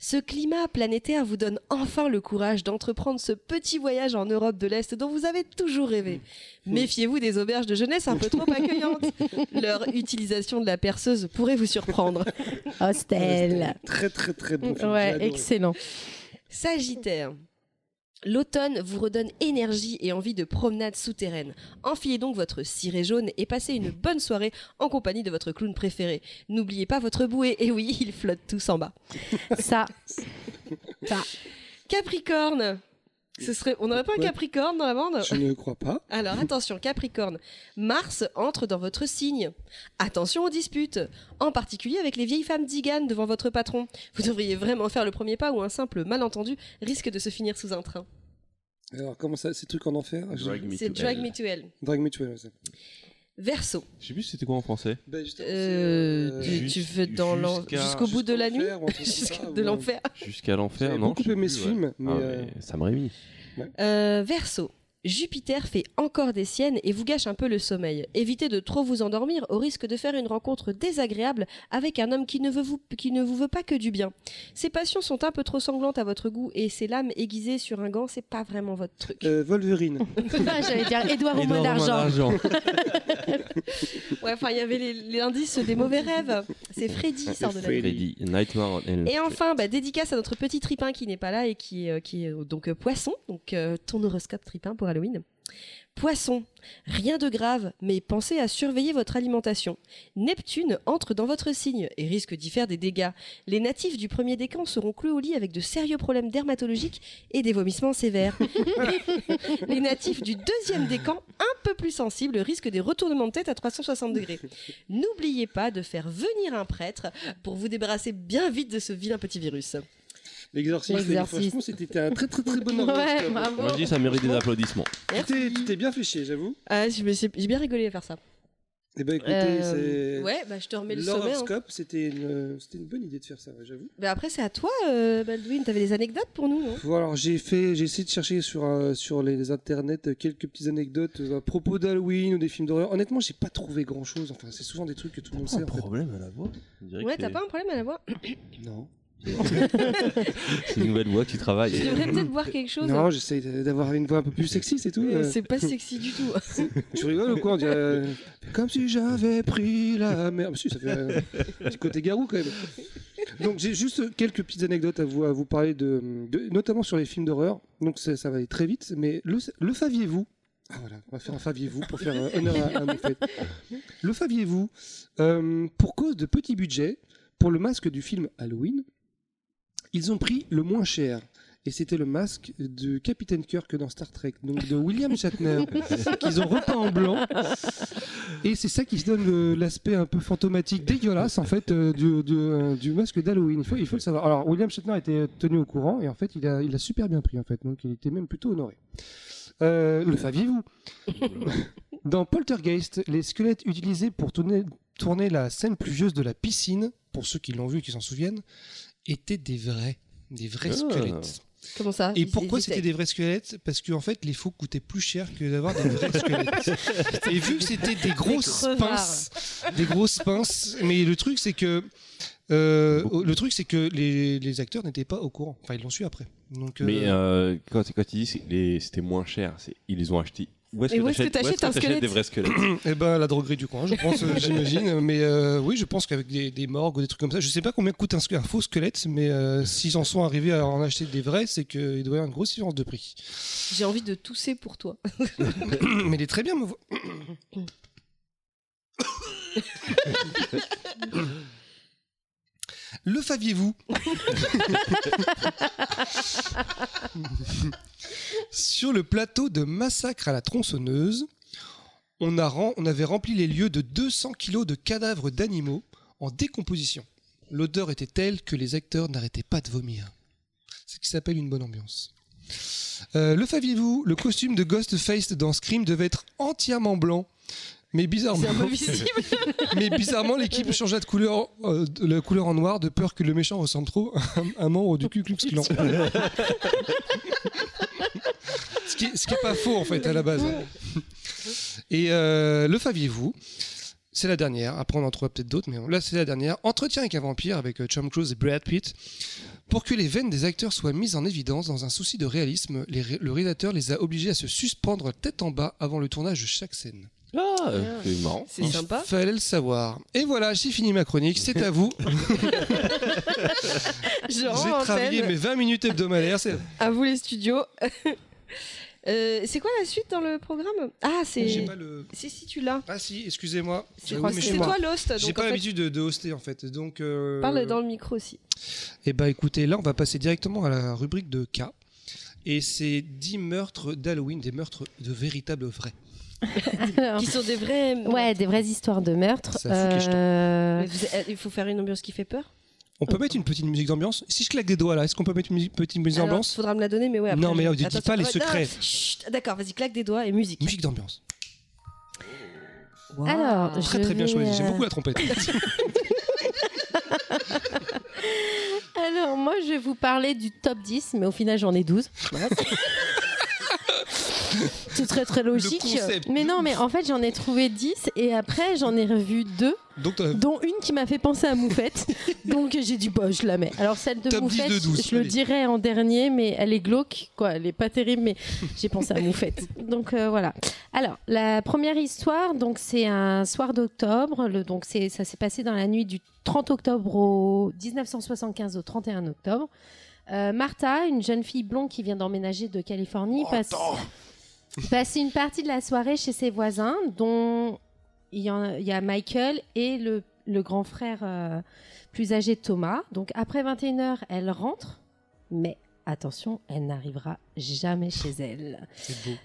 Ce climat planétaire vous donne enfin le courage d'entreprendre ce petit voyage en Europe de l'Est dont vous avez toujours rêvé. Méfiez-vous des auberges de jeunesse un peu trop [laughs] accueillantes. Leur utilisation de la perceuse pourrait vous surprendre. Hostel. Très, très, très bon Ouais, excellent. Sagittaire. L'automne vous redonne énergie et envie de promenade souterraine. Enfilez donc votre ciré jaune et passez une bonne soirée en compagnie de votre clown préféré. N'oubliez pas votre bouée, et oui, [laughs] ils flottent tous en bas. Ça. Capricorne. Ce serait, on n'aurait pas un. Capricorne dans la bande? Je ne crois pas. Alors attention, Capricorne. Mars entre dans votre signe. Attention aux disputes, en particulier avec les vieilles femmes d'Igan devant votre patron. Vous devriez vraiment faire le premier pas ou un simple malentendu risque de se finir sous un train. Alors, comment ça Ces trucs en enfer? C'est Drag. Me to Hell. Drag Me to Hell, ouais, c'est- Verseau. Je sais plus c'était quoi en français. Justement, Euh, c'est, tu, juste- tu veux dans l'en- jusqu'à- jusqu'au bout de la nuit? [laughs] Jusqu'à- ça, De l'enfer? Jusqu'à l'enfer, non beaucoup aimé ce film, mais, Ah, euh, mais Sam Raimi. Euh, Verseau. Jupiter fait encore des siennes et vous gâche un peu le sommeil. Évitez de trop vous endormir au risque de faire une rencontre désagréable avec un homme qui ne, veut vous, qui ne vous veut pas que du bien. Ses passions sont un peu trop sanglantes à votre goût et ses lames aiguisées sur un gant, c'est pas vraiment votre truc. Euh, Wolverine. [laughs] Ah, J'allais dire Édouard au moins Édouard Romain d'argent. [laughs] Ouais, enfin, il y avait les, les indices des mauvais rêves. C'est Freddy, sort de la Freddy, Nightmare Et enfin, bah, dédicace à notre petit tripin qui n'est pas là et qui, est, euh, qui est euh, donc euh, poisson, donc euh, ton horoscope tripin pour Halloween. Poisson, rien de grave, mais pensez à surveiller votre alimentation. Neptune entre dans votre signe et risque d'y faire des dégâts. Les natifs du premier décan seront cloués au lit avec de sérieux problèmes dermatologiques et des vomissements sévères. [laughs] Les natifs du deuxième décan, un peu plus sensibles, risquent des retournements de tête à 360 degrés. N'oubliez pas de faire venir un prêtre pour vous débarrasser bien vite de ce vilain petit virus. L'exorciste. Franchement, c'était un très très très bon [laughs] Ouais, bravo. Moi je dis ça mérite des applaudissements. Tu t'es- bien fiché, j'avoue. Ah, j'ai bien rigolé à faire ça. Eh ben écoutez, Euh, c'est. Ouais, bah je te remets le sommet. hein. L'horoscope, c'était une, c'était une bonne idée de faire ça, j'avoue. Bah après, c'est à toi, euh, Baldwin. T'avais des anecdotes pour nous, non? Bon, alors j'ai fait, j'ai essayé de chercher sur euh, sur les internets euh, quelques petites anecdotes euh, à propos d'Halloween ou des films d'horreur. Honnêtement, j'ai pas trouvé grand chose. Enfin, c'est souvent des trucs que tout le monde sait. un En fait. problème à la voix? Ouais, t'as pas un problème à la voix? Non. [laughs] C'est une nouvelle voix tu travailles. Tu devrais peut-être boire quelque chose. Non, j'essaye d'avoir une voix un peu plus sexy, c'est tout. Euh. C'est pas sexy du tout. [laughs] Tu rigoles ou quoi on dirait, euh, Comme si j'avais pris la mer. Ah, si, ça fait euh, petit côté garou quand même. Donc j'ai juste quelques petites anecdotes à vous, à vous parler, de, de- notamment sur les films d'horreur. Donc ça, ça va aller très vite. Mais le, le faviez-vous? Ah voilà, on va faire un faviez-vous pour faire euh, honneur à, à mes fêtes. Le faviez-vous euh, Pour cause de petit budget, pour le masque du film Halloween, ils ont pris le moins cher. Et c'était le masque de Capitaine Kirk dans Star Trek, donc de William Shatner, [laughs] qu'ils ont repeint en blanc. Et c'est ça qui se donne le- l'aspect un peu fantomatique, dégueulasse en fait, euh, du, du, euh, du masque d'Halloween. Il faut, il faut le savoir. Alors, William Shatner était tenu au courant et en fait, il a, il a super bien pris en fait, donc il était même plutôt honoré. Euh, le saviez-vous? [laughs] Dans Poltergeist, les squelettes utilisés pour tourner, tourner la scène pluvieuse de la piscine, pour ceux qui l'ont vu et qui s'en souviennent, étaient des vrais, des vrais Ah. squelettes. Comment ça? Et Ils- pourquoi ils c'était des vrais squelettes? Parce qu'en fait, les faux coûtaient plus cher que d'avoir des vrais [laughs] squelettes. Et vu que c'était des grosses pinces, des grosses pinces, mais le truc c'est que euh, le truc c'est que les, les acteurs n'étaient pas au courant. Enfin, ils l'ont su après. Donc, euh, Mais euh, quand, quand tu dis c'est les- c'était moins cher, c'est ils les ont achetés. Où est-ce que où est-ce que t'achètes- où est-ce t'achètes un squelette des vrais squelettes eh ben, la droguerie du coin, je pense, euh, j'imagine. Mais euh, oui, je pense qu'avec des, des morgues ou des trucs comme ça, je sais pas combien coûte un, faux squelette, mais euh, s'ils en sont arrivés à en acheter des vrais, c'est qu'il doit y avoir une grosse différence de prix. J'ai envie de tousser pour toi. mais il est très bien, me voix. Le faviez-vous Sur le plateau de Massacre à la tronçonneuse, on, avait rempli les lieux de 200 kilos de cadavres d'animaux en décomposition. L'odeur était telle que les acteurs n'arrêtaient pas de vomir. C'est ce qui s'appelle une bonne ambiance. Euh, le faviez-vous Le costume de Ghostface dans Scream devait être entièrement blanc. Mais bizarrement, C'est un peu visible. [laughs] mais bizarrement, l'équipe changea de couleur, euh, de la couleur en noir de peur que le méchant ressemble trop à un- un membre du Ku Klux Klan. [laughs] ce, qui ce qui est pas faux en fait à la base. Et euh, le faviez-vous? C'est la dernière. Après, on en trouvera peut-être d'autres, mais là, c'est la dernière. Entretien avec un vampire avec euh, Tom Cruise et Brad Pitt. Pour que les veines des acteurs soient mises en évidence dans un souci de réalisme, les ré- le réalisateur les a obligés à se suspendre tête en bas avant le tournage de chaque scène. Ah, c'est marrant. C'est Il sympa. Fallait le savoir. Et voilà, j'ai fini ma chronique. C'est à vous. [laughs] Je rends J'ai travaillé mes 20 minutes hebdomadaires. c'est- À vous les studios. [laughs] Euh, c'est quoi la suite dans le programme? Ah, J'ai c'est. pas le. Si, si, tu l'as. Ah si, excusez-moi. C'est mais toi l'host. J'ai donc pas en fait, l'habitude de, de hoster en fait. Donc. euh, Parle dans le micro aussi. Eh ben écoutez, là on va passer directement à la rubrique de cas. Et c'est 10 meurtres d'Halloween, des meurtres de véritables vrais. Alors, [laughs] Qui sont des vrais. ouais, des vraies histoires de meurtre. Ça fout les jetons. Euh, euh, Il faut faire une ambiance qui fait peur. On peut mettre une petite musique d'ambiance Si je claque des doigts là, est-ce qu'on peut mettre une musique- petite musique Alors, d'ambiance? faudra me la donner, mais ouais. après, Non, mais je- on dit Attends, pas les secrets. chut, D'accord, vas-y, claque des doigts et musique. Musique d'ambiance. Alors, Très je très bien vais, choisi. J'aime euh, beaucoup la trompette. [laughs] Alors, moi, je vais vous parler du top 10, mais au final, j'en ai 12. [laughs] très très logique. Mais non, mais en fait, j'en ai trouvé 10 et après, j'en ai revu deux, Donc, t'as- dont une qui m'a fait penser à Moufette. [laughs] Donc j'ai dit, bah, je la mets. Alors celle de Top 10 Moufette, de 12, je le dirais en dernier, mais elle est glauque, quoi. Elle est pas terrible, mais j'ai pensé à Moufette. Donc euh, voilà. Alors, la première histoire, donc c'est un soir d'octobre. Le, donc c'est, ça s'est passé dans la nuit du 30 octobre au 1975 au 31 octobre. Euh, Martha, une jeune fille blonde qui vient d'emménager de Californie, passe, passe une partie de la soirée chez ses voisins, dont il y, en- il y a Michael et le, le grand frère euh, plus âgé de Thomas. Donc après 21h, elle rentre, mais attention, elle n'arrivera jamais chez elle.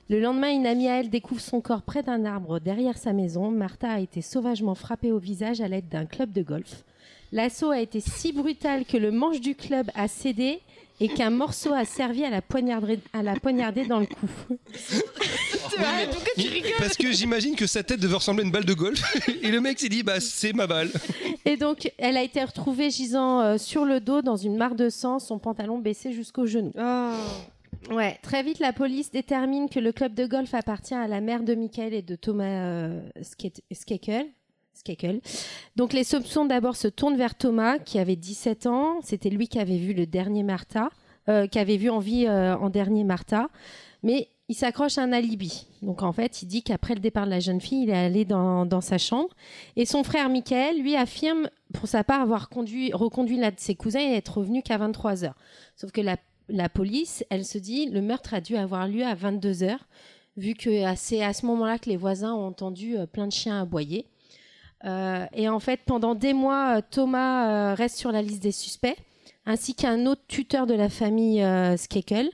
Le lendemain, une amie à elle découvre son corps près d'un arbre derrière sa maison. Martha a été sauvagement frappée au visage à l'aide d'un club de golf. L'assaut a été si brutal que le manche du club a cédé et qu'un morceau a servi à la poignarder, à la poignarder dans le cou. Parce que j'imagine que sa tête devait ressembler à une balle de golf. [laughs] Et le mec s'est dit, bah, c'est ma balle. Et donc, elle a été retrouvée gisant euh, sur le dos dans une mare de sang, son pantalon baissé jusqu'au genou. Ouais, très vite, la police détermine que le club de golf appartient à la mère de Michael et de Thomas euh, Ske- Skekel. Donc, les soupçons d'abord se tournent vers Thomas, qui avait 17 ans. C'était lui qui avait vu le dernier Martha, euh, qui avait vu en vie euh, en dernier Martha. Mais il s'accroche à un alibi. Donc, en fait, il dit qu'après le départ de la jeune fille, il est allé dans, sa chambre. Et son frère Michael, lui, affirme pour sa part avoir conduit, reconduit l'un de ses cousins et être revenu qu'à 23 heures. Sauf que la, la police, elle se dit, le meurtre a dû avoir lieu à 22 heures, vu que euh, c'est à ce moment-là que les voisins ont entendu plein de chiens aboyer. Euh, et en fait, pendant des mois, euh, Thomas euh, reste sur la liste des suspects, ainsi qu'un autre tuteur de la famille euh, Skekel.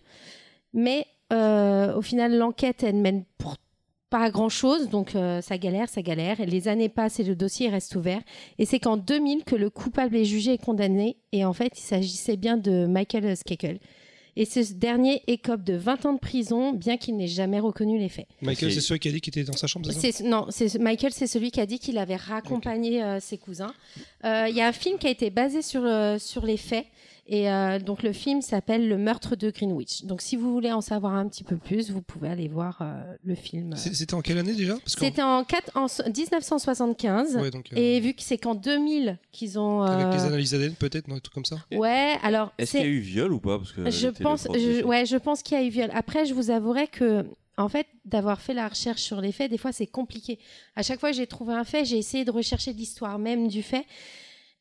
Mais au final, l'enquête, elle mène pas à grand chose, donc ça galère, ça galère. Et les années passent et le dossier reste ouvert. Et c'est qu'en 2000 que le coupable est jugé et condamné. Et en fait, il s'agissait bien de Michael Skekel. Et ce dernier écope de 20 ans de prison, bien qu'il n'ait jamais reconnu les faits. Michael, c'est celui qui a dit qu'il était dans sa chambre, c'est ça non, c'est Michael, c'est celui qui a dit qu'il avait raccompagné euh, ses cousins. Euh, Il y a un film qui a été basé sur euh, sur les faits et euh, donc le film s'appelle Le meurtre de Greenwich. Donc si vous voulez en savoir un petit peu plus, vous pouvez aller voir euh, le film. C'était en quelle année déjà? C'était en, quatre- en 1975 Ouais, donc, euh, et vu que c'est qu'en 2000 qu'ils ont. Avec les analyses ADN, peut-être, non, des trucs comme ça? Ouais, alors Est-ce qu'il y a eu viol ou pas? Parce que Je pense, je, ouais, je pense qu'il y a eu viol. Après, je vous avouerai que, en fait, d'avoir fait la recherche sur les faits, des fois, c'est compliqué. À chaque fois que j'ai trouvé un fait, j'ai essayé de rechercher l'histoire même du fait.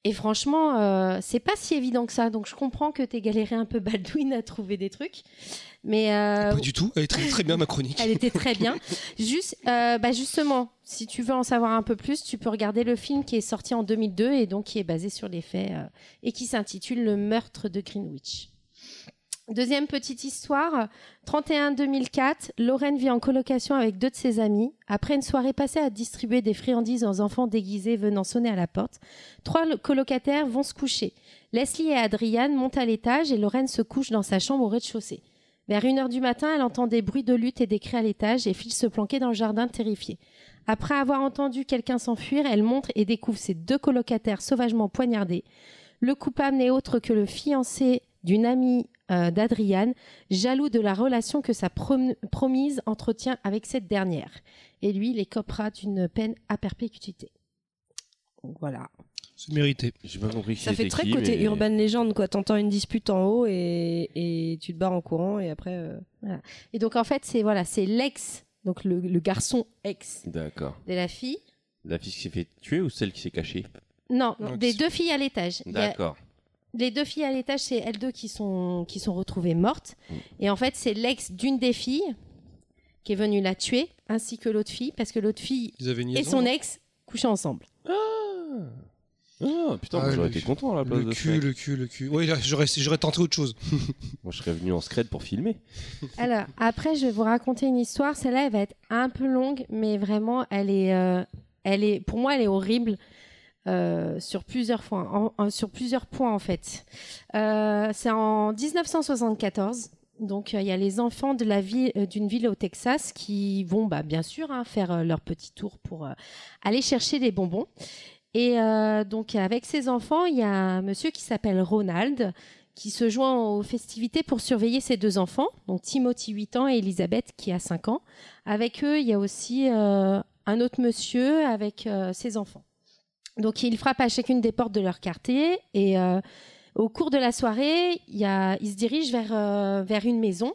Et franchement, euh, c'est pas si évident que ça. Donc, je comprends que t'aies galéré un peu Baldwin à trouver des trucs. Mais, euh, Pas du tout. Elle très, très bien, ma chronique. elle était très bien. [laughs] Juste, euh, bah justement, si tu veux en savoir un peu plus, tu peux regarder le film qui est sorti en 2002 et donc qui est basé sur les faits euh, et qui s'intitule Le meurtre de Greenwich. Deuxième petite histoire, 31-2004, Lorraine vit en colocation avec deux de ses amis. Après une soirée passée à distribuer des friandises aux enfants déguisés venant sonner à la porte, trois lo- colocataires vont se coucher. Leslie et Adriane montent à l'étage et Lorraine se couche dans sa chambre au rez-de-chaussée. Vers une heure du matin, elle entend des bruits de lutte et des cris à l'étage et file se planquer dans le jardin terrifiée. Après avoir entendu quelqu'un s'enfuir, elle montre et découvre ses deux colocataires sauvagement poignardés. Le coupable n'est autre que le fiancé d'une amie euh, d'Adriane, jaloux de la relation que sa prom- promise entretient avec cette dernière. Et lui, il écopera d'une peine à perpétuité. Donc voilà. C'est mérité. J'ai pas compris qui Ça fait très qui, côté mais- urban légende, quoi. T'entends une dispute en haut et, et tu te barres en courant et après. euh, Et donc en fait, c'est voilà, c'est l'ex, donc le, le garçon ex D'accord. de la fille. La fille qui s'est fait tuer ou celle qui s'est cachée? Non, des deux filles à l'étage. D'accord. Les deux filles à l'étage, c'est elles deux qui sont, qui sont retrouvées mortes. Et en fait, c'est l'ex d'une des filles qui est venue la tuer, ainsi que l'autre fille, parce que l'autre fille Ils avaient une et liaison, son non ex couchaient ensemble. Ah, putain, Ah, moi, j'aurais le- été content à la place Le de ce cul, mec. le cul, le cul. Oui, là, j'aurais, j'aurais tenté autre chose. [laughs] Moi, je serais venu en scred pour filmer. [laughs] Alors, après, je vais vous raconter une histoire. Celle-là, elle va être un peu longue, mais vraiment, elle est, euh, elle est, pour moi, elle est horrible. Euh, sur plusieurs points, en- sur plusieurs points en fait. Euh, c'est en 1974, donc euh, il y a les enfants de la ville, d'une ville au Texas qui vont, bah, bien sûr, hein, faire leur petit tour pour aller chercher des bonbons. Et donc avec ses enfants, il y a un monsieur qui s'appelle Ronald qui se joint aux festivités pour surveiller ses deux enfants, donc Timothy 8 ans et Elisabeth qui a 5 ans. Avec eux, il y a aussi un autre monsieur avec ses enfants. Donc il frappe à chacune des portes de leur quartier et euh, au cours de la soirée, il, y a, il se dirige vers, euh, vers une maison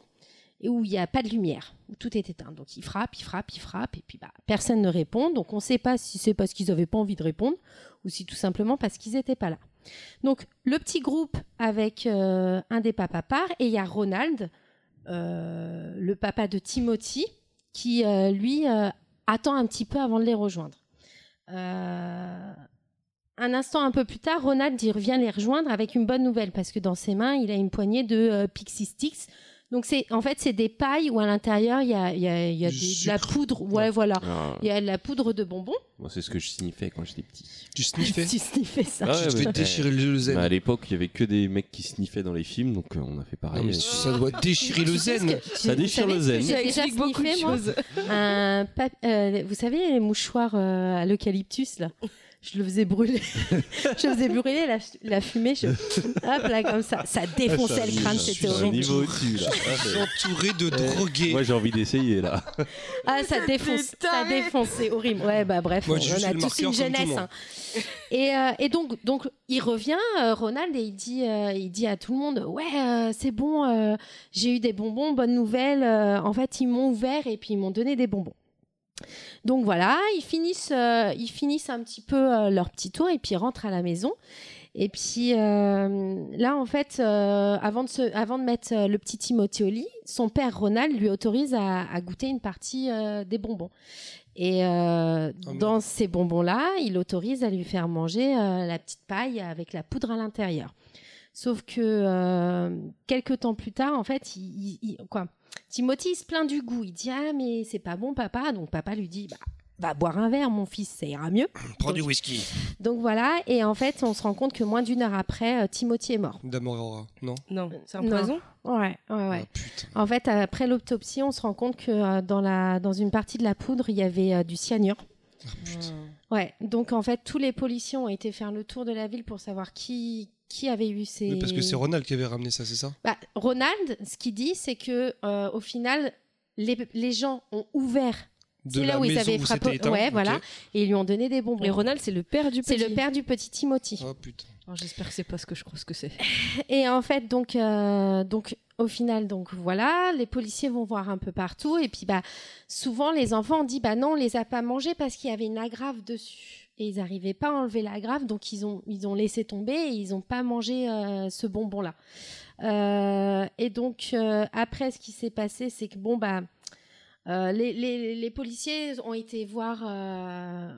où il n'y a pas de lumière, où tout est éteint. Donc il frappe, il frappe, il frappe, et puis bah, personne ne répond. Donc on ne sait pas si c'est parce qu'ils n'avaient pas envie de répondre ou si tout simplement parce qu'ils n'étaient pas là. Donc le petit groupe avec euh, un des papas part et il y a Ronald, le papa de Timothy, qui lui attend un petit peu avant de les rejoindre. Un instant un peu plus tard, Ronald il revient les rejoindre avec une bonne nouvelle parce que dans ses mains, il a une poignée de euh, Pixie Sticks. Donc c'est en fait c'est des pailles où à l'intérieur il y a, il y a- il y a des- de la poudre. Ouais, voilà. Ah, Il y a de la poudre de bonbons. moi, c'est ce que je sniffais quand j'étais petit. Tu sniffais. [laughs] Si sniffais ça. Ah ouais, tu mais- déchirer le zen. Bah, à l'époque, il y avait que des mecs qui sniffaient dans les films, donc euh, on a fait Non, pareil. mais avec- ça doit déchirer le zen. Ça déchire le zen. J'ai Ça déjà explique beaucoup de sniffé, moi, choses. un euh, vous savez les mouchoirs euh, à l'eucalyptus là? Je le faisais brûler [laughs] je faisais brûler la, la fumée je... hop là comme ça ça défonçait le crâne c'était horrible niveau au-dessus, là. Je suis [laughs] entouré de drogués. Moi, j'ai envie d'essayer, là. ah ça défonce ça défonce c'est horrible ouais bah bref Moi, on, a tous une jeunesse hein. et, euh, et donc donc il revient euh, Ronald et il dit euh, il dit à tout le monde ouais euh, c'est bon euh, j'ai eu des bonbons bonne nouvelle euh, en fait ils m'ont ouvert et puis ils m'ont donné des bonbons donc voilà, ils finissent, euh, ils finissent un petit peu euh, leur petit tour et puis ils rentrent à la maison. Et puis euh, là, en fait, avant, de se, avant de mettre le petit Timothy au lit, son père Ronald lui autorise à, à goûter une partie des bonbons. Et euh, merde. dans ces bonbons-là, il autorise à lui faire manger euh, la petite paille avec la poudre à l'intérieur. Sauf que euh, quelques temps plus tard, en fait, il, il- il- quoi, Timothy il se plaint du goût. Il dit ah mais c'est pas bon papa. Donc papa lui dit bah va boire un verre mon fils, ça ira mieux. [clears throat] Prends du whisky. Donc voilà et en fait on se rend compte que moins d'une heure après euh, Timothy est mort. D'Amorora. Non? Non, c'est un Non. poison. Ouais ouais ouais. Ah, putain. En fait après l'autopsie on se rend compte que euh, dans la dans une partie de la poudre il y avait euh, du cyanure. Ah, putain. Ouais donc en fait tous les policiers ont été faire le tour de la ville pour savoir qui qui avait eu ces. Mais parce que c'est Ronald qui avait ramené ça, c'est ça? Bah, Ronald, ce qu'il dit, c'est que euh, au final, les, les gens ont ouvert. De C'est là où ils avaient frappé. éteint Ouais, voilà. Et ils lui ont donné des bonbons. Et Ronald, c'est le père du c'est petit. le père du petit Timothy. Oh putain. Alors, J'espère que c'est pas ce que je crois ce que c'est. Et en fait, donc, euh, donc, au final, donc voilà, les policiers vont voir un peu partout. Et puis, bah, souvent, les enfants ont dit, bah non, on les a pas mangés parce qu'il y avait une agrafe dessus. Et ils n'arrivaient pas à enlever l'agrafe, donc ils ont, ils ont laissé tomber et ils n'ont pas mangé euh, ce bonbon-là. Euh, et donc, euh, après, ce qui s'est passé, c'est que, bon, bah, les, les, les policiers ont été voir,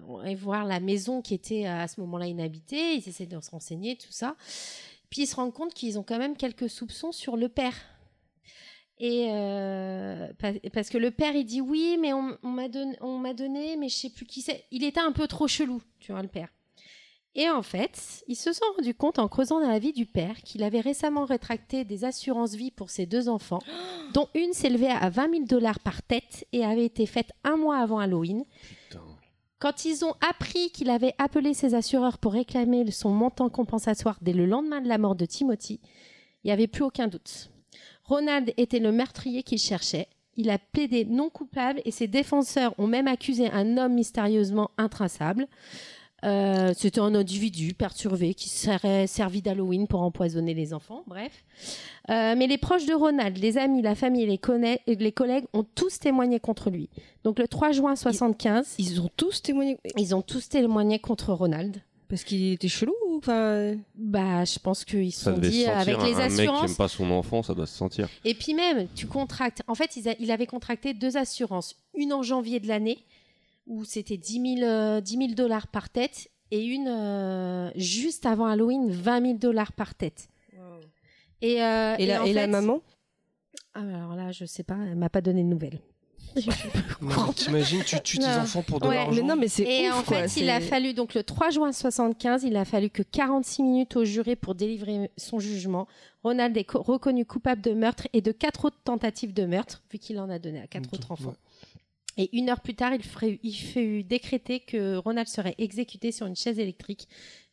ont été voir la maison qui était à ce moment-là inhabitée. Ils essaient de se renseigner, tout ça. Puis ils se rendent compte qu'ils ont quand même quelques soupçons sur le père. Et euh, pa- parce que le père il dit oui, mais on, on m'a donné, on m'a donné, mais je sais plus qui c'est. Il était un peu trop chelou, tu vois le père. Et en fait, ils se sont rendus compte en creusant dans la vie du père qu'il avait récemment rétracté des assurances vie pour ses deux enfants, [gasps] dont une s'élevait à 20 000 dollars par tête et avait été faite un mois avant Halloween. Putain. Quand ils ont appris qu'il avait appelé ses assureurs pour réclamer son montant compensatoire dès le lendemain de la mort de Timothy, il n'y avait plus aucun doute. Ronald était le meurtrier qu'il cherchait. Il a plaidé non coupable et ses défenseurs ont même accusé un homme mystérieusement intraçable. Euh, C'était un individu perturbé qui serait servi d'Halloween pour empoisonner les enfants. Bref. Euh, mais les proches de Ronald, les amis, la famille et les, conna- et les collègues ont tous témoigné contre lui. Donc le 3 juin 75, Ils ont tous témoigné. ils ont tous témoigné contre Ronald. Parce qu'il était chelou ou. Bah, je pense qu'ils se Ça sont dit avec les un mec qui assurances. aime pas son enfant, ça doit se sentir. Et puis même, tu contractes. En fait, a- il avait contracté deux assurances. Une en janvier de l'année, où c'était 10 000, euh, 10 000 dollars par tête, et une euh, juste avant Halloween, 20 000 dollars par tête. Et, euh, Et, la, en et la fait- maman? Ah, Alors là, je sais pas, elle m'a pas donné de nouvelles. [laughs] T'imagines, tu tues tes enfants pour de Ouais, l'argent. Mais non, mais c'est Et ouf, en quoi, fait, il a fallu donc le 3 juin 75, il a fallu que 46 minutes au juré pour délivrer son jugement. Ronald est co- reconnu coupable de meurtre et de quatre autres tentatives de meurtre, vu qu'il en a donné à quatre autres enfants. Et une heure plus tard, il, ferait- il fut décrété que Ronald serait exécuté sur une chaise électrique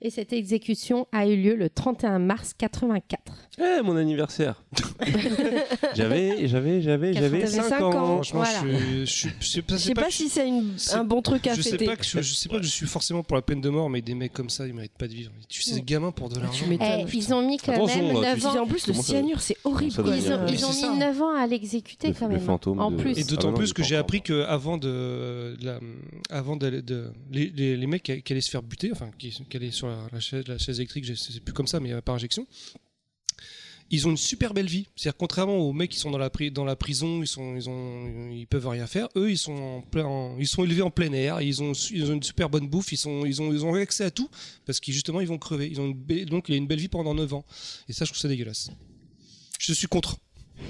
Et cette exécution a eu lieu le 31 mars 84. Eh, mon anniversaire. [laughs] j'avais, j'avais, j'avais, j'avais T'avais 5 cinq ans. ans. Franchement, Voilà. je, je, je, je sais pas, Je sais pas que si c'est un bon truc à je sais fêter. pas que je, je sais pas que je suis forcément pour la peine de mort, mais des mecs comme ça, ils méritent pas de vivre. Tuent ces gamins pour de l'argent. Eh, putain. ils ont mis quand Attention, même là, 9 tu Puis ans. en plus, le cyanure, c'est horrible. Ils ont, ils mis ça. 9 ans à l'exécuter Le- quand le même. fantôme en plus. Et d'autant Ah plus que j'ai appris mort. que avant de, la, avant d'aller- de, les, mecs qui, allaient se faire buter, enfin qui, qui allaient sur la, la chaise, la chaise électrique, je sais plus comme ça, mais euh, par injection, ils ont une super belle vie. C'est-à-dire contrairement aux mecs qui sont dans la, pri- dans la prison, ils sont, ils ont, ils peuvent rien faire. Eux, ils sont en plein, en- ils sont élevés en plein air, ils ont, ils ont une super bonne bouffe, ils sont, ils ont, ils ont accès à tout parce qu'ils justement ils vont crever. Ils ont une belle- donc il y a une belle vie pendant 9 ans. Et ça, je trouve ça dégueulasse. Je suis contre. [laughs]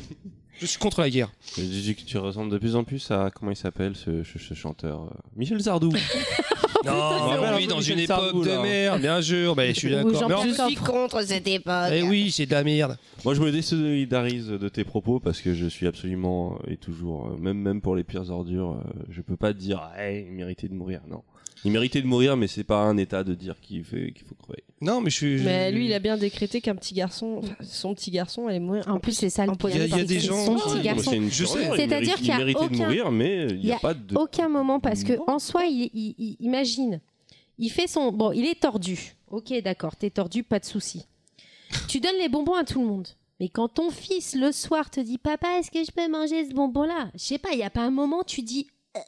Je suis contre la guerre. Je dis que tu ressembles de plus en plus à comment il s'appelle ce, ce- ce chanteur euh, Michel Sardou. [laughs] Non, on on vit dans une époque de merde, bien sûr. Bah, je suis d'accord. Mais. Je suis contre cette époque. Eh oui, c'est de la merde. Moi, je me désolidarise de tes propos parce que je suis absolument et toujours, euh, même même pour les pires ordures, euh, je peux pas te dire, hey, il méritait de mourir. Non, il méritait de mourir, mais c'est pas un état de dire qu'il fait qu'il faut crever. Non, mais je suis. Mais lui, il a bien décrété qu'un petit garçon, enfin, son petit garçon allait mourir. En plus, c'est ça le Il y a- y des gens Son qui- petit garçon. C'est-à-dire qu'il méritait de mourir, mais il n'y y a, a pas de. aucun moment parce que Non. en soi, il, il- il- imagine, il fait son bon, il est tordu. Ok, d'accord, t'es tordu, pas de souci. tu donnes les bonbons à tout le monde. Mais quand ton fils le soir te dit papa, est-ce que je peux manger ce bonbon-là? Je sais pas, il y a pas un moment tu dis Euh,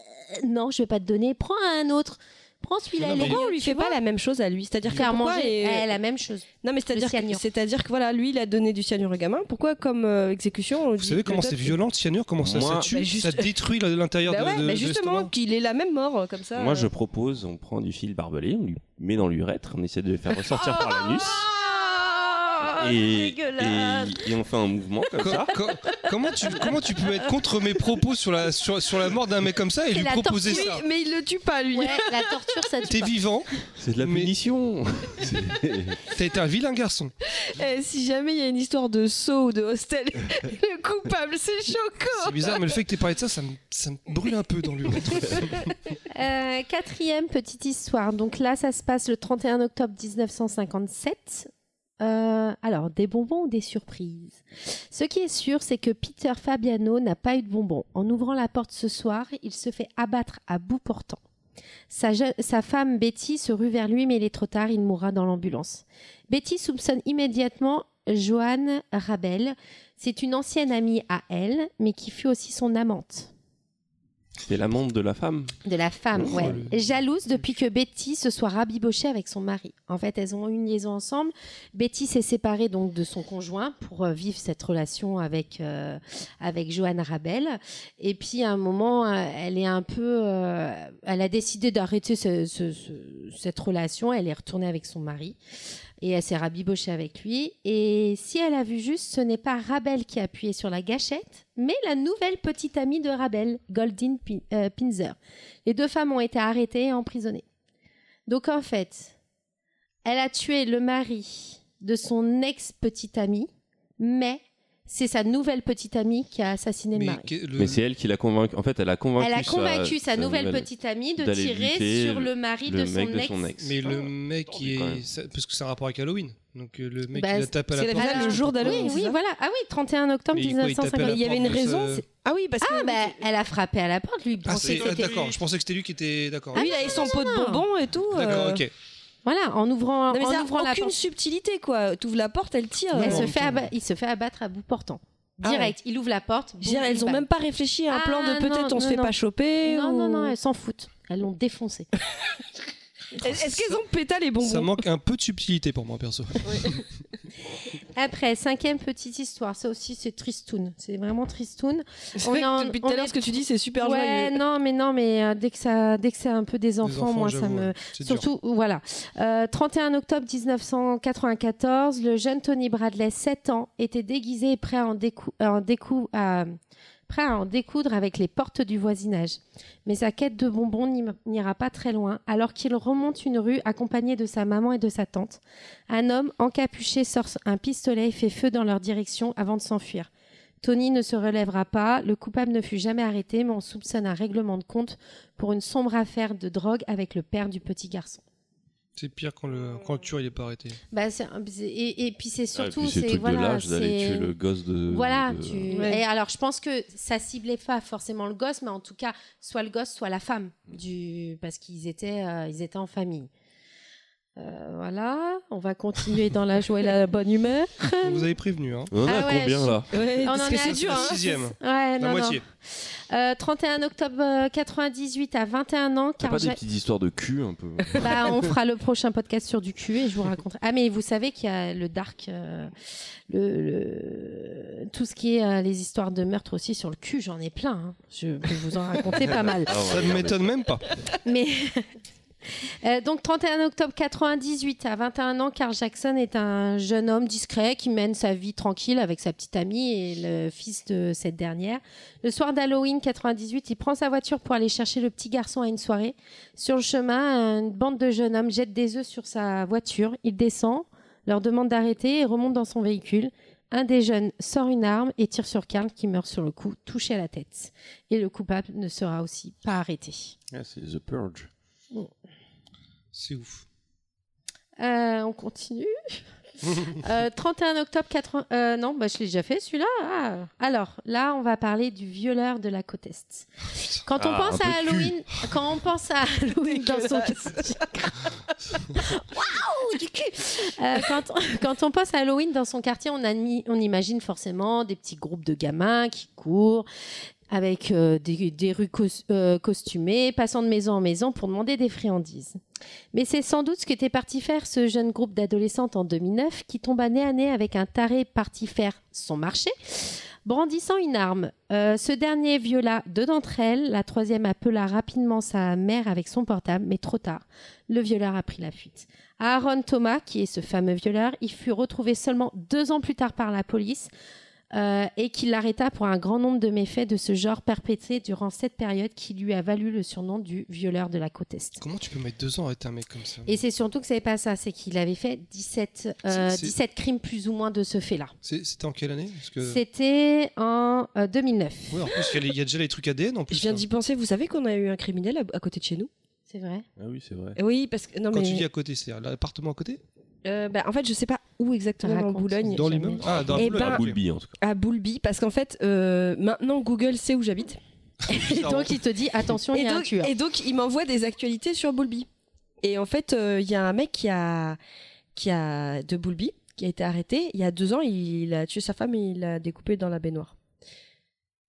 non, je vais pas te donner, prends un autre, prends celui-là. Non, Pourquoi on lui fait pas la même chose à lui C'est-à-dire que faire pourquoi manger et- eh, la même chose. Non, mais c'est-à-dire que, c'est-à-dire que voilà, lui, il a donné du cyanure au gamin. Pourquoi, comme euh, exécution, on Vous dit savez comment c'est violent, le cyanure? Comment ça, ça Moi- tue? Bah, juste- Ça détruit l'intérieur Bah de, ouais, de, bah de justement, l'estomac? qu'il ait la même mort euh, comme ça. Moi, euh. je propose, on prend du fil barbelé, on lui met dans l'urètre, on essaie de le faire ressortir [laughs] par l'anus. Ah, Et, et, et on fait un mouvement comme Co- ça. co- comment, tu, comment tu peux être contre mes propos sur la, sur, sur la mort d'un mec comme ça et lui proposer ça mais il le tue pas, lui. Ouais, la torture, ça tue T'es vivant, C'est de la punition. [laughs] T'as été un vilain garçon. Eh, si jamais il y a une histoire de saut ou de hostel, [laughs] le coupable, c'est choquant. C'est bizarre, mais le fait que t'aies parlé de ça, ça me, ça me brûle un peu dans l'urètre. [laughs] Euh, quatrième petite histoire. Donc là, ça se passe le 31 octobre 1957. Euh, alors, des bonbons ou des surprises? Ce qui est sûr, c'est que Peter Fabiano n'a pas eu de bonbons. En ouvrant la porte ce soir, il se fait abattre à bout portant. Sa, femme Betty se rue vers lui, mais il est trop tard, il mourra dans l'ambulance. Betty soupçonne immédiatement Joanne Rabel. C'est une ancienne amie à elle, mais qui fut aussi son amante. C'est l'amante de la femme. De la femme, Oh, ouais. le- Jalouse depuis que Betty se soit rabibochée avec son mari. En fait, elles ont eu une liaison ensemble. Betty s'est séparée donc de son conjoint pour euh, vivre cette relation avec euh, avec Joanne Rabel. Et puis à un moment, euh, elle est un peu, elle a décidé d'arrêter ce- ce- ce- cette relation. Elle est retournée avec son mari et elle s'est rabibochée avec lui. Et si elle a vu juste, ce n'est pas Rabel qui a appuyé sur la gâchette, mais la nouvelle petite amie de Rabel, Goldin euh, Pinzer. Les deux femmes ont été arrêtées et emprisonnées. Donc en fait, elle a tué le mari de son ex-petite amie, mais c'est sa nouvelle petite amie qui a assassiné le Mais, mari. le- Mais c'est elle qui l'a convaincu. En fait, elle a convaincu. Elle a convaincu sa, nouvelle, nouvelle- petite amie de tirer sur le mari le de, mec son de ex. son ex. mais le Oh, mec qui est. ça- parce que c'est un rapport avec Halloween. Donc euh, le mec Bah, qui la tape à la c'est porte. finale le jour d'Halloween, Oui, c'est oui, voilà. Ah oui, 31 octobre Mais quoi, il tapait à 1950. la Il y avait une raison. ce- c'est- Ah oui, parce que Ah, bah, elle a frappé à la porte, lui. Ah, c'est- ah, d'accord, je pensais que c'était lui qui était. D'accord. lui, il avait son pot de bonbons et tout. D'accord, euh. ok. Voilà, en ouvrant, Non, mais en ça a ouvrant la aucune subtilité, quoi. T'ouvres la porte, elle tire. Elle se fait aba- il se fait abattre à bout portant. Ah Direct, il ouvre la porte. Boum, elles ont même pas réfléchi à un Ah, plan de non, peut-être on se non, fait non. pas choper. Non, ou- non, non, elles s'en foutent. Elles l'ont défoncé. [laughs] Est-ce qu'elles ont péta les bonbons Ça manque un peu de subtilité pour moi, perso. [laughs] Après, cinquième petite histoire. Ça aussi, c'est tristoun. C'est vraiment tristoun. On vrai est en- que depuis tout à l'heure, ce que tu dis, c'est super ouais, joyeux. non, mais non, mais euh, dès que ça, dès que c'est un peu des enfants, moi, ça me, dur. Surtout, voilà. Euh, 31 octobre 1994, le jeune Tony Bradley, 7 ans, était déguisé et prêt à en, décou- à en décou- à- prêt à en découdre avec les portes du voisinage. Mais sa quête de bonbons n'ira pas très loin, alors qu'il remonte une rue accompagné de sa maman et de sa tante. Un homme encapuché sort un pistolet et fait feu dans leur direction avant de s'enfuir. Tony ne se relèvera pas, le coupable ne fut jamais arrêté, mais on soupçonne un règlement de compte pour une sombre affaire de drogue avec le père du petit garçon. C'est pire quand le, quand le tueur il est pas arrêté. Bah, c'est et, et puis c'est Ah, et surtout, puis c'est voilà, de l'âge d'aller c'est- tuer le gosse de. Voilà, de- tu... Ouais. et alors je pense que ça ciblait pas forcément le gosse, mais en tout cas, soit le gosse, soit la femme, du... parce qu'ils étaient, euh, ils étaient en famille. Euh, voilà, on va continuer dans la joie et la bonne humeur. On vous avez prévenu, hein. On en a Ah ouais, combien je- là Ouais, On en que est dur, La hein. sixième, [laughs] Ouais, la non, non. moitié. Euh, 31 octobre euh, 98 à 21 ans, car pas des petites histoires de cul un peu [laughs] bah, on fera le prochain podcast sur du cul et je vous raconterai. Ah mais vous savez qu'il y a le dark, euh, le, le- tout ce qui est euh, les histoires de meurtre aussi sur le cul, j'en ai plein. hein. Je peux vous en raconter [laughs] pas mal. Ah ouais, Ça ne m'étonne même pas. Mais Euh, donc 31 octobre 98 à 21 ans, Carl Jackson est un jeune homme discret qui mène sa vie tranquille avec sa petite amie et le fils de cette dernière. Le soir d'Halloween 98, il prend sa voiture pour aller chercher le petit garçon à une soirée. Sur le chemin, une bande de jeunes hommes jette des œufs sur sa voiture. Il descend, leur demande d'arrêter et remonte dans son véhicule. Un des jeunes sort une arme et tire sur Carl qui meurt sur le coup, touché à la tête. Et le coupable ne sera aussi pas arrêté. Ah, c'est The Purge. C'est ouf. Euh, on continue. [laughs] Euh, 31 octobre 80. euh, non, bah, je l'ai déjà fait celui-là. Ah. Alors là, on va parler du violeur de la côte Est. Quand on Ah, pense à Halloween, quand on pense à Halloween dans son [laughs] Waouh, du cul. Euh, quand, quand on pense à Halloween dans son quartier, on, admi- on imagine forcément des petits groupes de gamins qui courent avec euh, des, rues euh, costumées, passant de maison en maison pour demander des friandises. Mais c'est sans doute ce qu'était parti faire ce jeune groupe d'adolescentes en 2009 qui tomba nez à nez avec un taré parti faire son marché, brandissant une arme. Euh, ce dernier viola deux d'entre elles, la troisième appela rapidement sa mère avec son portable, mais trop tard. Le violeur a pris la fuite. Aaron Thomas, qui est ce fameux violeur, il fut retrouvé seulement deux ans plus tard par la police. Euh, et qui l'arrêta pour un grand nombre de méfaits de ce genre perpétrés durant cette période qui lui a valu le surnom du violeur de la côte Est. Comment tu peux mettre deux ans à arrêter un mec comme ça Et c'est surtout que c'est pas ça, c'est qu'il avait fait 17, euh, C'est- c'est- 17 crimes plus ou moins de ce fait-là. C'est- C'était en quelle année que... C'était en euh, 2009. Ouais, en plus, il y a y, déjà les trucs ADN en plus. Je viens là. d'y penser. Vous savez qu'on a eu un criminel à, à côté de chez nous? C'est vrai Ah oui, c'est vrai. Oui, parce que non Quand mais tu dis à côté, c'est l'appartement à côté? Euh, bah, en fait, je sais pas où exactement dans Raconte. Boulogne. Dans l'immeuble Ah, dans Eh Boulogne, ben-. À Boulby en tout cas. À Boulby, parce qu'en fait, euh, maintenant Google sait où j'habite. [laughs] Et donc il te dit attention, il Et y a un donc, tueur. et donc, il m'envoie des actualités sur Boulby. Et en fait, euh, il y a un mec qui a, qui a de Boulby, qui a été arrêté. Il y a deux ans, il a tué sa femme et il l'a découpée dans la baignoire.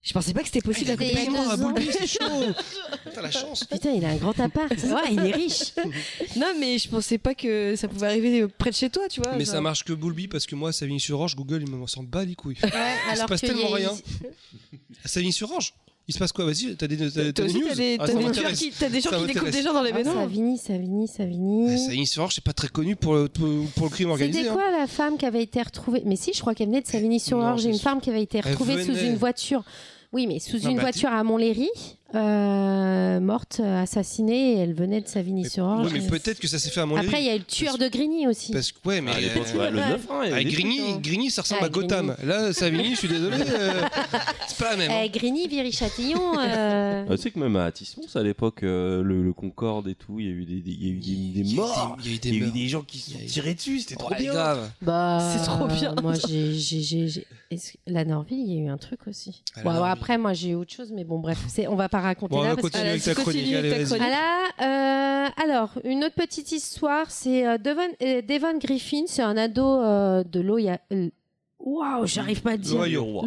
Je pensais pas que c'était possible à Ah, il côté de chez deux moi. à. Boulby, c'est chaud [laughs] T'as la chance Putain, il a un grand appart. Ouais, il est riche. [laughs] Non, mais je pensais pas que ça pouvait arriver près de chez toi, tu vois. Mais genre. ça marche que Boulby parce que moi, Savigny-sur-Orge, Google, il me s'en bat les couilles. Ouais, Il se alors passe y tellement a- rien. À Savigny-sur-Orge Il se passe quoi? Vas-y, t'as des, t'as, t'as Toi des aussi, news? t'as des, Ah, t'as ça des gens m'intéresse. qui, t'as des gens Ça qui découpent m'intéresse. des gens dans les Ah, baignoires. Savigny, Savigny, Ah, Savigny. Savigny-sur-Orge, c'est pas très connu pour le, pour, pour le crime organisé. C'était hein. quoi la femme qui avait été retrouvée? Mais si, je crois qu'elle venait de Non, Savigny-sur-Orge. c'est Une sûr. femme qui avait été Elle retrouvée sous venait. une voiture. Oui, mais sous Non, une mais voiture à Montlhéry, euh, morte, assassinée, et elle venait de Savigny-sur-Orge. Ouais, mais peut-être que ça s'est fait à Montlhéry. Après, il y a eu le tueur de Grigny aussi. Parce que, ouais, mais. à l'époque, euh, ouais, le 9, hein, il y avait avec des Grigny, hein. Grigny, ça ressemble Ah, à Gotham. Là, Savigny, je suis désolé, euh, [laughs] c'est pas la même. hein. Eh, Grigny, Viry-Châtillon. euh, Ah, tu sais que même à Atis-Mons, à l'époque, euh, le, le Concorde et tout, il y a eu des, des- il y a eu des, des morts. Il y a eu des y a eu meurtres. des gens qui se sont tirés dessus, c'était trop Ouais, bien. grave. Bah, C'est trop bien. Moi, j'ai, la Norville, il y a eu un truc aussi. Ah, Bon, après, moi, j'ai eu autre chose, mais bon, bref, c'est, on va pas raconter Bon, on là. va parce que- continuer avec ta chronique. continue Allez, avec ta vas-y. chronique. Voilà, euh, alors, une autre petite histoire, c'est euh, Devon, euh, Devon Griffin, c'est un ado euh, de euh, Waouh, j'arrive pas à dire. L'Ohio.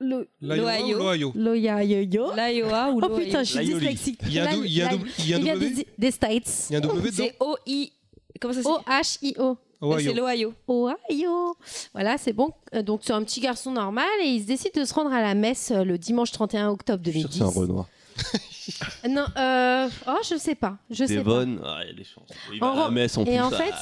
L'Ohio L'Ohio. L'Iowa ou Oh putain, je suis dyslexique. Il y a il y a il y a il W des, des States. Il y a un W dedans? C'est O-I. Comment ça s'écrit O-H-I-O. C'est l'Ohio. Ohio. Voilà, c'est bon. Donc, c'est un petit garçon normal et il se décide de se rendre à la messe le dimanche 31 octobre Je suis sûr 2010. que c'est un Renoir. Non, euh... oh, je sais pas. Je sais pas. Devon, ah, il y a des chances. Il va En à la messe en plus. Et en ah. fait,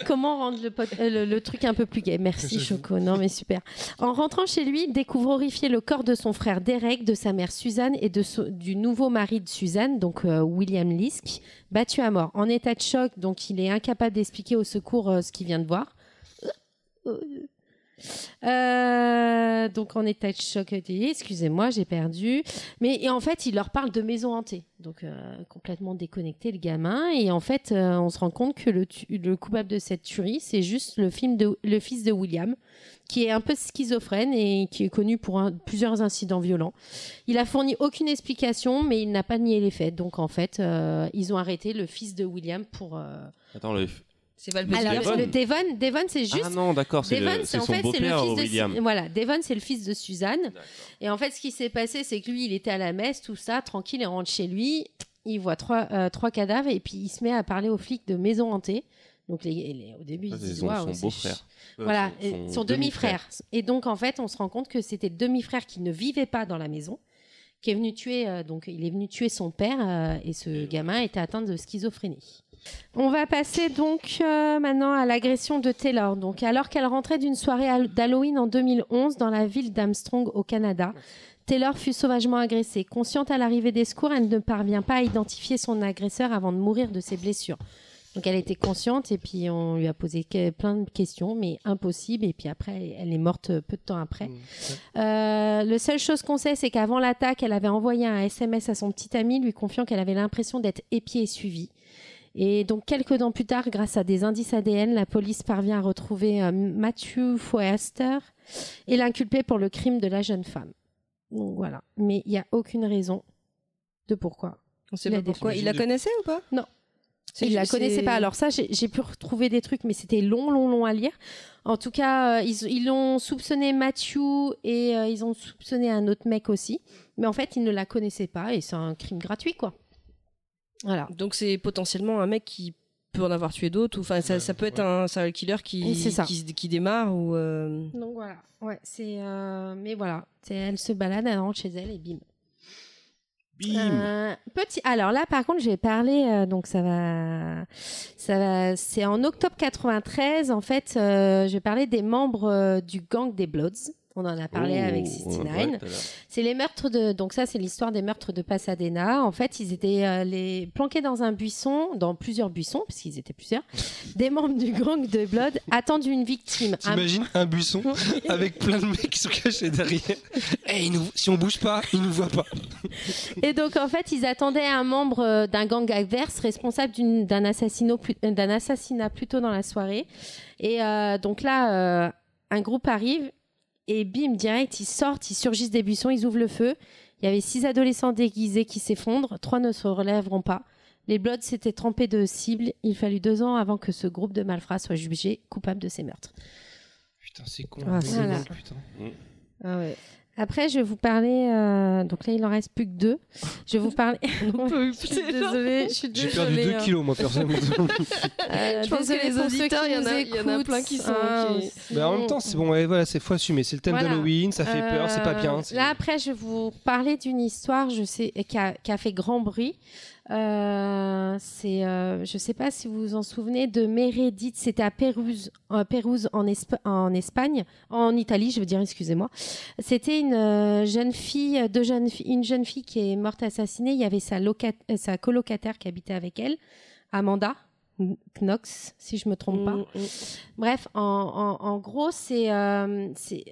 [laughs] comment rendre le, pot- euh, le, le truc un peu plus gay? Merci. Choco, non mais super. En rentrant chez lui, il découvre horrifié le corps de son frère Derek, de sa mère Suzanne et de so- du nouveau mari de Suzanne, donc euh, William Lisk, battu à mort. En état de choc, donc il est incapable d'expliquer au secours euh, ce qu'il vient de voir. Euh, donc en état de choc, excusez-moi, j'ai perdu. Mais et en fait, il leur parle de maison hantée, donc euh, complètement déconnecté le gamin. Et en fait, euh, on se rend compte que le, coupable de cette tuerie, c'est juste le fils de William, qui est un peu schizophrène et qui est connu pour plusieurs incidents violents. Il a fourni aucune explication, mais il n'a pas nié les faits. Donc en fait, ils ont arrêté le fils de William pour. Attends, le... C'est pas le petit Alors Devon. le Devon, Devon, c'est juste. Ah non, d'accord, c'est Devon, le- c'est c'est en son fait c'est le fils de William. voilà, Devon c'est le fils de Suzanne. Et en fait, ce qui s'est passé, c'est que lui, il était à la messe, tout ça, tranquille, il rentre chez lui, il voit trois, euh, trois cadavres et puis il se met à parler aux flics de maison hantée. Donc les, les- au début, Ça, ils c'est disent son- waouh, son c'est beau-frère. ch- Euh, Voilà, son- et son son demi-frère. Et donc en fait, on se rend compte que c'était le demi-frère qui ne vivait pas dans la maison, qui est venu tuer. euh, donc il est venu tuer son père euh, et ce gamin était atteint de schizophrénie. On va passer donc euh, maintenant à l'agression de Taylor. Donc alors qu'elle rentrait d'une soirée hall- d'Halloween en 2011 dans la ville d'Armstrong au Canada, Taylor fut sauvagement agressée. Consciente à l'arrivée des secours, elle ne parvient pas à identifier son agresseur avant de mourir de ses blessures. Donc elle était consciente et puis on lui a posé plein de questions, mais impossible. Et puis après, elle est morte peu de temps après. Euh, le seule chose qu'on sait, c'est qu'avant l'attaque, elle avait envoyé un SMS à son petit ami lui confiant qu'elle avait l'impression d'être épiée et suivie. Et donc quelques temps plus tard, grâce à des indices ADN, la police parvient à retrouver euh, Matthew Foester et l'inculper pour le crime de la jeune femme. Donc voilà. Mais il n'y a aucune raison de pourquoi. On sait Il pas pourquoi. Il la connaissait ou pas? Non. Il la connaissait pas. Alors ça, j'ai j'ai pu retrouver des trucs, mais c'était long, long, long à lire. En tout cas, euh, ils, ils ont soupçonné Matthew et euh, ils ont soupçonné un autre mec aussi. Mais en fait, ils ne la connaissaient pas et c'est un crime gratuit, quoi. Voilà. Donc c'est potentiellement un mec qui peut en avoir tué d'autres. ou- Enfin, ça, ça peut être un serial killer qui, C'est ça. qui, se- qui démarre ou. euh, Donc voilà. Ouais, c'est. euh, Mais voilà, C'est- elle se balade, elle rentre chez elle et bim. Bim Euh, petit. Alors là, par contre, parler. euh, donc ça va, ça va. C'est en octobre 93. En fait, euh, je vais parler des membres euh, du gang des Bloods. On en a parlé Oh, avec ouais, 69. tout à l'heure. C'est les meurtres de. Donc ça, c'est l'histoire des meurtres de Pasadena. En fait, ils étaient euh, les planqués dans un buisson, dans plusieurs buissons, puisqu'ils étaient plusieurs. [laughs] des membres du gang de Blood attendent une victime. T'imagines un buisson [laughs] avec plein de mecs qui sont cachés derrière. Eh, il nous- si on bouge pas, ils nous voient pas. [laughs] Et donc, en fait, ils attendaient un membre euh, d'un gang adverse responsable d'une- d'un assassinat, plus- euh, d'un assassinat plus tôt dans la soirée. Et euh, donc là, euh, un groupe arrive et bim, direct, ils sortent, ils surgissent des buissons, ils ouvrent le feu. Il y avait six adolescents déguisés qui s'effondrent, trois ne se relèveront pas. Les Bloods s'étaient trempés de cibles. Il fallut deux ans avant que ce groupe de malfrats soit jugé coupable de ces meurtres. Putain, c'est con. Ah, c'est voilà. putain. Ah ouais. Après, je vais vous parler. euh, donc là, il en reste plus que deux. Je vais vous parler. [laughs] Ouais, je suis désolée. Je suis J'ai désolée. perdu 2 hein. kilos, moi, personnellement. [laughs] Euh, Je pense désolée que les auditeurs, qui il y y en a plein qui sont- Ah, qui- Mais en même temps, c'est bon, ouais, voilà, c'est faut assumer. C'est le thème Voilà. d'Halloween, ça fait peur, c'est pas bien. Euh, Là, après, je vais vous parler d'une histoire je sais, qui, a, qui a fait grand bruit. Euh, c'est, euh, je sais pas si vous vous en souvenez de Meredith. C'était à Pérouse, euh, Pérouse en, Espa- en Espagne, en Italie, je veux dire, excusez-moi. C'était une euh, jeune fille, deux jeunes fi- une jeune fille qui est morte assassinée. Il y avait sa, euh, sa colocataire qui habitait avec elle, Amanda Knox, si je me trompe pas. Mm, mm. Bref, en, en- en gros, c'est. euh, c'est-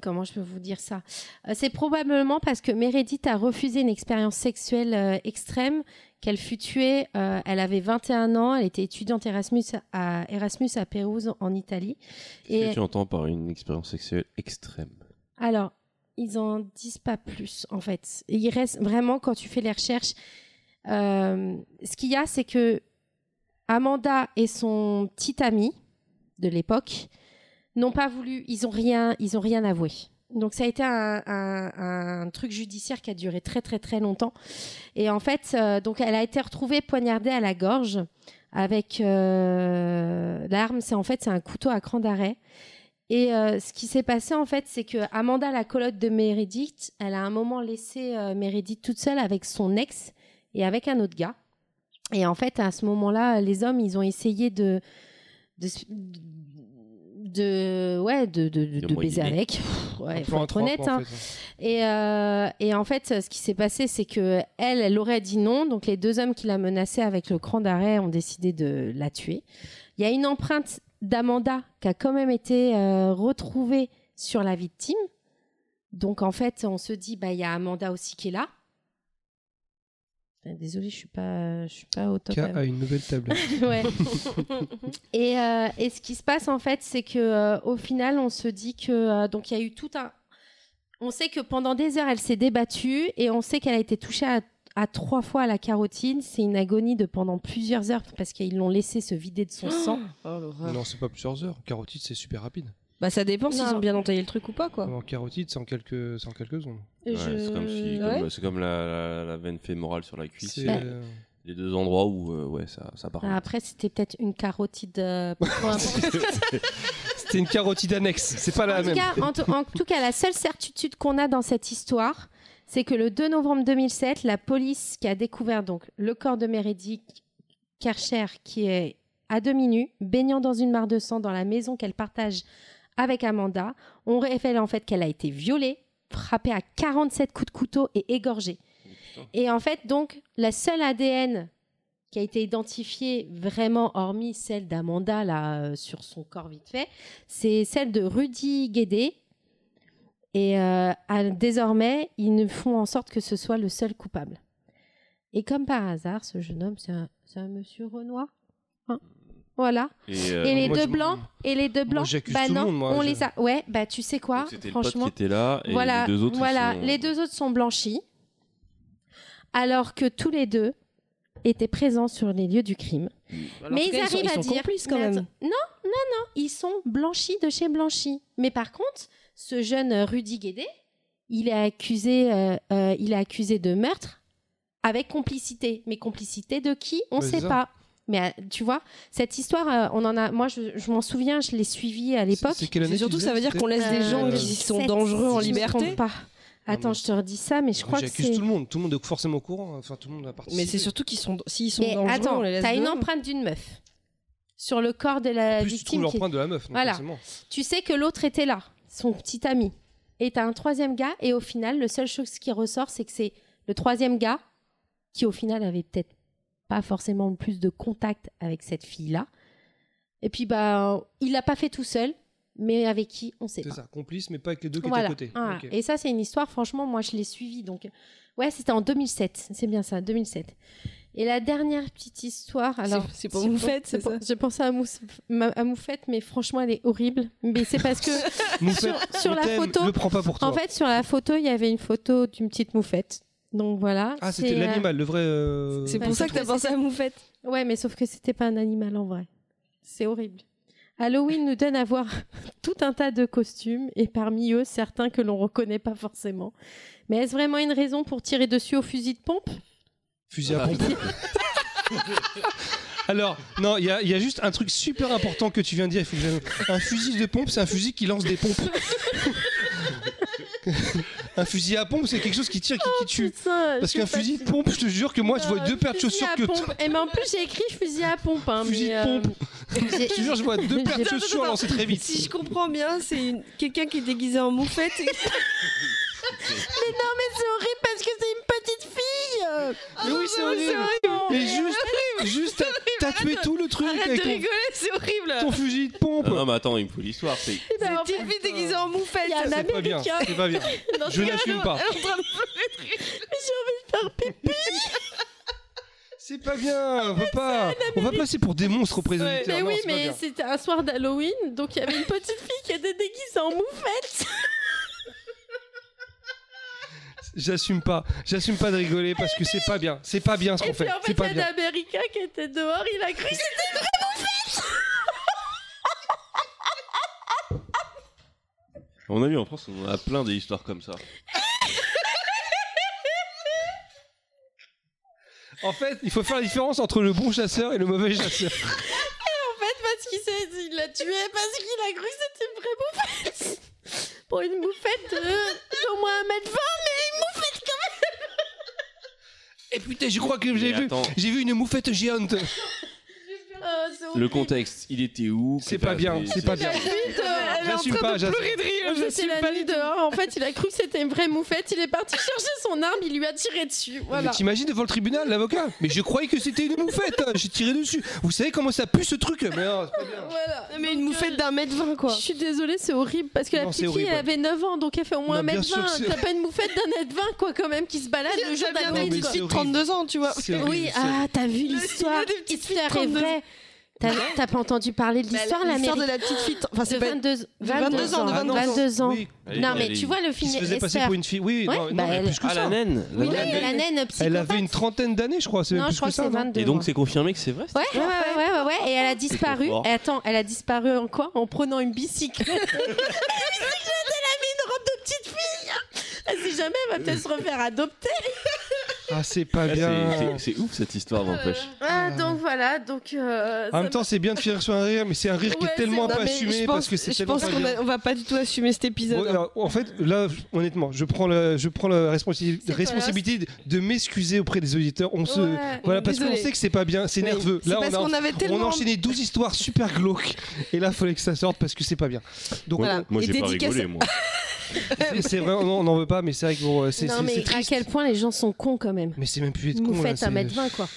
Comment je peux vous dire ça? Euh, C'est probablement parce que Meredith a refusé une expérience sexuelle euh, extrême, qu'elle fut tuée. euh, elle avait 21 ans, elle était étudiante Erasmus à, Erasmus à Pérouse, en Italie. Qu'est-ce que tu entends par une expérience sexuelle extrême? Alors, ils en disent pas plus, en fait. Et il reste vraiment, quand tu fais les recherches, euh, ce qu'il y a, c'est que Amanda et son petit ami de l'époque n'ont pas voulu, ils ont rien, ils ont rien avoué. Donc ça a été un, un- truc judiciaire qui a duré très très très longtemps. Et en fait, euh, donc elle a été retrouvée poignardée à la gorge avec euh, l'arme. C'est en fait c'est un couteau à cran d'arrêt. Et euh, ce qui s'est passé en fait, c'est que Amanda, la coloc de Meredith, elle a un moment laissé Meredith toute seule avec son ex et avec un autre gars. Et en fait, à ce moment-là, les hommes, ils ont essayé de ouais de, de, de- De baiser avec. Ouais, faut être honnête. en hein. fait. Et, euh, et en fait, ce qui s'est passé, c'est que elle, elle aurait dit non. Donc les deux hommes qui la menaçaient avec le cran d'arrêt ont décidé de la tuer. Il y a une empreinte d'Amanda qui a quand même été euh, retrouvée sur la victime. Donc en fait, on se dit, bah il y a Amanda aussi qui est là. Euh, Désolée, je suis pas, je suis pas au top. K a une nouvelle table. [laughs] Ouais. [laughs] et, euh, et ce qui se passe en fait, c'est que euh, au final, on se dit que euh, donc il y a eu tout un. On sait que pendant des heures, elle s'est débattue et on sait qu'elle a été touchée à, à trois fois à la carotide. C'est une agonie de pendant plusieurs heures parce qu'ils l'ont laissé se vider de son [gasps] sang. non, c'est pas plusieurs heures. Carotide, c'est super rapide. Bah ça dépend s'ils ont bien entaillé le truc ou pas quoi. En carotide, c'est en quelques, c'est en quelques secondes. Et Ouais, je- C'est comme, si- Ouais. comme- c'est comme la, la, la veine fémorale sur la cuisse. C'est, Ouais. euh, Les deux endroits où euh, ouais, ça, ça part. Ah, Après, c'était peut-être une carotide. euh. [laughs] C'était une carotide annexe. C'est pas la en, tout même. cas, en, tout- en tout cas, la seule certitude qu'on a dans cette histoire, c'est que le 2 novembre 2007, la police qui a découvert donc le corps de Meredith Kercher, qui est à demi nue, baignant dans une mare de sang dans la maison qu'elle partage avec Amanda, on révèle en fait qu'elle a été violée, frappée à 47 coups de couteau et égorgée. Et en fait, donc, la seule ADN qui a été identifiée vraiment, hormis celle d'Amanda là euh, sur son corps vite fait, c'est celle de Rudy Guédé. Et euh, à- désormais, ils ne font en sorte que ce soit le seul coupable. Et comme par hasard, ce jeune homme, c'est un, c'est un monsieur Renoir? Voilà. Et, euh, et les moi, deux je- blancs, et les deux blancs, j'accuse bah tout le non, monde, moi, on je- les a. Ouais, bah tu sais quoi, donc c'était le pote franchement. qui était là et voilà, les deux autres. ils voilà, sont- les deux autres sont blanchis, alors que tous les deux étaient présents sur les lieux du crime. Alors, en mais tout ils cas, sont- arrivent à sont dire complices, quand mais même. attends, non, non, non, ils sont blanchis de chez blanchis. Mais par contre, ce jeune euh, Rudy Guédé, il est accusé, euh, euh, il est accusé de meurtre avec complicité. Mais complicité de qui? On ne sait c'est ça. pas. Mais euh, tu vois, cette histoire, euh, on en a. Moi, je, je m'en souviens, je l'ai suivie à l'époque. C'est quelle année C'est surtout ça veut dire qu'on laisse des Euh, gens Euh, qui sont 2007, dangereux en liberté. pas. Attends, mais- je te redis ça, mais je crois que J'accuse c'est. tout le monde. Tout le monde est forcément au courant. Enfin, tout le monde a participé. Mais c'est surtout qu'ils sont s'ils sont Mais dangereux, attends, on les laisse t'as une dehors. empreinte d'une meuf sur le corps de la En plus, tu trouves victime. qui- l'empreinte de la meuf. donc Voilà. forcément. Tu sais que l'autre était là, son petit ami. Et t'as un troisième gars, et au final, le seul chose qui ressort, c'est que c'est le troisième gars qui, au final, avait peut-être pas forcément le plus de contact avec cette fille-là. Et puis, bah, il l'a pas fait tout seul, mais avec qui, on sait C'est pas. ça, complice, mais pas avec les deux qui Voilà. étaient à côté. Ok. Et ça, c'est une histoire, franchement, moi, je l'ai suivie. Donc, ouais, c'était en 2007. C'est bien ça, 2007. Et la dernière petite histoire, alors. c'est pour Moufette, c'est ça J'ai pensé à, Mousse- à Moufette, mais franchement, elle est horrible. Mais c'est parce que [laughs] Moufette, sur, la photo, Le prends pas pour toi. en fait, sur la photo, il y avait une photo d'une petite moufette. Donc voilà. ah, c'était euh, l'animal, le vrai. euh, C'est Ouais, pour ça que t'as pensé à Moufette. Ouais, mais sauf que c'était pas un animal en vrai. C'est horrible. Halloween nous donne à voir [laughs] tout un tas de costumes et parmi eux certains que l'on reconnaît pas forcément. Mais est-ce vraiment une raison pour tirer dessus au fusil de pompe? Fusil à pompe. [laughs] Alors, non, il y a, il y a juste un truc super important que tu viens de dire. il faut que j'aille- un fusil de pompe, c'est un fusil qui lance des pompes. [laughs] un fusil à pompe, c'est quelque chose qui tire, qui, qui tue. Putain, Parce je qu'un fusil si- de pompe, je te jure que moi, je vois Euh, deux paires de fusil chaussures à que. pompe. Et mais en plus j'ai écrit fusil à pompe. Hein, Fusil mais, de euh, pompe. [laughs] j'ai- Je te jure, je vois deux paires de chaussures lancées très vite. Si je comprends bien, c'est une- quelqu'un qui est déguisé en Moufette. et- [laughs] Mais non, mais c'est horrible parce que c'est une petite. Mais oui, c'est horrible. Mais juste, juste, t'as- tué tout le truc Arrête avec de ton, rigoler, c'est horrible. ton fusil de pompe. Non, mais attends, il me faut l'histoire. C'est une fille déguisée en Moufette. Il y a un C'est pas bien. américain. C'est pas bien. [laughs] Je n'assume pas. Elle est en train de pleurer de rire. [laughs] J'ai envie de faire pipi. [laughs] C'est pas bien. On peut pas. On va passer pour des monstres au président. Mais Non, oui, mais c'était un soir d'Halloween, donc il y avait une petite fille qui était déguisée en moufette. J'assume pas. J'assume pas de rigoler parce que c'est pas bien. C'est pas bien ce Et qu'on puis fait. en C'est fait, pas a bien. Américain qui était dehors, il a cru que c'était une vraie À mon avis, en France, on a plein d'histoires comme ça. En fait, il faut faire la différence entre le bon chasseur et le mauvais chasseur. En fait, parce qu'il s'est, il l'a tué parce qu'il a cru que c'était une vraie moufette. Pour une moufette d'au moins 1m20, mais une moufette quand même. Et putain, je crois que j'ai vu. J'ai vu une moufette géante. C'est Le contexte, il était où C'est pas bien, c'est pas bien. Ensuite, euh, Elle est en J'assume train pas, de j'assume. pleurer de rire. C'était la nuit dehors. En fait, il a cru que c'était une vraie moufette. Il est parti [laughs] chercher son arme. Il lui a tiré dessus. Voilà. Mais t'imagines devant le tribunal, l'avocat? Mais je croyais que c'était une moufette, hein, j'ai tiré dessus. Vous savez comment ça pue ce truc? Mais non, c'est pas bien. Voilà. Mais une moufette euh, d'un mètre vingt, quoi. Je suis désolée, c'est horrible parce que la petite fille, avait 9 ans, donc elle fait au moins Non, bien 1m20. sûr que c'est- T'as pas une moufette d'un mètre 20, quoi, quand même, qui se balade le jour de horrible. 32 ans, tu vois. Oui, ah, t'as vu l'histoire Hitler est 32 vrai. T'as pas entendu parler de Bah, l'histoire, L'histoire de la petite fille. Enfin, de c'est pas. 22, 22 ans, de Ah non, 22 ans. Oui, Elle- Non, elle mais tu vois le film se faisait passer pour une fille. Oui, Ouais, non, bah, non, mais elle- plus que Ah, ça. la naine Oui, La la, naine. la naine psychopathe. Elle avait une trentaine d'années, je crois. Non, plus je crois que que ça. c'est non 22. Et donc c'est confirmé que c'est vrai Ouais, ouais, ouais, ouais, ouais, Et elle a disparu. Et attends, elle a disparu en quoi? En prenant une bicyclette. la [laughs] bicyclette, elle a mis une robe de petite fille. Elle sait jamais, elle va peut-être se refaire adopter. Ah, c'est pas Ah, bien. c'est- C'est c'est ouf cette histoire n'empêche. Ah, donc voilà, donc. euh, En ça même temps, c'est bien de finir sur un rire, mais c'est un rire qui Ouais, est tellement c'est- pas Non, mais assumé je parce pense, que c'est je tellement pense pas qu'on bien. a- on va pas du tout assumer cet épisode. Ouais, alors, en fait, là, honnêtement, je prends la, je prends la responsi- C'est responsabilité de, de m'excuser auprès des auditeurs. On se, Ouais. voilà, parce qu'on Désolé. sait que c'est pas bien, c'est Oui, nerveux. C'est Là, parce on a, qu'on avait on a tellement. enchaîné 12 histoires super glauques, et là, il fallait que ça sorte parce que c'est pas bien. Donc, Voilà. Moi Et j'ai pas dédicace- rigolé moi. [laughs] c'est- vrai, on n'en veut pas, mais c'est vrai que bon, c'est Non, c'est- mais c'est à triste. quel point les gens sont cons quand même. Mais c'est même plus être con là. moufette c'est- à mètre 20, quoi.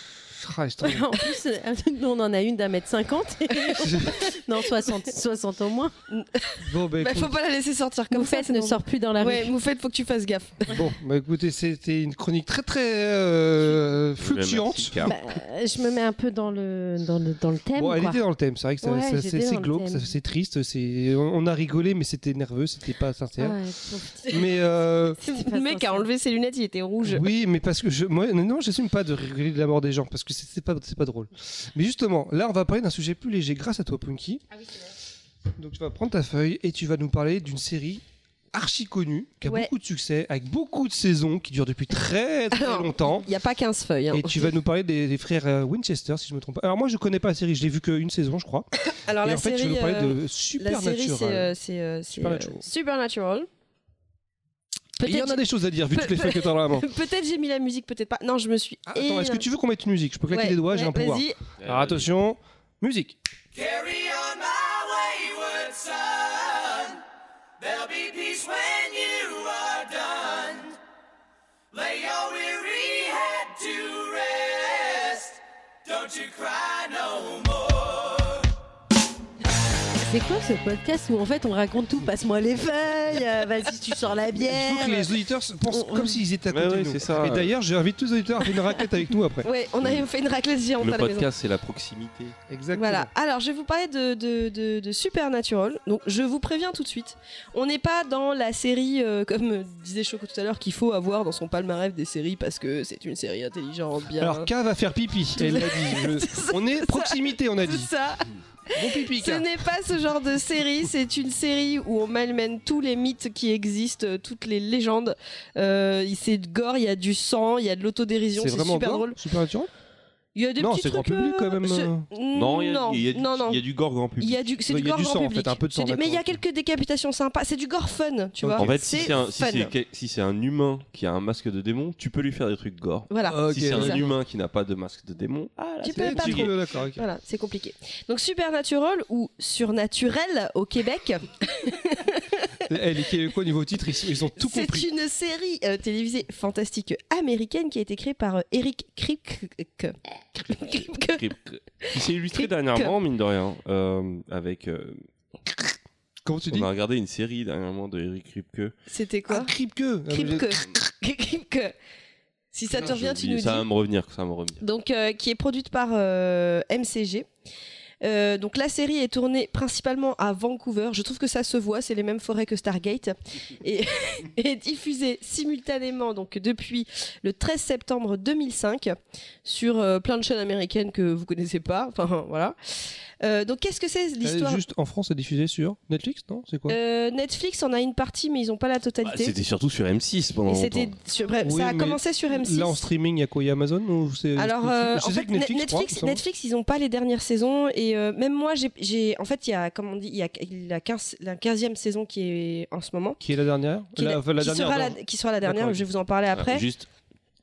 Ah, en plus, euh, nous, on en a une d'un mètre 50. [laughs] non, 60, 60 au moins. Bon, bah, Bah, faut pas la laisser sortir comme Moufette ça. ne sort plus dans la Ouais, rue. Moufette, faut que tu fasses gaffe. bon, bah, écoutez, c'était une chronique très très euh, fluctuante. Bah, euh, je me mets un peu dans le, dans le, dans le thème. Bon, elle quoi. était dans le thème, c'est vrai que Ouais, c'est glauque, c'est triste, c'est on on a rigolé, mais c'était nerveux, c'était pas sincère. Ouais, Mais euh, [laughs] Le mec a enlevé ses lunettes, il était rouge. oui, mais parce que je, moi, non, j'assume pas de rigoler de la mort des gens parce que c'est c'est pas, pas drôle. Mais justement, là, on va parler d'un sujet plus léger grâce à toi, Punky. Donc, tu vas prendre ta feuille et tu vas nous parler d'une série archi connue qui a Ouais. beaucoup de succès, avec beaucoup de saisons, qui dure depuis très très [laughs] Alors, longtemps. Il y a pas 15 feuilles. hein. Et tu vas nous parler des, des frères euh, Winchester, si je me trompe pas. Alors moi, je connais pas la série, je l'ai vu qu'une saison, je crois. [coughs] Alors et la en fait, tu vas série, nous parler euh, de la Supernatural. série, c'est euh, euh, c'est, Supernatural. euh, Supernatural. Il y en a des choses à dire, vu toutes les feuilles que t'as dans la main. [laughs] peut-être j'ai mis la musique, peut-être pas. Non, je me suis. Ah, attends, est-ce que tu veux qu'on mette une musique? Je peux claquer Ouais, les doigts, j'ai un pouvoir. Vas-y. Alors attention, musique. Carry on my wayward son. There'll be peace when you are done. Lay your weary head to rest. Don't you cry no more. C'est quoi ce podcast où en fait on raconte tout? Passe-moi les feuilles, euh, vas-y, tu sors la [laughs] Il bière. faut que les auditeurs se- pensent on- comme s'ils étaient à Ouais, côté ouais, de nous. c'est ça. Et d'ailleurs, j'invite tous les auditeurs à faire une raquette avec nous après. Ouais, on a fait une raclette géante Le à la maison. podcast c'est la proximité. Exactement. Voilà. Alors, je vais vous parler de, de, de, de Supernatural. Donc, je vous préviens tout de suite. On n'est pas dans la série, euh, comme euh, disait Choco tout à l'heure, qu'il faut avoir dans son palmarès des séries parce que c'est une série intelligente, bien. Alors, K va faire pipi, [laughs] elle l'a dit. Je- On est proximité, on a tout dit. ça. Bon pipi, K. Ce n'est pas ce genre de série, c'est une série où on malmène tous les mythes qui existent, euh, toutes les légendes. Euh, c'est de gore, il y a du sang, il y a de l'autodérision, C'est super gore, drôle. Supernatural Il y a des Non, petits c'est grand trucs, public, quand même, ce- euh. Non, il y a, il du, non, non. il y a du gore grand Il public. y a du, c'est Ouais, du il y a gore du grand sang, en public. fait, un peu de sang, C'est du- mais il y a quelques décapitations sympas. C'est du gore fun, tu vois. En fait, si C'est un, si fun. c'est quel- si c'est un humain qui a un masque de démon, tu peux lui faire des trucs gore. Voilà. Ok, si c'est un humain qui n'a pas de masque de démon, ah là, Tu c'est peux pas trop. Voilà, c'est compliqué. Donc Supernatural ou Surnaturel au Québec, [laughs] les Québécois, niveau titre, ils, ils ont tout c'est compris. une série euh, télévisée fantastique américaine qui a été créée par euh, Eric Kripke. Kripke. Qui s'est illustré Kripke. dernièrement, mine de rien, euh, avec. euh, Comment tu dis on a regardé une série dernièrement de Eric Kripke. C'était Ah, quoi Kripke. Ah, Kripke. Kripke. Si ça te revient, tu nous Ça dis. va me revenir, ça va me revenir. donc euh, qui est produite par euh, MCG. Euh, donc la série est tournée principalement à Vancouver. Je trouve que ça se voit, c'est les mêmes forêts que Stargate, [laughs] et [laughs] est diffusée simultanément donc depuis le 13 septembre 2005 sur euh, plein de chaînes américaines que vous connaissez pas. [laughs] Enfin voilà. Euh, donc qu'est-ce que c'est l'histoire? Juste en France, c'est diffusé sur Netflix, non? C'est quoi? Euh, Netflix en a une partie, mais ils ont pas la Bah, totalité. C'était surtout sur M6 pendant longtemps. sur, bref, Oui, ça a commencé sur M6. Là, en streaming, il y a quoi? Il y a Amazon ou c'est Alors, euh, en sais fait, que Netflix, Netflix, Netflix, ils ont pas les dernières saisons et euh, même moi, j'ai, en fait, il y a, comme on dit, il y a la, 15, la 15e saison qui est en ce moment. Qui est la dernière qui, est la, la- enfin, la qui dernière, sera la, non. qui sera la dernière. Je vais vous en parler après. Juste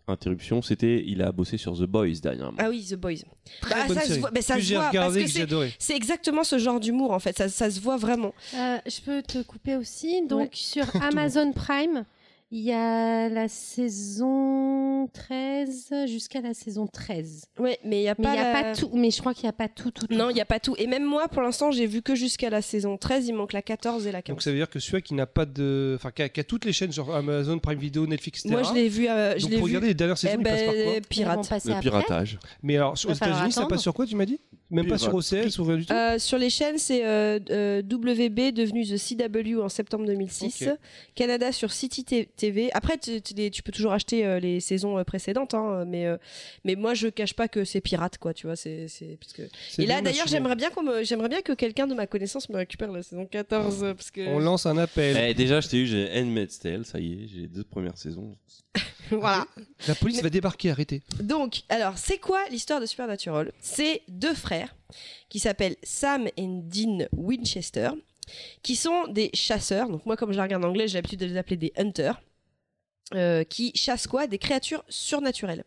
interruption, c'était il a bossé sur The Boys dernièrement. Ah oui, The Boys. Très Bah, bonne ça se série. voit- mais ça que se j'ai voit, regardé, parce que que j'ai adoré. C'est exactement ce genre d'humour en fait, ça, ça se voit vraiment. Euh, je peux te couper aussi. Donc, Ouais. sur [laughs] Amazon Prime, il y a la saison 13 jusqu'à la saison 13. Ouais, mais il y a Mais pas il n'y a la- pas tout. Mais je crois qu'il n'y a pas tout, tout, tout. Non, il y a pas tout. Et même moi, pour l'instant, j'ai vu que jusqu'à la saison 13, il manque la 14 et la 15. Donc ça veut dire que celui qui n'a pas de, enfin qui a, qui a toutes les chaînes genre Amazon Prime Video, Netflix, etc. Moi, je l'ai vu. euh, je Donc l'ai pour vu. regarder les dernières Eh saisons, il passe par quoi? ben, Ils vont pirate. Le piratage. Mais alors aux États-Unis, ça passe sur quoi tu m'as dit? Même pas sur. OCS ou rien du tout. Euh, sur les chaînes, c'est euh, euh, WB devenu The CW en septembre 2006. Ok. Canada sur City TV. Après, tu, tu les- tu peux toujours acheter euh, les saisons précédentes, hein, mais euh, mais moi je cache pas que c'est pirate, quoi. Tu vois, c'est Et là, d'ailleurs, j'aimerais bien qu'on me- j'aimerais bien que quelqu'un de ma connaissance me récupère la saison 14 euh, parce que On lance un appel. Eh, déjà, je t'ai eu, j'ai Handmaid's Tale, ça y est, j'ai les deux premières saisons. [laughs] [laughs] voilà. La police va débarquer, arrêtez. Donc, alors, c'est quoi l'histoire de Supernatural C'est deux frères qui s'appellent Sam et Dean Winchester, qui sont des chasseurs. Donc, moi, comme je la regarde en anglais, j'ai l'habitude de les appeler des hunters. Euh, qui chassent quoi? Des créatures surnaturelles.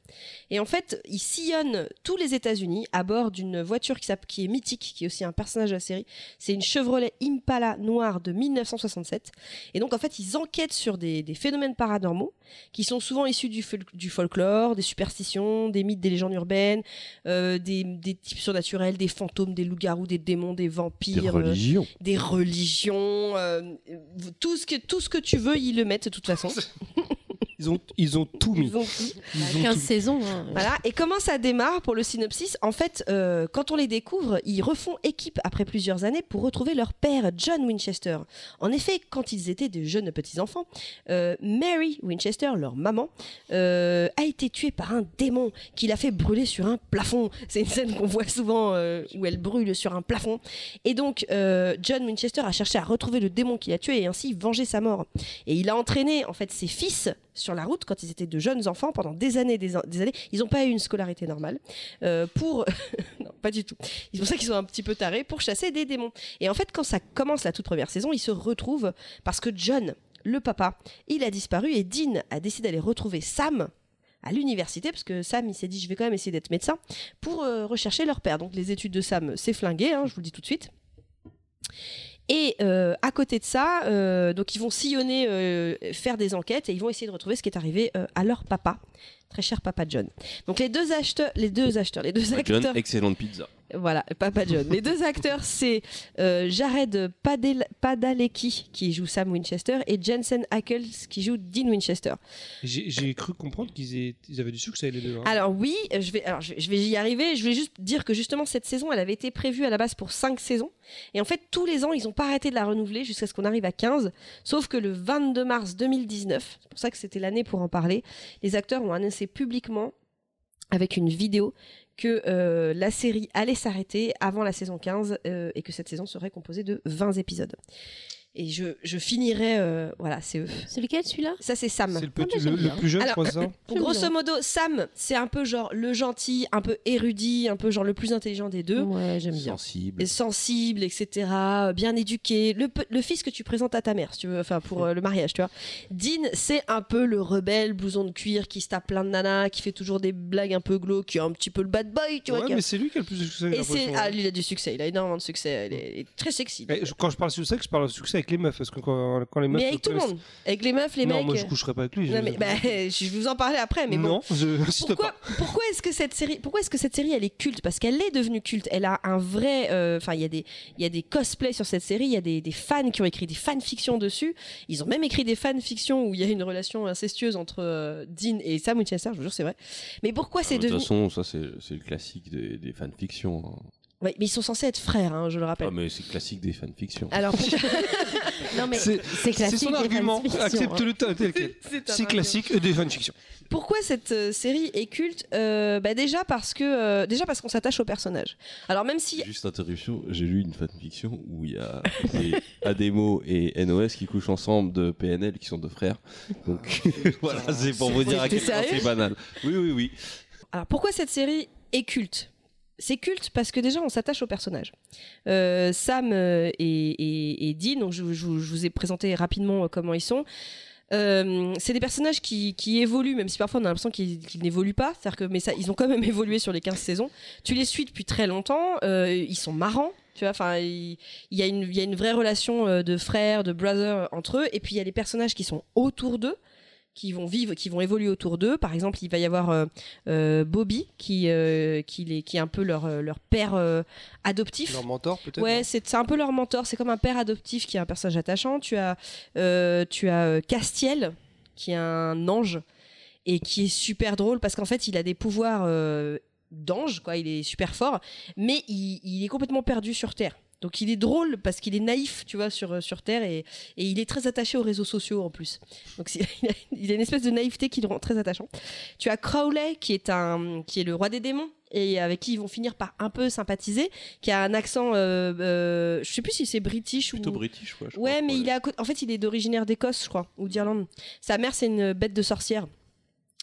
Et en fait, ils sillonnent tous les États-Unis à bord d'une voiture qui, est mythique, qui est aussi un personnage de la série. C'est une Chevrolet Impala noire de 1967. Et donc, en fait, ils enquêtent sur des, des phénomènes paranormaux qui sont souvent issus du, fol- du folklore, des superstitions, des mythes, des légendes urbaines, euh, des, des types surnaturels, des fantômes, des loups-garous, des démons, des Des vampires, euh, religions. des religions, euh, tout, ce que, tout ce que tu veux, ils le mettent de toute façon. [laughs] Ils ont, ils ont tout mis. Ils ont tout. Ils ont 15 tout- saisons. hein. Voilà. Et comment ça démarre pour le synopsis? En fait, euh, quand on les découvre, ils refont équipe après plusieurs années pour retrouver leur père, John Winchester. En effet, quand ils étaient de jeunes petits-enfants, euh, Mary Winchester, leur maman, euh, a été tuée par un démon qui l'a fait brûler sur un plafond. C'est une scène qu'on voit souvent euh, où elle brûle sur un plafond. Et donc, euh, John Winchester a cherché à retrouver le démon qui l'a tué et ainsi venger sa mort. Et il a entraîné en fait ses fils sur la route quand ils étaient de jeunes enfants pendant des années, des, des années. Ils n'ont pas eu une scolarité normale euh, pour [laughs] non pas du tout. C'est pour ça qu'ils sont un petit peu tarés pour chasser des démons. Et en fait, quand ça commence la toute première saison, ils se retrouvent parce que John, le papa, il a disparu et Dean a décidé d'aller retrouver Sam à l'université parce que Sam il s'est dit je vais quand même essayer d'être médecin pour euh, rechercher leur père. Donc les études de Sam c'est flingué, hein, je vous le dis tout de suite. Et euh, à côté de ça, euh, donc ils vont sillonner, euh, faire des enquêtes et ils vont essayer de retrouver ce qui est arrivé à leur papa, très cher papa John. Donc les deux acheteurs, les deux acheteurs, les deux acteurs, John, excellente pizza. voilà, Papa John. Les deux acteurs, c'est euh, Jared Padel- Padalecki qui joue Sam Winchester et Jensen Ackles qui joue Dean Winchester. J'ai cru comprendre qu'ils aient- ils avaient du succès les deux. hein. Alors oui, je vais, alors je vais, je vais y arriver. Je vais juste dire que justement cette saison, elle avait été prévue à la base pour 5 saisons. Et en fait, tous les ans, ils n'ont pas arrêté de la renouveler jusqu'à ce qu'on arrive à 15. Sauf que le 22 mars 2019, c'est pour ça que c'était l'année pour en parler, les acteurs ont annoncé publiquement avec une vidéo que euh, la série allait s'arrêter avant la saison 15 euh, et que cette saison serait composée de 20 épisodes. Et je, je finirai, euh, voilà, c'est eux. C'est lequel celui-là? Ça, c'est Sam. C'est le, petit, Ah, le, j'aime le plus jeune, Alors, je crois, ça? Grosso modo, Sam, c'est un peu genre le gentil, un peu érudit, un peu genre le plus intelligent des deux. Ouais, j'aime bien. Sensible. Et sensible, etc., bien éduqué, le, fils que tu présentes à ta mère, si tu veux, enfin pour euh, le mariage, tu vois. Dean, c'est un peu le rebelle, blouson de cuir, qui se tape plein de nanas, qui fait toujours des blagues un peu glauques, qui est un petit peu le bad boy, tu vois. Ouais, mais c'est lui qui a le plus de succès. Et c'est, ah, hein. lui, il a du succès, il a énormément de succès, il est, il est très sexy. Eh, je- Quand je parle de succès, je parle de succès avec les meufs. Parce que quand, quand les meufs. mais avec tout le monde, avec les meufs, les non, mecs. moi je euh, coucherai pas avec lui. non, je- mais, bah, [laughs] je vais vous en parler après, mais bon. non, je [laughs] n'insiste pourquoi, pas. pourquoi est-ce que cette série, pourquoi est-ce que cette série elle est culte? Parce qu'elle est devenue culte. Elle a un vrai, euh, enfin il y a des, il y a des cosplays sur cette série. Il y a des, des fans qui ont écrit des fanfictions dessus. Ils ont même écrit des fanfictions où il y a une relation incestueuse entre euh, Dean et Sam Winchester. Je vous jure c'est vrai. Mais pourquoi c'est Ah, De toute devenu façon, ça c'est c'est le classique des, des fanfictions. hein. Ouais, mais ils sont censés être frères, hein, je le rappelle. Ah, mais c'est classique des fanfictions. Alors [laughs] Non, mais C'est c'est classique. c'est son argument. hein. Accepte-le tel quel. [laughs] C'est classique euh, des fanfictions. pourquoi cette euh, série est culte Euh, bah déjà parce que euh, déjà parce qu'on s'attache au personnage. Alors même si Juste interruption, j'ai lu une fanfiction où il y a des [laughs] Ademo et NOS qui couchent ensemble de PNL qui sont deux frères. Donc [laughs] voilà, c'est pour vous dire à quel point c'est banal. Oui, oui, oui. Alors pourquoi cette série est culte? C'est culte parce que déjà on s'attache aux personnages. Euh, Sam euh, et, Dean, donc je, vous ai présenté rapidement euh, comment ils sont. Euh, c'est des personnages qui, évoluent, même si parfois on a l'impression qu'ils n'évoluent pas. C'est-à-dire que, mais ils ont quand même [laughs] évolué sur les 15 saisons. Tu les suis depuis très longtemps. ils sont marrants. Tu vois, enfin, il y, a une- il y a une vraie relation de frères, de brothers entre eux. Et puis il y a les personnages qui sont autour d'eux, qui vont vivre, qui vont évoluer autour d'eux. Par exemple, il va y avoir euh, euh, Bobby, qui, euh, qui, les- qui est un peu leur, leur père euh, adoptif. Leur mentor, peut-être Ouais, c'est un peu leur mentor. C'est comme un père adoptif qui est un personnage attachant. Tu as, tu as Castiel, qui est un ange et qui est super drôle parce qu'en fait, il a des pouvoirs d'ange, quoi. Il est super fort, mais il, il est complètement perdu sur Terre. Donc il est drôle parce qu'il est naïf, tu vois, sur, sur Terre et, et il est très attaché aux réseaux sociaux en plus. Donc [laughs] il a, il a une espèce de naïveté qui le rend très attachant. Tu as Crowley qui est un qui est le roi des démons et avec qui ils vont finir par un peu sympathiser, qui a un accent, euh, euh, je sais plus si c'est british Plutôt ou british, quoi. je Ouais, crois, mais il est à en fait, il est d'originaire d'Écosse, je crois, ou d'Irlande. Sa mère, c'est une bête de sorcière.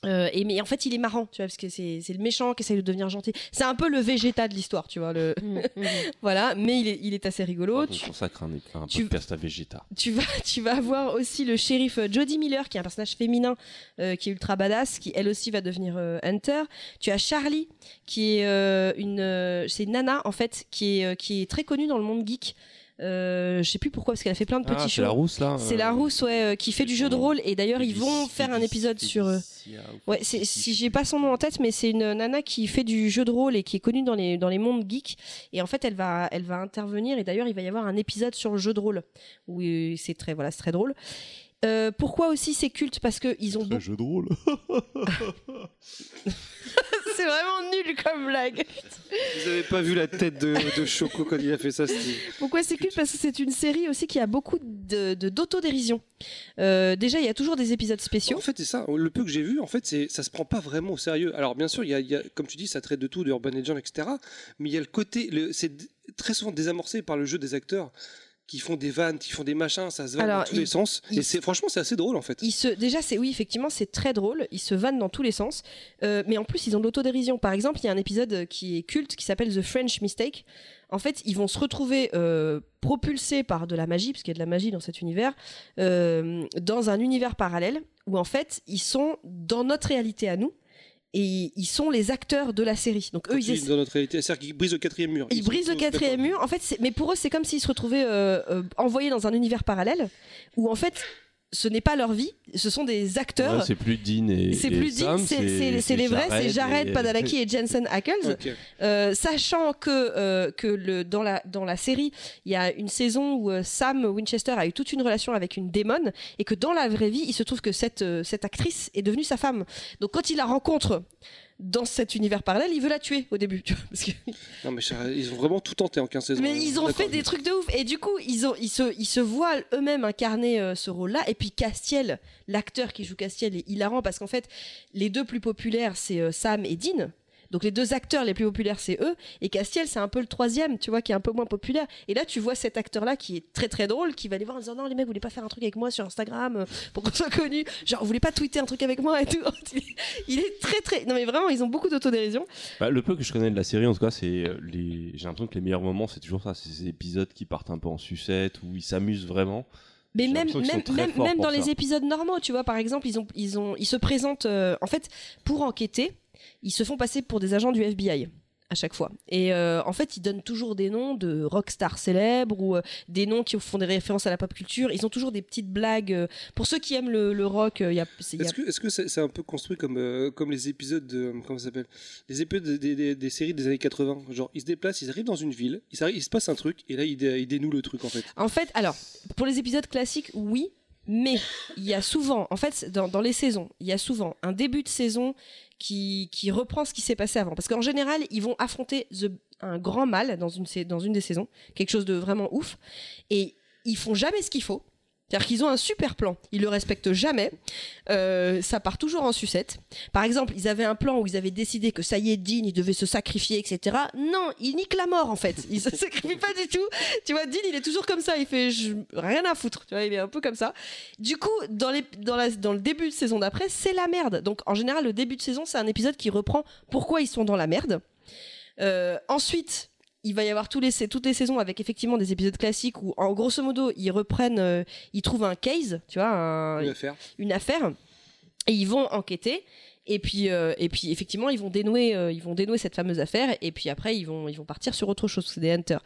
Euh, et mais en fait, il est marrant, tu vois, parce que c'est c'est le méchant qui essaye de devenir gentil. C'est un peu le Vegeta de l'histoire, tu vois. Le... Mm, mm. [laughs] voilà, mais il est, il est assez rigolo. On Tu, consacre un, un tu- podcast à Vegeta. tu vas, tu vas avoir aussi le shérif euh, Jodie Miller, qui est un personnage féminin euh, qui est ultra badass, qui elle aussi va devenir euh, Hunter. Tu as Charlie, qui est euh, une, euh, c'est une nana en fait, qui est, euh, qui est très connue dans le monde geek. Euh, je sais plus pourquoi, parce qu'elle a fait plein de petits Ah, shows. c'est la rousse là C'est la rousse, ouais, euh, qui fait du jeu de rôle. Et d'ailleurs, ils vont faire un épisode sur. euh, Ouais, c'est, si j'ai pas son nom en tête, mais c'est une nana qui fait du jeu de rôle et qui est connue dans les dans les mondes geeks. Et en fait, elle va elle va intervenir. Et d'ailleurs, il va y avoir un épisode sur le jeu de rôle où c'est très voilà, c'est très drôle. Euh, pourquoi aussi c'est culte Parce que ils ont beaucoup- jeu de rôle. [laughs] c'est vraiment nul comme blague. Vous avez pas vu la tête de, de Choco quand il a fait ça, c'était. Pourquoi c'est culte Parce que c'est une série aussi qui a beaucoup de, de- d'autodérision. Euh, déjà, il y a toujours des épisodes spéciaux. En fait, c'est ça. Le peu que j'ai vu, en fait, c'est ça se prend pas vraiment au sérieux. Alors, bien sûr, il y a, il y a- comme tu dis, ça traite de tout, de Urban Legend, etc. Mais il y a le côté, le- c'est très souvent désamorcé par le jeu des acteurs qui font des vannes, qui font des machins, ça se vanne dans tous il- les sens. il- Et c'est franchement, c'est assez drôle, en fait. Ils se, déjà, c'est oui, effectivement, c'est très drôle. Ils se vannent dans tous les sens. Euh, mais en plus, ils ont de l'autodérision. Par exemple, il y a un épisode qui est culte qui s'appelle The French Mistake. En fait, ils vont se retrouver euh, propulsés par de la magie, parce qu'il y a de la magie dans cet univers, euh, dans un univers parallèle où en fait, ils sont dans notre réalité à nous. Et ils sont les acteurs de la série. Donc eux, ils tu dis essaient- dans notre réalité, c'est-à-dire qu'ils brisent le quatrième mur. ils brisent le quatrième mur. En fait, mais pour eux, c'est comme s'ils se retrouvaient euh, euh, envoyés dans un univers parallèle où en fait, ce n'est pas leur vie, ce sont des acteurs. Ouais, c'est plus Dean et c'est plus Sam, c'est- c'est c'est les vrais, c'est Jared et- Padalecki et Jensen [laughs] Ackles. Euh, sachant que, euh, que le, dans, la, dans la série, il y a une saison où euh, Sam Winchester a eu toute une relation avec une démon et que dans la vraie vie, il se trouve que cette, euh, cette actrice est devenue sa femme. Donc quand il la rencontre dans cet univers parallèle, il veut la tuer au début. tu vois, parce que [laughs] Non, mais ça- ils ont vraiment tout tenté en 15 saisons. mais ils ont fait des trucs de ouf. Et du coup, ils, ont, ils, se, ils se voient eux-mêmes incarner euh, ce rôle-là. Et puis Castiel, l'acteur qui joue Castiel, est hilarant parce qu'en fait, les deux plus populaires, c'est euh, Sam et Dean. Donc les deux acteurs les plus populaires, c'est eux. Et Castiel, c'est un peu le troisième, tu vois, qui est un peu moins populaire. Et là, tu vois cet acteur-là qui est très très drôle, qui va aller voir en disant non, les mecs, vous voulez pas faire un truc avec moi sur Instagram euh, pour qu'on [laughs] soit connu Genre, vous voulez pas tweeter un truc avec moi et tout? [laughs] Il est très très. Non mais vraiment, ils ont beaucoup d'autodérision. Bah, le peu que je connais de la série, en tout cas, c'est euh, les. J'ai l'impression que les meilleurs moments, c'est toujours ça. C'est ces épisodes qui partent un peu en sucette, où ils s'amusent vraiment. Mais même, même, dans ça. les épisodes normaux, tu vois, par exemple, ils, ont, ils, ont, ils se présentent, euh, en fait, pour enquêter, ils se font passer pour des agents du FBI à chaque fois. Et euh, en fait, ils donnent toujours des noms de rockstars célèbres ou euh, des noms qui font des références à la pop culture. Ils ont toujours des petites blagues. euh, pour ceux qui aiment le, le rock, il y a, Est-ce que est-ce que c'est un peu construit comme euh, comme les épisodes de comment ça s'appelle? Les épisodes des, des- des- des séries des années 80 genre ils se déplacent ils arrivent dans une ville il, se passe un truc et là ils, dé- ils dénouent le truc en fait En fait, alors, pour les épisodes classiques, oui, mais il y a souvent, en fait, dans, dans les saisons, il y a souvent un début de saison qui, reprend ce qui s'est passé avant. Parce qu'en général, ils vont affronter un grand mal dans une, dans une des saisons, quelque chose de vraiment ouf, et ils font jamais ce qu'il faut. C'est-à-dire qu'ils ont un super plan, ils le respectent jamais, Euh, ça part toujours en sucette. Par exemple, ils avaient un plan où ils avaient décidé que ça y est, Dean, il devait se sacrifier, etc. Non, il nique la mort en fait. Il se [laughs] sacrifie pas du tout. Tu vois, Dean, il est toujours comme ça. Il fait rien à foutre. Tu vois, il est un peu comme ça. Du coup, dans, dans le début de saison d'après, c'est la merde. Donc en général, le début de saison, c'est un épisode qui reprend pourquoi ils sont dans la merde. Euh, ensuite, il va y avoir tous les, toutes les saisons avec effectivement des épisodes classiques où, en grosso modo, ils reprennent, euh, ils trouvent un case, tu vois, un- Une affaire. une affaire, et ils vont enquêter. Et puis, euh, et puis effectivement, ils vont dénouer, euh, ils vont dénouer cette fameuse affaire. Et puis après, ils vont, ils vont partir sur autre chose. C'est des hunters.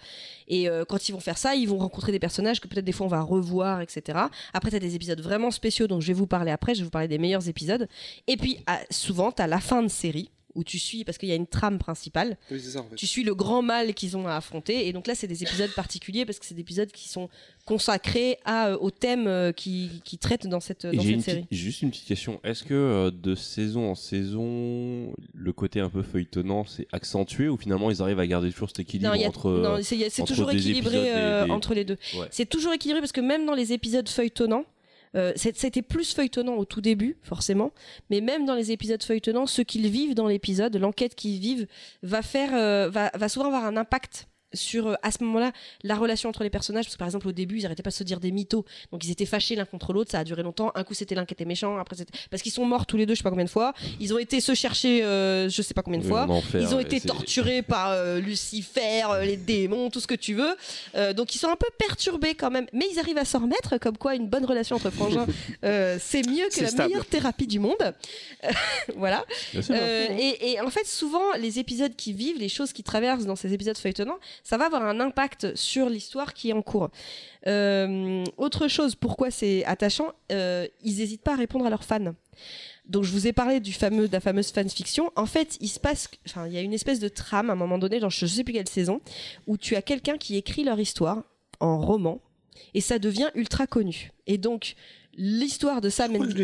Et euh, quand ils vont faire ça, ils vont rencontrer des personnages que peut-être des fois on va revoir, etc. Après, t'as des épisodes vraiment spéciaux dont je vais vous parler après. Je vais vous parler des meilleurs épisodes. Et puis, ah, souvent, t'as la fin de série où tu suis parce qu'il y a une trame principale. Oui, c'est ça en fait. Tu suis le grand mal qu'ils ont à affronter. Et donc là, c'est des épisodes [laughs] particuliers parce que c'est des épisodes qui sont consacrés à, euh, au thème euh, qui, qui traitent dans cette, Et dans j'ai cette une série. juste une petite question. Est-ce que euh, de saison en saison, le côté un peu feuilletonnant, c'est accentué ou finalement ils arrivent à garder toujours cet équilibre Non, il y a- entre. non, c'est toujours équilibré des- euh, des- entre les deux. Ouais. C'est toujours équilibré parce que même dans les épisodes feuilletonnants, euh, c'était plus feuilletonnant au tout début, forcément, mais même dans les épisodes feuilletonnants, ce qu'ils vivent dans l'épisode, l'enquête qu'ils vivent, va faire, euh, va souvent avoir un impact sur euh, à ce moment-là la relation entre les personnages parce que par exemple au début ils arrêtaient pas de se dire des mythos donc ils étaient fâchés l'un contre l'autre ça a duré longtemps un coup c'était l'un qui était méchant après c'était parce qu'ils sont morts tous les deux je sais pas combien de fois ils ont été se chercher euh, je sais pas combien de Oui, fois enfer, ils ont été torturés [laughs] par euh, Lucifer, euh, les démons, tout ce que tu veux. Euh, donc ils sont un peu perturbés quand même, mais ils arrivent à s'en remettre. Comme quoi, une bonne relation entre frangins, [laughs] c'est mieux que la stable. meilleure thérapie du monde. [laughs] Voilà. Et, et en fait, souvent, les épisodes qui vivent, les choses qui traversent dans ces épisodes feuilletonnants, ça va avoir un impact sur l'histoire qui est en cours. Euh, autre chose, pourquoi c'est attachant, euh, ils n'hésitent pas à répondre à leurs fans. Donc je vous ai parlé de la fameuse fanfiction. En fait, il se passe, enfin, il y a une espèce de trame à un moment donné, dans je sais plus quelle saison, où tu as quelqu'un qui écrit leur histoire en roman et ça devient ultra connu. Et donc l'histoire de Sam en plus.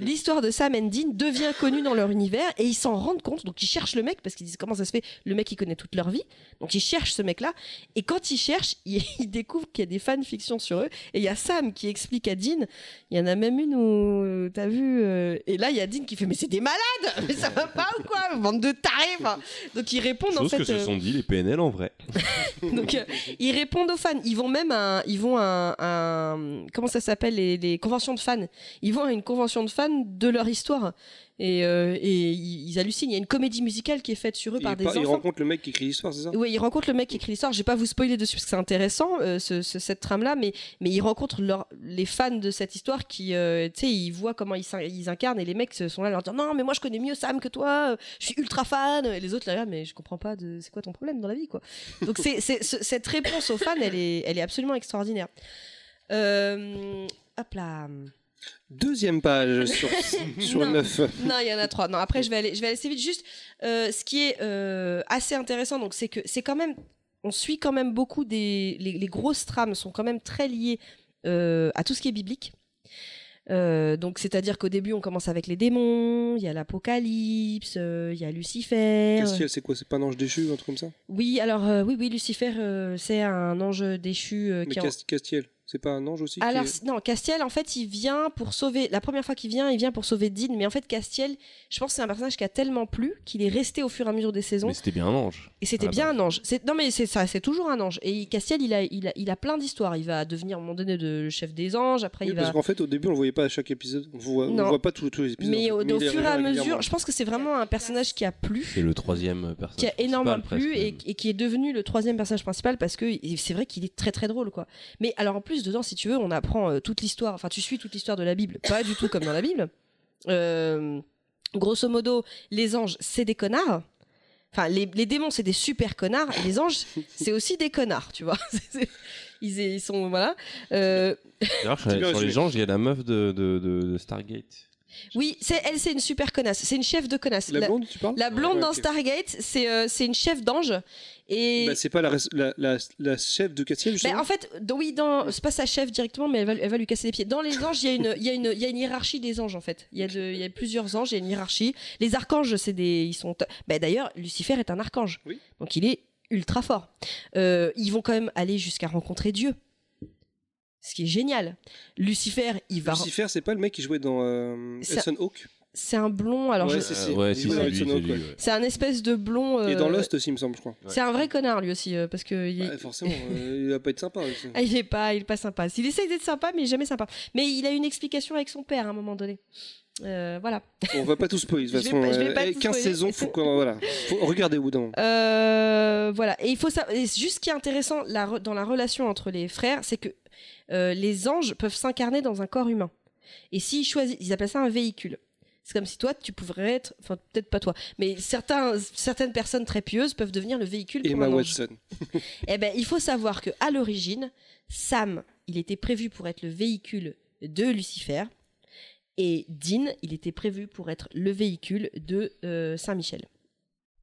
L'histoire de Sam and Dean devient connue dans leur univers et ils s'en rendent compte. Donc ils cherchent le mec parce qu'ils disent comment ça se fait. Le mec il connaît toute leur vie. Donc ils cherchent ce mec-là. Et quand ils cherchent, [laughs] ils, ils découvrent qu'il y a des fanfictions sur eux. Et il y a Sam qui explique à Dean. Il y en a même une où euh, t'as vu. euh, et là il y a Dean qui fait mais c'est des malades. [laughs] Mais ça va pas ou quoi? Bande de tarés. Enfin, Donc ils répondent en Chose fait. que se euh, sont dit les PNL en vrai. [laughs] donc euh, ils répondent aux fans. Ils vont même à, un- ils vont à, comment ça s'appelle les, les conventions de fans. Ils vont à une convention de fans de leur histoire et, euh, et ils, ils hallucinent. Il y a une comédie musicale qui est faite sur eux par il, des enfants. rencontre le mec qui écrit l'histoire, c'est ça? Oui, ils rencontrent le mec qui écrit l'histoire. Je vais pas vous spoiler dessus parce que c'est intéressant euh, ce- ce- cette trame là, mais mais ils rencontrent leur- les fans de cette histoire qui, euh, tu sais, ils voient comment ils, ils incarnent et les mecs sont là à leur dire non mais moi je connais mieux Sam que toi, je suis ultra fan. Et les autres là, mais je comprends pas de c'est quoi ton problème dans la vie quoi. Donc c'est cette réponse aux fans, elle est elle est absolument extraordinaire. Euh, hop là. Deuxième page [laughs] sur, sur Non. 9. Non, il y en a trois. Non, après, je vais aller, je vais aller assez vite. Juste, euh, ce qui est euh, assez intéressant, donc, c'est que c'est quand même, on suit quand même beaucoup des, les, les grosses trames sont quand même très liées euh, à tout ce qui est biblique. Donc, c'est-à-dire qu'au début, on commence avec les démons, il y a l'Apocalypse, il y a Lucifer. Castiel, c'est quoi C'est pas un ange déchu, un truc comme ça? Oui, alors oui, oui, Lucifer, c'est un ange déchu Mais qui est en- Castiel, c'est pas un ange aussi qui alors est- non, Castiel en fait il vient pour sauver. La première fois qu'il vient, il vient pour sauver Dean, mais en fait Castiel, je pense que c'est un personnage qui a tellement plu qu'il est resté au fur et à mesure des saisons. Mais c'était bien un ange. Et c'était bien un ange. C'est- Non mais c'est ça, c'est toujours un ange. Et Castiel, il a, il a, il a plein d'histoires. Il va devenir à un moment donné de chef des anges. Après Oui, il parce va. qu'en fait, au début, on le voyait pas à chaque épisode. On voit, on voit pas tous, tous les épisodes. Mais au, en fait. au il est fur et à mesure, je pense que c'est vraiment un personnage qui a plu. C'est le troisième personnage. qui a énormément plu et, et qui est devenu le troisième personnage principal parce que c'est vrai qu'il est très très drôle quoi. Mais alors en plus dedans si tu veux on apprend euh, toute l'histoire, enfin tu suis toute l'histoire de la Bible, pas du tout comme dans la Bible. Euh, grosso modo les anges c'est des connards. Enfin les, les démons c'est des super connards, et les anges c'est aussi des connards tu vois. [laughs] Ils, ils sont voilà. Euh, D'ailleurs, sur, les gens, il y a la meuf de, de, de- de Stargate. Oui c'est elle c'est une super connasse, c'est une chef de connasse. La blonde, tu parles la blonde Ouais, dans. Stargate c'est euh, c'est une chef d'ange et Bah, c'est pas la, res- la, la, la chef de Castiel, Ben, justement en fait, oui, dans, c'est pas sa chef directement, mais elle va, elle va lui casser les pieds. Dans les anges, il y, a une- il y, a une- il y a une hiérarchie des anges, en fait. Il y, a de- y a plusieurs anges, il y a une hiérarchie. Les archanges, c'est des. Ils sont. Ben, D'ailleurs, Lucifer est un archange. Oui. Donc il est ultra fort. Euh, ils vont quand même aller jusqu'à rencontrer Dieu. Ce qui est génial. Lucifer, il va. Lucifer, c'est pas le mec qui jouait dans euh, Hudson Hawk? C'est un blond, alors Ouais, je- c'est- Euh, ouais, il si, dans ouais. un espèce de blond. Et dans euh, Lost aussi, il me semble, je crois. C'est un vrai connard lui aussi, euh, parce que. il- Ouais, forcément, [laughs] euh, il va pas être sympa. aussi. Ah, il est pas, il est pas sympa. Il essaye d'être sympa, mais jamais sympa. Mais il a une explication avec son père à un moment donné. Euh, voilà. On va pas tout spoiler. De toute [laughs] façon, pas- euh, pas eh, tout 15 spoiler. saisons, faut qu'on. [laughs] Voilà. Faut regarder au. Euh, voilà. Et il faut et juste ce qui est intéressant la dans la relation entre les frères, c'est que euh, les anges peuvent s'incarner dans un corps humain. Et s'ils choisissent, ils appellent ça un véhicule. C'est comme si toi, tu pourrais être, enfin peut-être pas toi, mais certains, certaines personnes très pieuses peuvent devenir le véhicule pour Emma un ange. Watson. [laughs] Eh ben, il faut savoir que à l'origine, Sam, il était prévu pour être le véhicule de Lucifer, et Dean, il était prévu pour être le véhicule de euh, Saint-Michel.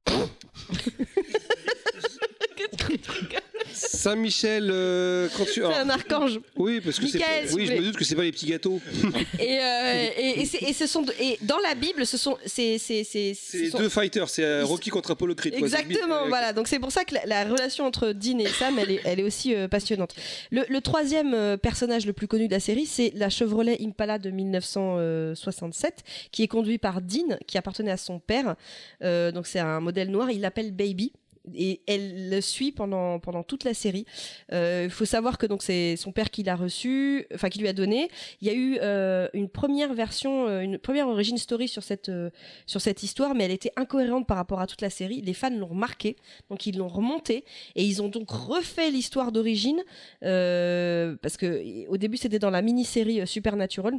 [laughs] Saint-Michel, euh, quand tu. [laughs] C'est un archange. Oui, parce que c'est. Michael, pas- Oui, je me doute que c'est pas les petits gâteaux. [laughs] Et, euh, et, et et ce sont et dans la Bible, ce sont c'est c'est c'est ce sont- deux fighters. C'est euh, Rocky contre Apollo Creed. Exactement, voilà. Donc c'est pour ça que la, la relation entre Dean et Sam, elle est, elle est aussi euh, passionnante. Le, le troisième personnage le plus connu de la série, c'est la Chevrolet Impala de 1967, qui est conduit par Dean, qui appartenait à son père. Donc c'est un modèle noir. Il l'appelle Baby. Et elle le suit pendant pendant toute la série. Euh, Il faut savoir que donc c'est son père qui l'a reçu, enfin qui lui a donné. Il y a eu euh, une première version, euh, une première origin story sur cette euh, sur cette histoire, mais elle était incohérente par rapport à toute la série. Les fans l'ont remarqué, donc ils l'ont remontée et ils ont donc refait l'histoire d'origine euh, parce que au début c'était dans la mini-série euh, Supernatural.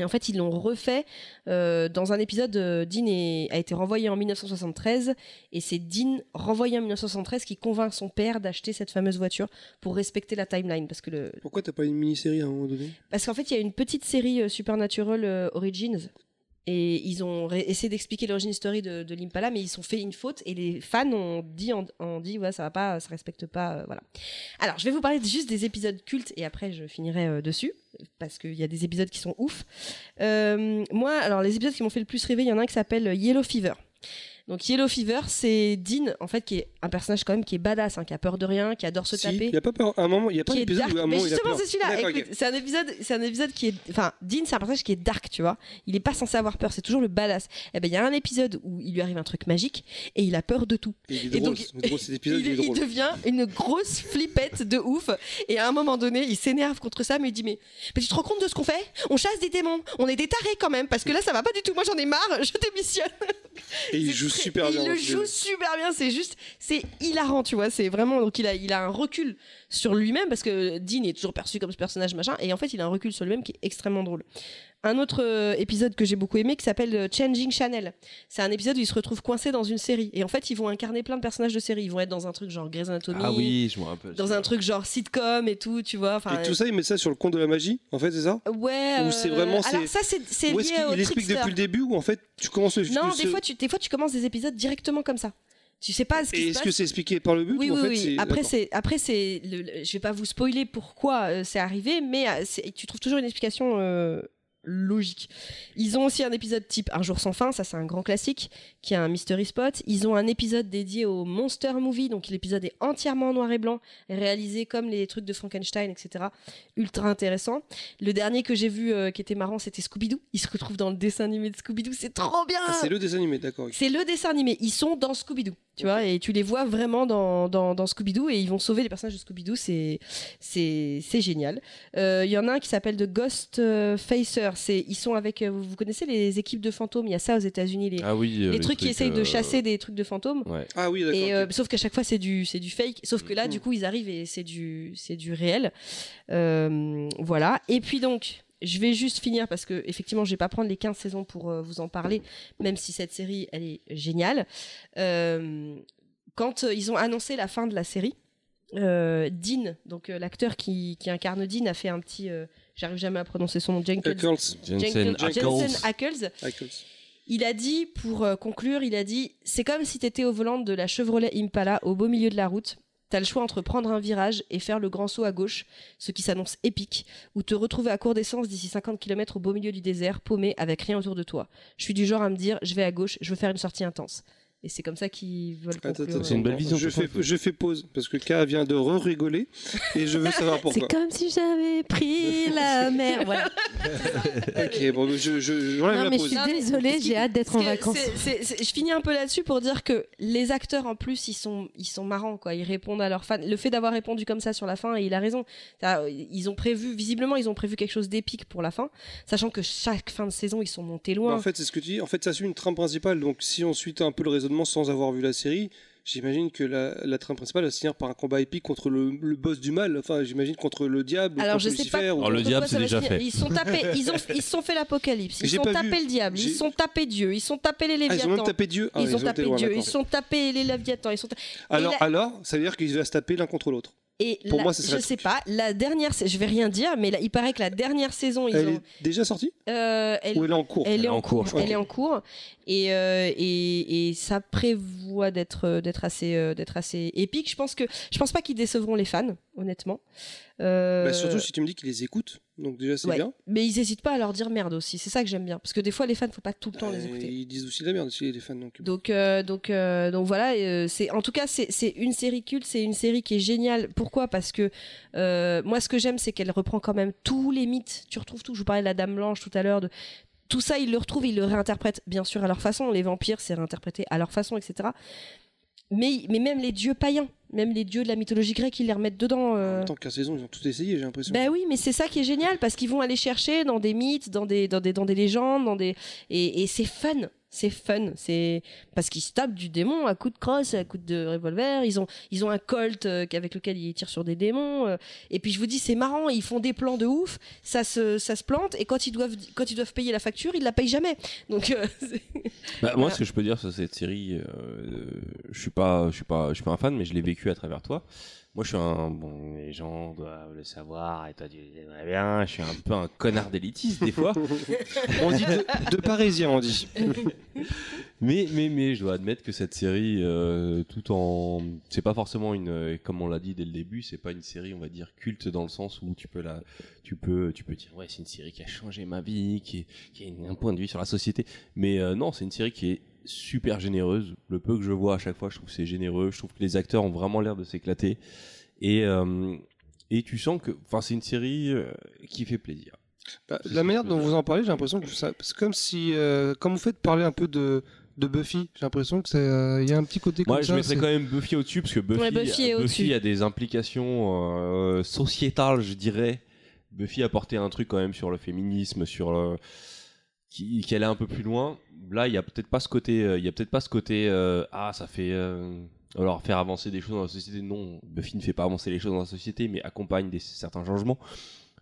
Et en fait, ils l'ont refait euh, dans un épisode. euh, Dean est- a été renvoyé en 1973 et c'est Dean renvoyé en 1973 qui convainc son père d'acheter cette fameuse voiture pour respecter la timeline parce que le Pourquoi t'as pas une mini-série à un moment donné? Parce qu'en fait, il y a une petite série euh, Supernatural euh, Origins. Et ils ont essayé d'expliquer l'origine story de, l'Impala, mais ils ont fait une faute et les fans ont dit, ont, ont dit, ouais, ça va pas, ça respecte pas, euh, voilà. Alors, je vais vous parler juste des épisodes cultes et après je finirai euh, dessus parce qu'il y a des épisodes qui sont ouf. Euh, moi, alors les épisodes qui m'ont fait le plus rêver, il y en a un qui s'appelle Yellow Fever. Donc Yellow Fever, c'est Dean, en fait, qui est un personnage quand même qui est badass, hein, qui a peur de rien, qui adore se Si, taper Il y a pas peur. À un moment, il y a pas d'épisode dark. où à un Mais moment justement, c'est celui-là. C'est un épisode, c'est un épisode qui est, enfin, Dean, c'est un personnage qui est dark, tu vois. Il est pas censé avoir peur. C'est toujours le badass. Et ben, il y a un épisode où il lui arrive un truc magique et il a peur de tout. Et il est Et drôle. donc, c'est drôle, cet épisode, [laughs] il, il est il drôle. devient une grosse flippette de ouf. Et à un moment donné, il s'énerve contre ça, mais il dit mais, mais tu te rends compte de ce qu'on fait? On chasse des démons. On est des tarés quand même, parce que là, ça va pas du tout. Moi, j'en ai marre. Je démissionne. Et il joue bien. Il le joue super bien. C'est juste, c'est hilarant, tu vois. C'est vraiment donc il a, il a un recul sur lui-même parce que Dean est toujours perçu comme ce personnage machin, et en fait il a un recul sur lui-même qui est extrêmement drôle. Un autre euh, épisode que j'ai beaucoup aimé qui s'appelle euh, Changing Channel. C'est un épisode où ils se retrouvent coincés dans une série et en fait ils vont incarner plein de personnages de série. Ils vont être dans un truc genre Grey's Anatomy, Ah oui, je me rappelle. dans un truc genre sitcom et tout, tu vois. Enfin, Et tout ça, il met ça sur le compte de la magie, en fait, c'est ça? Ouais. Ou c'est euh, vraiment, Alors ça c'est lié au il explique depuis le début ou en fait tu commences le Non, des fois tu des fois tu commences des épisodes directement comme ça. Tu sais pas ce qui Et est-ce que c'est expliqué par le but Oui, ou en oui, fait oui. Après, c'est, après, c'est, je vais pas vous spoiler pourquoi euh, c'est arrivé, mais euh, tu trouves toujours une explication euh, logique. Ils ont aussi un épisode type Un jour sans fin, ça c'est un grand classique, qui est un mystery spot. Ils ont un épisode dédié au monster movie, donc l'épisode est entièrement en noir et blanc, réalisé comme les trucs de Frankenstein, etc. Ultra intéressant. Le dernier que j'ai vu euh, qui était marrant, c'était Scooby-Doo. Ils se retrouvent dans le dessin animé de Scooby-Doo, c'est trop bien. Ah, c'est le dessin animé, d'accord. C'est le dessin animé. Ils sont dans Scooby-Doo, tu vois, et tu les vois vraiment dans, dans, dans Scooby-Doo et ils vont sauver les personnages de Scooby-Doo. C'est, génial. Euh, Il y en a un qui s'appelle The Ghost euh, C'est, ils sont avec, euh, vous, vous connaissez les équipes de fantômes? Il y a ça aux États-Unis, les, Ah oui, euh, les trucs qui essayent de euh, chasser des trucs de fantômes. Ouais. Ah oui, d'accord. Et euh, sauf qu'à chaque fois c'est du c'est du fake. Sauf que là Mhm. du coup ils arrivent et c'est du c'est du réel. Euh, voilà. Et puis donc je vais juste finir parce que effectivement je vais pas prendre les 15 saisons pour euh, vous en parler, même si cette série elle est géniale. Euh, quand euh, ils ont annoncé la fin de la série, euh, Dean, donc euh, l'acteur qui, qui incarne Dean, a fait un petit, euh, j'arrive jamais à prononcer son nom, Jenkins. Ackles. Jensen. Ackles. Il a dit, pour euh, conclure, il a dit C'est comme si t'étais au volant de la Chevrolet Impala au beau milieu de la route. T'as le choix entre prendre un virage et faire le grand saut à gauche, ce qui s'annonce épique, ou te retrouver à court d'essence d'ici 50 km au beau milieu du désert, paumé, avec rien autour de toi. Je suis du genre à me dire Je vais à gauche, je veux faire une sortie intense. Et c'est comme ça qu'ils veulent Attends, conclure. attends, C'est une belle vision, Je je fais, je pause parce que K vient de re-rigoler et je veux savoir [laughs] C'est pourquoi. comme si j'avais pris la [laughs] mer. Voilà. Ok, bon, je, je, j'enlève Non, la mais je suis désolée, j'ai hâte d'être en vacances. c'est- c'est- c'est- je finis un peu là-dessus pour dire que les acteurs en plus ils sont ils sont marrants quoi ils répondent à leurs fans le fait d'avoir répondu comme ça sur la fin et il a raison ils ont prévu visiblement ils ont prévu quelque chose d'épique pour la fin sachant que chaque fin de saison ils sont montés Bah, loin en fait, c'est ce que tu dis. En fait, ça suit une trame principale. Donc, si on suit un peu le raisonnement sans avoir vu la série, j'imagine que la, la trame principale va se finir par un combat épique contre le, le boss du mal. Enfin, j'imagine contre le diable. ou alors contre je sais Lucifer, pas ou- Alors, le diable, c'est déjà fait. ils sont tapés [laughs] ils ont ils se sont fait l'apocalypse ils pas tapés vu. le diable ils sont tapés Dieu ils sont tapés les Ah, ils ont même léviathans tapé Dieu. Ah, ils ont été tapé Dieu, ils sont tapés les léviathans, ils sont. Alors, la- alors, ça veut dire qu'ils vont se taper l'un contre l'autre. Et Pour la- moi, ce je sais pas. La dernière, je vais rien dire, mais là, il paraît que la dernière saison, ils Elle ont. est déjà sortie? Euh, elle, ou elle est en cours elle est en cours. Ok. Elle est en cours. Et, euh, et, et ça prévoit d'être euh, d'être assez euh, d'être assez épique. Je pense que je pense pas qu'ils décevront les fans, honnêtement. Euh, Bah, surtout si tu me dis qu'ils les écoutent. Donc, déjà, c'est ouais. bien. Mais ils hésitent pas à leur dire merde aussi. C'est ça que j'aime bien, parce que des fois les fans, faut pas tout le temps les Euh, écouter. ils disent aussi de la merde, aussi, les fans. Donc, Donc, euh, donc, euh, donc voilà. euh, c'est en tout cas c'est c'est une série culte, c'est une série qui est géniale. Pourquoi? Parce que moi, ce que j'aime, c'est qu'elle reprend quand même tous les mythes. Tu retrouves tout. Je vous parlais de la Dame Blanche tout à l'heure. De tout ça, ils le retrouvent, ils le réinterprètent bien sûr à leur façon. Les vampires, c'est réinterprété à leur façon, etc. Mais, mais même les dieux païens, même les dieux de la mythologie grecque, ils les remettent dedans. en euh, même temps, 15 saisons, ils ont tout essayé, j'ai l'impression. ben oui, mais c'est ça qui est génial parce qu'ils vont aller chercher dans des mythes, dans des, dans des, dans des légendes, dans des et, et c'est fun. C'est fun, c'est parce qu'ils se tapent du démon à coups de crosse, à coups de revolver. Ils ont, ils ont un colt euh, avec lequel ils tirent sur des démons. euh, et puis je vous dis, c'est marrant, ils font des plans de ouf, ça se, ça se plante. Et quand ils doivent, quand ils doivent payer la facture, ils la payent jamais. Donc euh, [laughs] Bah, moi, ce que je peux dire sur cette série, euh, je suis pas, je suis pas, je suis pas un fan, mais je l'ai vécu à travers toi. Moi, je suis un bon, les gens doivent le savoir, et toi, tu le sais très bien. Je suis un peu un connard d'élitiste des fois, [laughs] On dit de, de parisien, on dit. [laughs] mais, mais, mais, je dois admettre que cette série, euh, tout en, c'est pas forcément une, comme on l'a dit dès le début, c'est pas une série, on va dire culte dans le sens où tu peux la, tu peux, tu peux dire ouais, c'est une série qui a changé ma vie, qui, est- qui a un point de vue sur la société. Mais euh, non, c'est une série qui est super généreuse. Le peu que je vois à chaque fois, je trouve que c'est généreux. Je trouve que les acteurs ont vraiment l'air de s'éclater. Et, euh, et tu sens que, enfin, c'est une série euh, qui fait plaisir. Bah, la manière dont vous en parlez, j'ai l'impression que c'est comme si, euh, comme vous faites parler un peu de, de Buffy, j'ai l'impression que c'est, euh, il y a un petit côté comme Moi, je ça. mettrais c'est- quand même Buffy au-dessus parce que Buffy, Ouais, Buffy a des implications euh, sociétales, je dirais. Buffy a porté un truc quand même sur le féminisme, sur le qui, qui allait un peu plus loin. Là, il y a peut-être pas ce côté, euh, il y a peut-être pas ce côté euh, ah ça fait euh, alors faire avancer des choses dans la société. Non, Buffy ne fait pas avancer les choses dans la société, mais accompagne des, certains changements.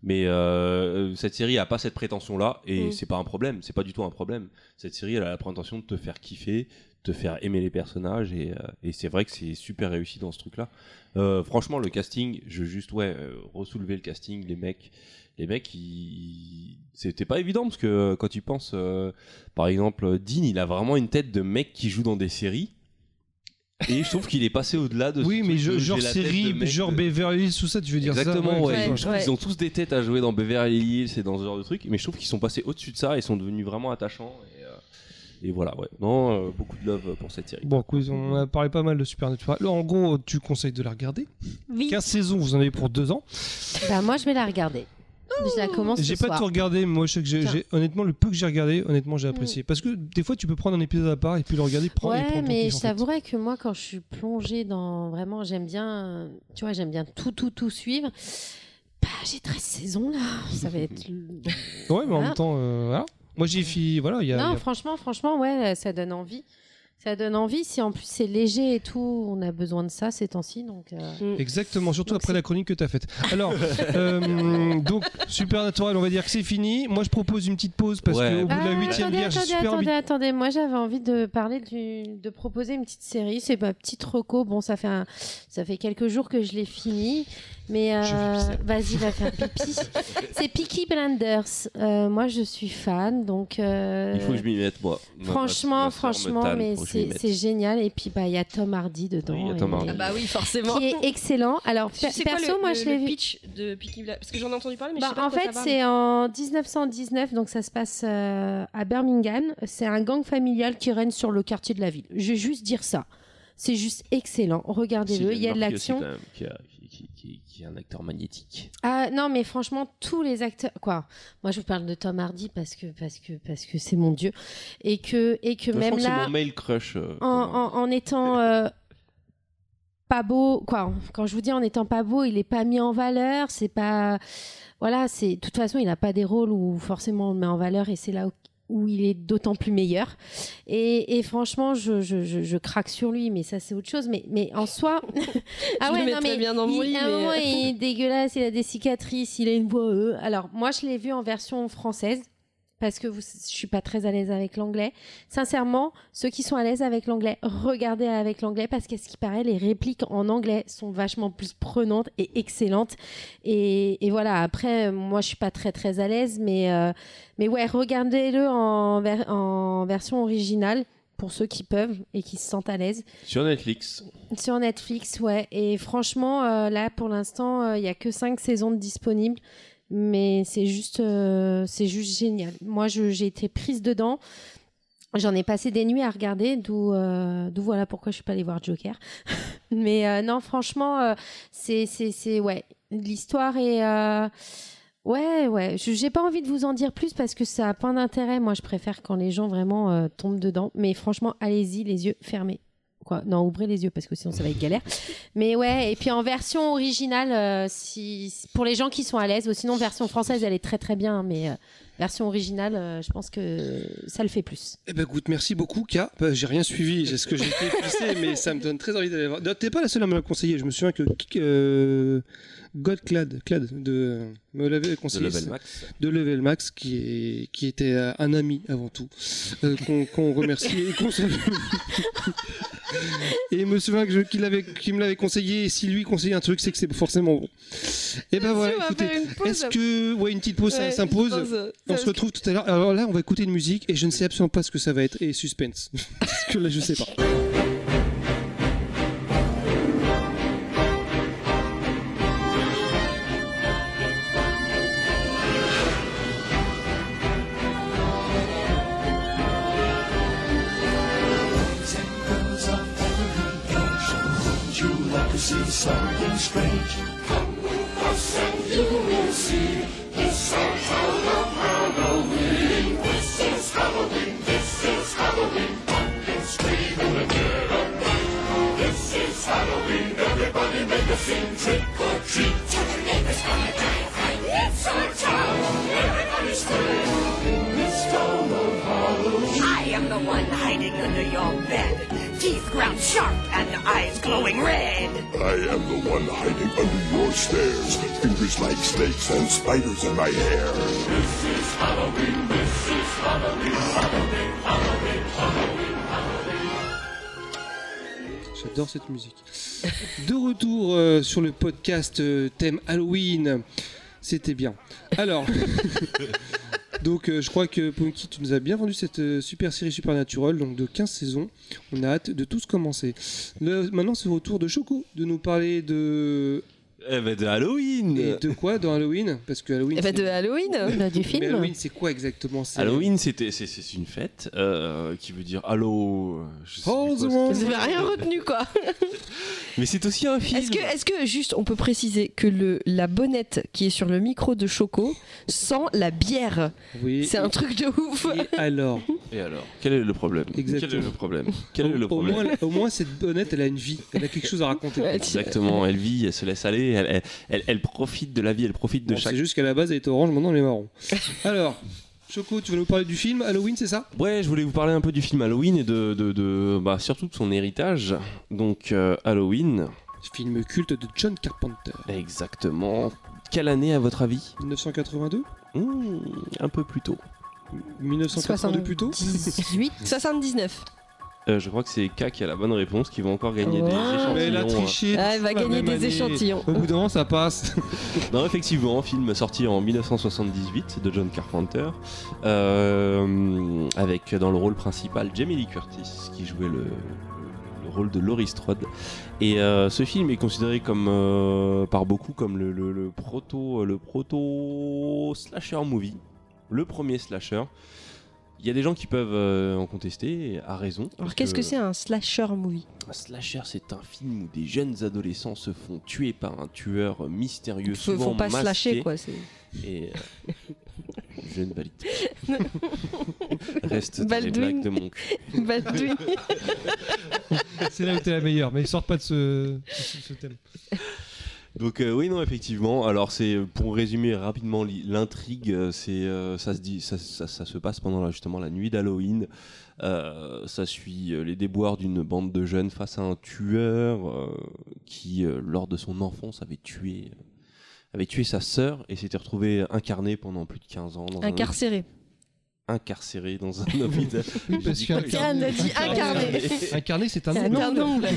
Mais euh, cette série a pas cette prétention là et Mm. c'est pas un problème, c'est pas du tout un problème. Cette série elle a la prétention de te faire kiffer, te faire aimer les personnages et, et c'est vrai que c'est super réussi dans ce truc là. Euh, franchement le casting, je veux juste ouais ressoulever le casting, les mecs, les mecs ils... c'était pas évident parce que euh, quand tu penses euh, par exemple Dean il a vraiment une tête de mec qui joue dans des séries. Et je trouve qu'il est passé au-delà de ce Oui, mais truc je- de genre série, genre de- Beverly Hills, tout ça, tu veux dire Exactement, ça ouais. Ouais, Je trouve ouais. qu'ils ont tous des têtes à jouer dans Beverly Hills et dans ce genre de trucs, mais je trouve qu'ils sont passés au-dessus de ça et sont devenus vraiment attachants. Et, euh, et voilà, ouais. Non, euh, beaucoup de love pour cette série. Bon, on a parlé pas mal de Supernatural. Là, en gros, tu conseilles de la regarder. Oui. 15 saisons, vous en avez pour 2 ans. Bah, moi, je vais la regarder. Je la commence J'ai pas soir. tout regardé, moi je sais que j'ai, Tiens. j'ai- honnêtement le peu que j'ai regardé, honnêtement j'ai apprécié. Parce que des fois tu peux prendre un épisode à part et puis le regarder, prendre et Ouais, prendre ton mais je t'avouerais que moi, quand je suis plongée dans vraiment, j'aime bien, tu vois, j'aime bien tout, tout, tout suivre. Bah, j'ai 13 saisons là, ça va être. Ouais, mais en Voilà. même temps, euh, voilà. Moi j'ai voilà, il y a. non, il y a- franchement, franchement, ouais, ça donne envie. Ça donne envie. Si en plus c'est léger et tout, on a besoin de ça ces temps-ci, donc. euh, Exactement, surtout Donc après la chronique que tu as faite. Alors, [laughs] euh, donc, Supernatural, on va dire que c'est fini. Moi, je propose une petite pause parce Ouais. qu'au bout de la Ah, huitième attendez, bière, j'ai attendez, super envie. attendez, attendez. Moi, j'avais envie de parler du, de proposer une petite série. C'est ma petite reco. Bon, ça fait un, ça fait quelques jours que je l'ai fini, mais euh, vas-y, va faire pipi. [laughs] C'est Peaky Blinders. Euh, moi, je suis fan, donc. euh, Il faut que je m'y mette, moi. Franchement, ma franchement, mais c'est génial. Et puis, bah, il y a Tom Hardy dedans. Oui, il y a Tom et- Hardy. Ah bah oui, forcément. Qui est excellent. Alors, per- quoi, perso, le- moi, le- je l'ai le vu. pitch de Peaky Blinders? Parce que j'en ai entendu parler, mais Bah, je sais pas en fait, c'est en 1919, donc ça se passe euh, à Birmingham. C'est un gang familial qui règne sur le quartier de la ville. Je vais juste dire ça. C'est juste excellent. Regardez-le. Il y a de l'action. Qui, est un acteur magnétique. Ah non, mais franchement, tous les acteurs, quoi. Moi, je vous parle de Tom Hardy parce que parce que parce que c'est mon dieu et que et que Moi, je même crois c'est là, mon mail crush. euh, en, en étant euh, pas beau, quoi. Quand je vous dis en étant pas beau, il est pas mis en valeur. C'est pas, voilà, c'est de toute façon, il n'a pas des rôles où forcément on le met en valeur et c'est là où, il est d'autant plus meilleur. Et, et franchement, je, je, je, je craque sur lui, mais ça c'est autre chose. Mais mais en soi, [laughs] ah Je le ouais, non mais bien dans mon il, lit, à un mais- moment, il est dégueulasse, il a des cicatrices, il a une voix. euh. Alors moi, je l'ai vu en version française. Parce que vous, je suis pas très à l'aise avec l'anglais. Sincèrement, ceux qui sont à l'aise avec l'anglais, regardez avec l'anglais parce qu'à ce qui paraît, les répliques en anglais sont vachement plus prenantes et excellentes. Et, et voilà. Après, moi, je suis pas très très à l'aise, mais euh, mais ouais, regardez-le en, ver- en version originale pour ceux qui peuvent et qui se sentent à l'aise. Sur Netflix. Sur Netflix, ouais. Et franchement, euh, là, pour l'instant, euh, il y a que cinq saisons disponibles. Mais c'est juste, euh, c'est juste génial. Moi, j'ai été prise dedans. J'en ai passé des nuits à regarder, d'où, euh, voilà pourquoi je suis pas allée voir Joker. [laughs] mais euh, non, franchement, c'est, c'est, ouais, l'histoire est, ouais, ouais. J'ai pas envie de vous en dire plus parce que ça a pas d'intérêt. Moi, je préfère quand les gens vraiment tombent dedans. Mais franchement, allez-y, les yeux fermés. Non, ouvrez les yeux parce que sinon ça va être galère. Mais ouais, et puis en version originale, euh, pour les gens qui sont à l'aise, ou sinon version française, elle est très très bien, mais euh, version originale, euh, je pense que ça le fait plus. Eh ben écoute, merci beaucoup, K. Bah, j'ai rien suivi, j'ai ce que j'ai été mais ça me donne très envie d'aller voir. T'es pas la seule à me le conseiller. Je me souviens que Godclad, Clad, de me l'avait De conseillé. Level. Max. de Level Max, qui est qui était euh, un ami avant tout, euh, qu'on qu'on remercie et qu'on se- [laughs] Et je me souviens que je- qu'il avait, qu'il me l'avait conseillé. Et si lui conseille un truc, c'est que c'est forcément bon. Et ben voilà. Écoutez, est-ce que ouais une petite pause ça s'impose On se retrouve tout à l'heure. Alors là, on va écouter une musique et je ne sais absolument pas ce que ça va être et suspense. [laughs] Parce que là, je sais pas. something strange. Come with us and you will see. It's our Halloween. This is Halloween. This is Halloween. Pumpkins scream in the dead of night. This is Halloween. Everybody make a scene. Trick or treat. Tell your neighbors on the die fight. It's our town. Everybody scream. In this town of Halloween. I am the one hiding under your bed. Teeth ground sharp and eyes glowing red. I am the one hiding under your stairs. Fingers like snakes and spiders in my hair. J'adore cette musique. De retour euh, sur le podcast euh, thème Halloween. C'était bien. Alors, [laughs] donc euh, je crois que Punky, tu nous as bien vendu cette euh, super série Supernatural, donc de 15 saisons. On a hâte de tous commencer. Maintenant, c'est au tour de Choco de nous parler de. Eh ben de Halloween. Et de quoi dans Halloween? Parce que Halloween. Eh ben, de Halloween Bah, du Mais film. Halloween, c'est quoi exactement? C'est- Halloween, c'était c'est c'est une fête euh, qui veut dire Halo. je sais Oh, plus quoi. Vous rien retenu quoi [laughs] Mais c'est aussi un film. Est-ce que, est que juste on peut préciser que le, la bonnette qui est sur le micro de Choco sent la bière? Oui. C'est un truc de ouf Et alors? Et alors? Quel est le problème? Exactement. Quel est le problème? Quel est le au, problème? moins, au moins, cette bonnette, elle a une vie. Elle a quelque chose à raconter. Exactement, elle vit, elle se laisse aller, elle, elle, elle- elle profite de la vie, elle profite de Bon, chaque. C'est juste qu'à la base, elle était orange, maintenant elle est marron. [laughs] Alors, Choco, tu vas nous parler du film Halloween, c'est ça? Ouais, je voulais vous parler un peu du film Halloween et de, de, de- bah, surtout de son héritage. Donc euh, Halloween, Film culte de John Carpenter. exactement. Quelle année à votre avis? 1982 Hmm, Un peu plus tôt. 1982 plus tôt? 18. 79. [laughs] Euh, je crois que c'est K qui a la bonne réponse, qui va encore gagner des échantillons. Mais elle a triché. Ah, elle va la gagner même des année. échantillons. Au bout d'un moment, ça passe. [laughs] Non, effectivement, film sorti en 1978 de John Carpenter, euh, avec dans le rôle principal Jamie Lee Curtis qui jouait le, le rôle de Laurie Strode. Et euh, ce film est considéré comme euh, par beaucoup comme le, le- le proto le proto slasher movie, le premier slasher. Il y a des gens qui peuvent euh, en contester, à raison. Alors qu'est-ce que c'est un slasher movie? Un slasher, c'est un film où des jeunes adolescents se font tuer par un tueur mystérieux, Faut, souvent faut pas masqué. lâcher quoi. c'est- Et euh, [laughs] je ne valide pas. [laughs] Reste dans les Baldwin. blagues de mon cul. [laughs] Baldwin. C'est là où t'es la meilleure, mais sors pas de ce, ce- ce thème. Donc euh, oui non effectivement. Alors c'est pour résumer rapidement li- l'intrigue, euh, c'est euh, ça se dit ça, ça- se passe pendant justement la nuit d'Halloween. Ça suit les déboires d'une bande de jeunes face à un tueur qui lors de son enfance avait tué avait tué sa sœur et s'était retrouvé incarné pendant plus de 15 ans dans un Incarcéré. dans un [laughs] hôpital. Oui, parce qu'un on a dit incarné. Incarné, c'est un ongle. un ongle.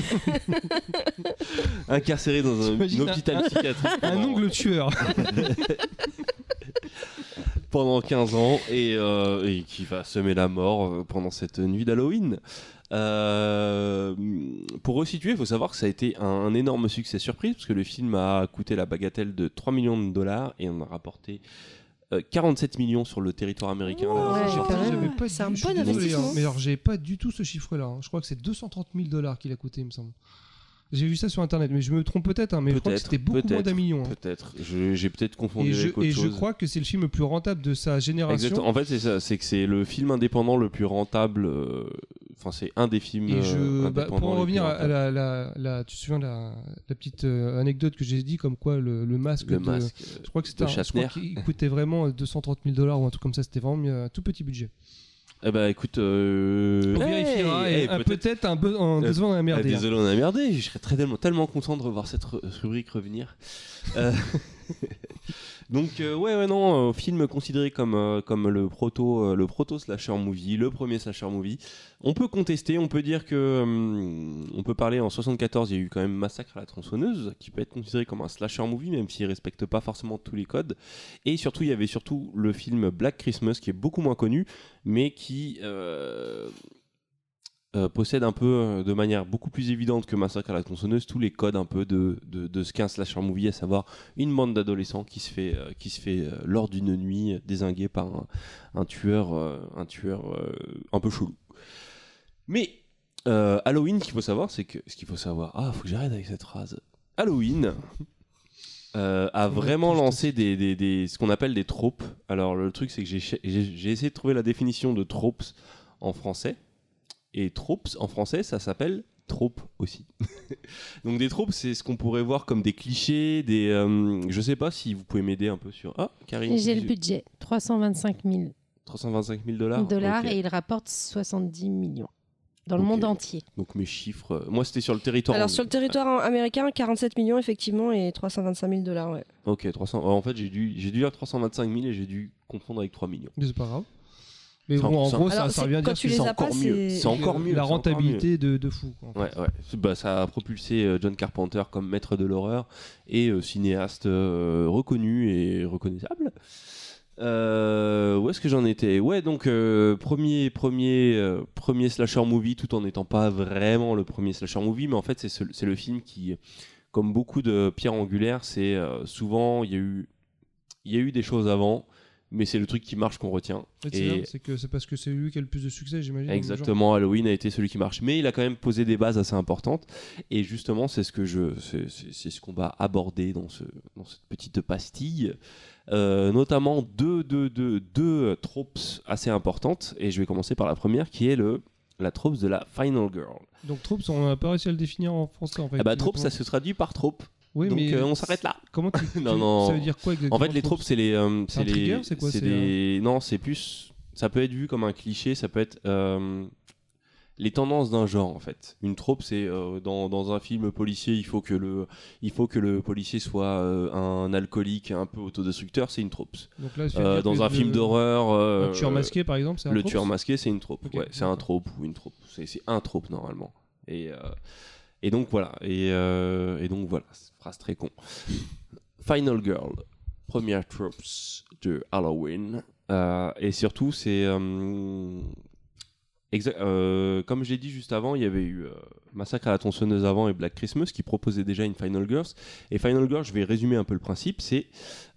[laughs] incarcéré dans un, hôpital psychiatrique. Un ongle tueur. [laughs] pendant 15 ans et, euh, et qui va semer la mort euh, pendant cette nuit d'Halloween. Euh, pour resituer, il faut savoir que ça a été un, un énorme succès surprise parce que le film a coûté la bagatelle de 3 millions de dollars et on a rapporté euh, 47 millions sur le territoire américain. Ouais, c'est un bon investissement. mais alors j'ai pas du tout ce chiffre-là. hein. Je crois que c'est 230 000 dollars qu'il a coûté, il me semble. J'ai vu ça sur internet, mais je me trompe peut-être, hein, mais je crois que c'était beaucoup moins d'un million. hein. Peut-être. Je- J'ai peut-être confondu Et, je, avec autre et je crois que c'est le film le plus rentable de sa génération. Exactement. En fait, c'est ça. C'est que c'est le film indépendant le plus rentable. euh, Enfin, c'est un des films. Et euh, je, bah, indépendants pour en revenir à la, la, la- tu te souviens la, la petite euh, anecdote que j'ai dit comme quoi le, le masque, le de, masque. je crois que c'était je crois qu'il coûtait vraiment 230 000 dollars ou un truc comme ça. C'était vraiment un tout petit budget. Eh ben, écoute. euh, On hey, vérifiera et hey, un- peut-être- un, un Euh, besoin d'un Ah, merdé. désolé, on a merdé. Je serais très, tellement, tellement content de revoir cette rubrique revenir. [laughs] Donc euh, ouais ouais non euh, film considéré comme euh, le proto le proto slasher movie le premier slasher movie. On peut contester on peut dire que hum, on peut parler en 74 il y a eu quand même massacre à la tronçonneuse qui peut être considéré comme un slasher movie même s'il respecte pas forcément tous les codes. Et surtout il y avait surtout le film Black Christmas qui est beaucoup moins connu mais qui euh, possède un peu euh, de manière beaucoup plus évidente que Massacre à la tronçonneuse tous les codes un peu de, de, de ce qu'est un slasher movie, à savoir une bande d'adolescents qui se fait, euh, qui se fait euh, lors d'une nuit désinguée par un, un tueur, un tueur un peu chelou. Mais Halloween, ce qu'il faut savoir, c'est que ce qu'il faut savoir, ah, faut que j'arrête avec cette phrase. Halloween euh, a vraiment lancé des, des- des- ce qu'on appelle des tropes. Alors le truc, c'est que j'ai essayé de trouver la définition de tropes en français. Et tropes en français, ça s'appelle tropes aussi. [laughs] Donc des tropes, c'est ce qu'on pourrait voir comme des clichés, des. euh, je sais pas si vous pouvez m'aider un peu sur. Ah, Karine. J'ai le budget 325 000 325 000 dollars. dollars et il rapporte 70 millions dans le monde entier. Donc mes chiffres. euh, Moi, c'était sur le territoire. Alors sur le territoire américain, 47 millions effectivement et 325 000 dollars. Ouais. Ok, 300. En fait, j'ai dû, j'ai dû dire 325 000 et j'ai dû confondre avec 3 millions. Mais c'est pas grave. Mais bon, en gros, ça, ça revient dire que c'est encore mieux. C'est encore mieux. La rentabilité de, de fou. quoi, en fait. Ouais, Bah, ça a propulsé euh, John Carpenter comme maître de l'horreur et euh, cinéaste euh, reconnu et reconnaissable. Euh, où est-ce que j'en étais? Ouais, donc euh, premier, premier, euh, premier slasher movie, tout en n'étant pas vraiment le premier slasher movie, mais en fait c'est ce- c'est le film qui, comme beaucoup de pierres angulaires, c'est euh, souvent il y a eu, il y a eu des choses avant, mais c'est le truc qui marche qu'on retient. C'est Et- bien, c'est que c'est parce que c'est lui qui a le plus de succès, j'imagine. Exactement, Halloween a été celui qui marche, mais il a quand même posé des bases assez importantes. Et justement, c'est ce que je, c'est- ce qu'on va aborder dans ce, dans cette petite pastille, Euh, notamment deux, deux, deux, deux tropes assez importantes. Et je vais commencer par la première, qui est le la trope de la final girl. Donc Tropes, on n'a pas réussi à le définir en français en fait. Ah bah trope, ça se traduit par trope. Oui, Donc mais euh, on s'arrête là. Comment tu, [laughs] Non, tu- non. Ça veut dire quoi exactement En fait, les tropes, c'est les, euh, C'est les, trigger, c'est quoi, c'est, des, non, c'est plus, ça peut être vu comme un cliché, ça peut être euh, les tendances d'un genre en fait. Une trope, c'est dans, dans un film policier, il faut que le, il faut que le policier soit un alcoolique un peu autodestructeur, c'est une trope. Donc là, dans un le- film d'horreur, Un tueur masqué, par exemple, c'est un le tueur masqué, c'est une trope. Ouais, c'est un trope ou une trope. C'est c'est un trope normalement. Et, euh, et donc voilà. Et, euh, donc voilà. Phrase très con. [laughs] Final Girl, première tropes de Halloween. Euh, et surtout, c'est. euh, euh, comme j'ai dit juste avant, il y avait eu euh, Massacre à la tronçonneuse avant et Black Christmas qui proposait déjà une Final Girls. Et Final Girl, je vais résumer un peu le principe c'est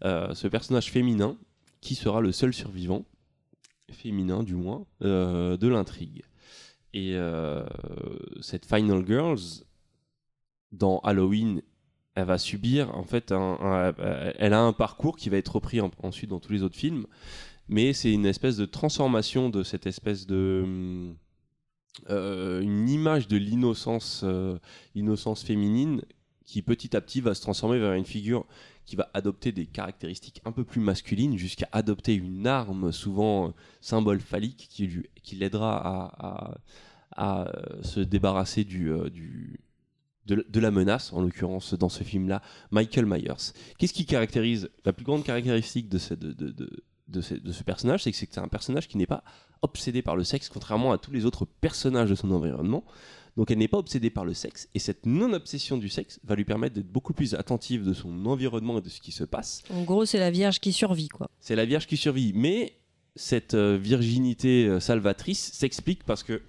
ce personnage féminin qui sera le seul survivant, féminin du moins, de l'intrigue. Et cette Final Girls, dans Halloween, elle va subir, en fait, elle a un parcours qui va être repris en- ensuite dans tous les autres films, mais c'est une espèce de transformation de cette espèce de. euh, une image de l'innocence euh, féminine qui petit à petit va se transformer vers une figure qui va adopter des caractéristiques un peu plus masculines jusqu'à adopter une arme souvent euh, symbole phallique qui, lui- qui l'aidera à, se débarrasser du- de, de la menace, en l'occurrence dans ce film-là, Michael Myers. Qu'est-ce qui caractérise la plus grande caractéristique de ce, de, de- de- de ce, de ce personnage C'est que c'est un personnage qui n'est pas obsédé par le sexe, contrairement à tous les autres personnages de son environnement. Donc elle n'est pas obsédée par le sexe, et cette non-obsession du sexe va lui permettre d'être beaucoup plus attentive de son environnement et de ce qui se passe. En gros, c'est la Vierge qui survit, quoi. C'est la Vierge qui survit. Mais cette euh, virginité euh, salvatrice s'explique parce que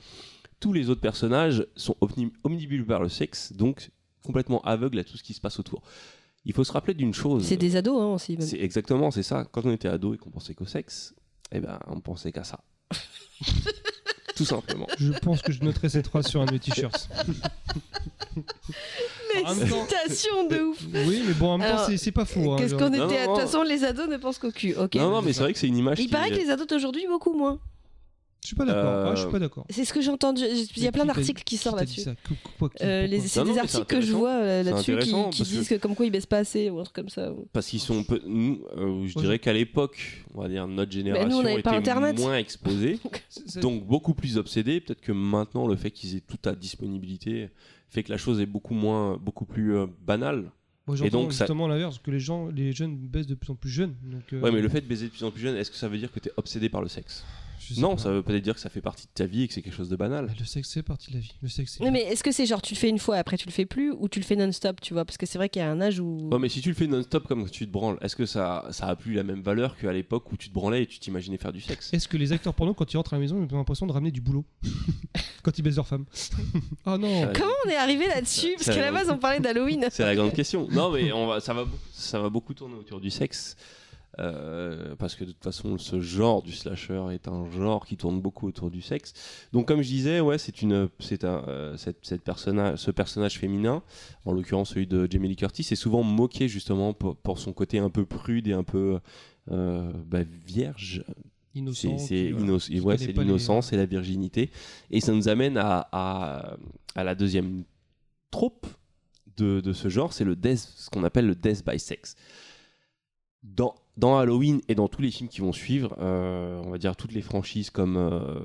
tous les autres personnages sont omni- omnibulés par le sexe, donc complètement aveugles à tout ce qui se passe autour. Il faut se rappeler d'une chose. C'est des ados, hein, aussi. même. Exactement, c'est ça. Quand on était ado et qu'on pensait qu'au sexe, eh ben, on pensait qu'à ça. [laughs] Tout simplement. Je pense que je noterai cette phrase sur un de mes t-shirts. Mais citation de ouf. Oui, mais bon, en même temps, c'est- pas fou. hein, Qu'est-ce qu'on Non, était. De toute façon, les ados ne pensent qu'au cul. Ok. Non, non, mais c'est vrai que c'est une image Il qui. paraît que les ados d'aujourd'hui, beaucoup moins. Je suis pas d'accord. Euh, Ah, je suis pas d'accord. C'est ce que j'ai entendu. Il y a plein d'articles qui sortent là-dessus. Euh, c'est Non, des articles que je vois euh, là-dessus qui, disent que- que... comme quoi il baisse pas assez ou un truc comme ça. Parce qu'ils sont peu- nous, euh, je Ouais, dirais qu'à l'époque, on va dire notre génération était pas Internet. moins exposée, [laughs] donc beaucoup plus obsédée. Peut-être que maintenant, le fait qu'ils aient tout à disponibilité fait que la chose est beaucoup moins, beaucoup plus euh, banale. Moi, Et donc, ça- justement l'inverse, que les gens, les jeunes baissent de plus en plus jeunes. Donc, euh, Ouais, mais le fait de baiser de plus en plus jeune, est-ce que ça veut dire que tu es obsédé par le sexe? Non, pas. ça veut peut-être dire que ça fait partie de ta vie et que c'est quelque chose de banal. Le sexe, c'est partie de la vie. Le sexe, mais est-ce que c'est genre tu le fais une fois et après tu le fais plus ou tu le fais non-stop, tu vois? Parce que c'est vrai qu'il y a un âge où. Ouais, mais si tu le fais non-stop comme tu te branles, est-ce que ça, ça a plus la même valeur qu'à l'époque où tu te branlais et tu t'imaginais faire du sexe? Est-ce que les acteurs porno, quand ils rentrent à la maison, ils ont l'impression de ramener du boulot? [laughs] Quand ils baissent leur femme Ah [laughs] non Comment on est arrivé là-dessus? Parce qu'à la base on parlait d'Halloween. C'est la grande question. Non, mais on va, ça, va, ça va beaucoup tourner autour du sexe. Euh, parce que de toute façon, ce genre du slasher est un genre qui tourne beaucoup autour du sexe. Donc, comme je disais, ouais, c'est une, c'est un, euh, cette, cette personnage, ce personnage féminin, en l'occurrence celui de Jamie Lee Curtis, est souvent moqué justement pour, pour son côté un peu prude et un peu euh, bah, vierge. Innocent. C'est ouais, c'est pas les- l'innocence et la virginité. Et ça nous amène à, à, à la deuxième troupe de, de ce genre, c'est le death, ce qu'on appelle le death by sex. Dans, dans Halloween et dans tous les films qui vont suivre, euh, on va dire toutes les franchises comme euh,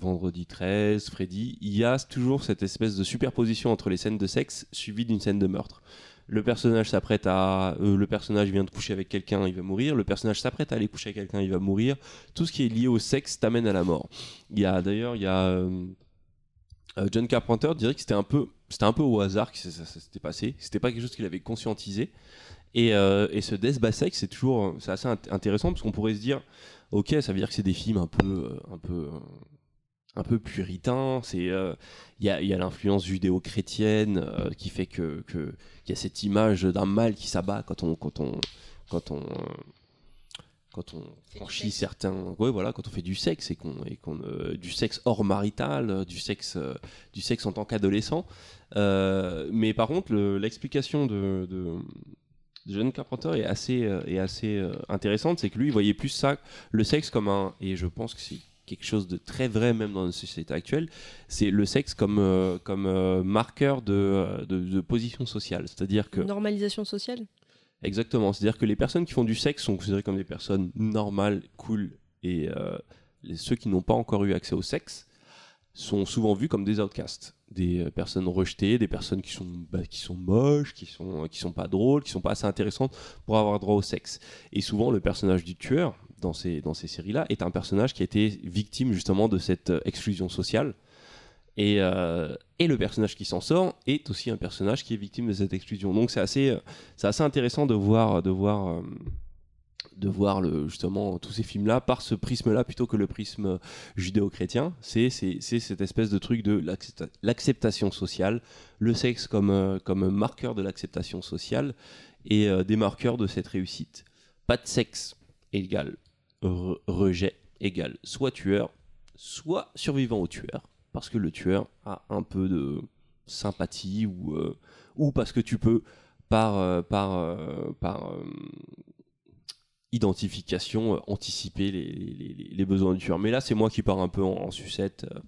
Vendredi 13, Freddy, il y a toujours cette espèce de superposition entre les scènes de sexe suivies d'une scène de meurtre. Le personnage s'apprête à, euh, le personnage vient de coucher avec quelqu'un, il va mourir. Le personnage s'apprête à aller coucher avec quelqu'un, il va mourir. Tout ce qui est lié au sexe t'amène à la mort. Il y a d'ailleurs, il y a John Carpenter dirait que c'était un peu, c'était un peu au hasard que ça- ça s'était passé. C'était pas quelque chose qu'il avait conscientisé. Et, euh, et ce Death by Sex, c'est toujours, c'est assez int- intéressant parce qu'on pourrait se dire, ok, ça veut dire que c'est des films un peu, euh, un peu, euh, un peu puritains. C'est, il y a, y a l'influence judéo-chrétienne qui fait que, que y a cette image d'un mal qui s'abat quand on, quand on, quand on, quand on franchit certains, ouais, voilà, quand on fait du sexe et qu'on, et qu'on, euh, du sexe hors marital, du sexe, euh, du sexe en tant qu'adolescent. Euh, mais par contre, le- l'explication de, de, de John Carpenter est assez, euh, est assez euh, intéressante, c'est que lui, il voyait plus ça, le sexe comme un, et je pense que c'est quelque chose de très vrai même dans notre société actuelle, c'est le sexe comme, euh, comme euh, marqueur de, de, de position sociale. C'est-à-dire que Normalisation sociale? Exactement. C'est-à-dire que les personnes qui font du sexe sont considérées comme des personnes normales, cool, et les- ceux qui n'ont pas encore eu accès au sexe sont souvent vus comme des outcasts, des euh, personnes rejetées, des personnes qui sont, bah, qui sont moches, qui sont, qui sont pas drôles, qui sont pas assez intéressantes pour avoir droit au sexe. Et souvent, le personnage du tueur dans ces, dans ces séries-là est un personnage qui a été victime justement de cette euh, exclusion sociale. Et, euh, et le personnage qui s'en sort est aussi un personnage qui est victime de cette exclusion. Donc c'est assez, euh, assez intéressant de voir, de voir, euh, de voir justement tous ces films-là par ce prisme-là plutôt que le prisme judéo-chrétien. C'est, cette espèce de truc de l'accepta- l'acceptation sociale, le sexe comme, euh, comme marqueur de l'acceptation sociale et euh, des marqueurs de cette réussite. Pas de sexe égale re- rejet égale soit tueur, soit survivant au tueur, parce que le tueur a un peu de sympathie ou, euh, parce que tu peux par euh, identification euh, anticiper les, besoins du tueur. Mais là, c'est moi qui pars un peu en, sucette. euh,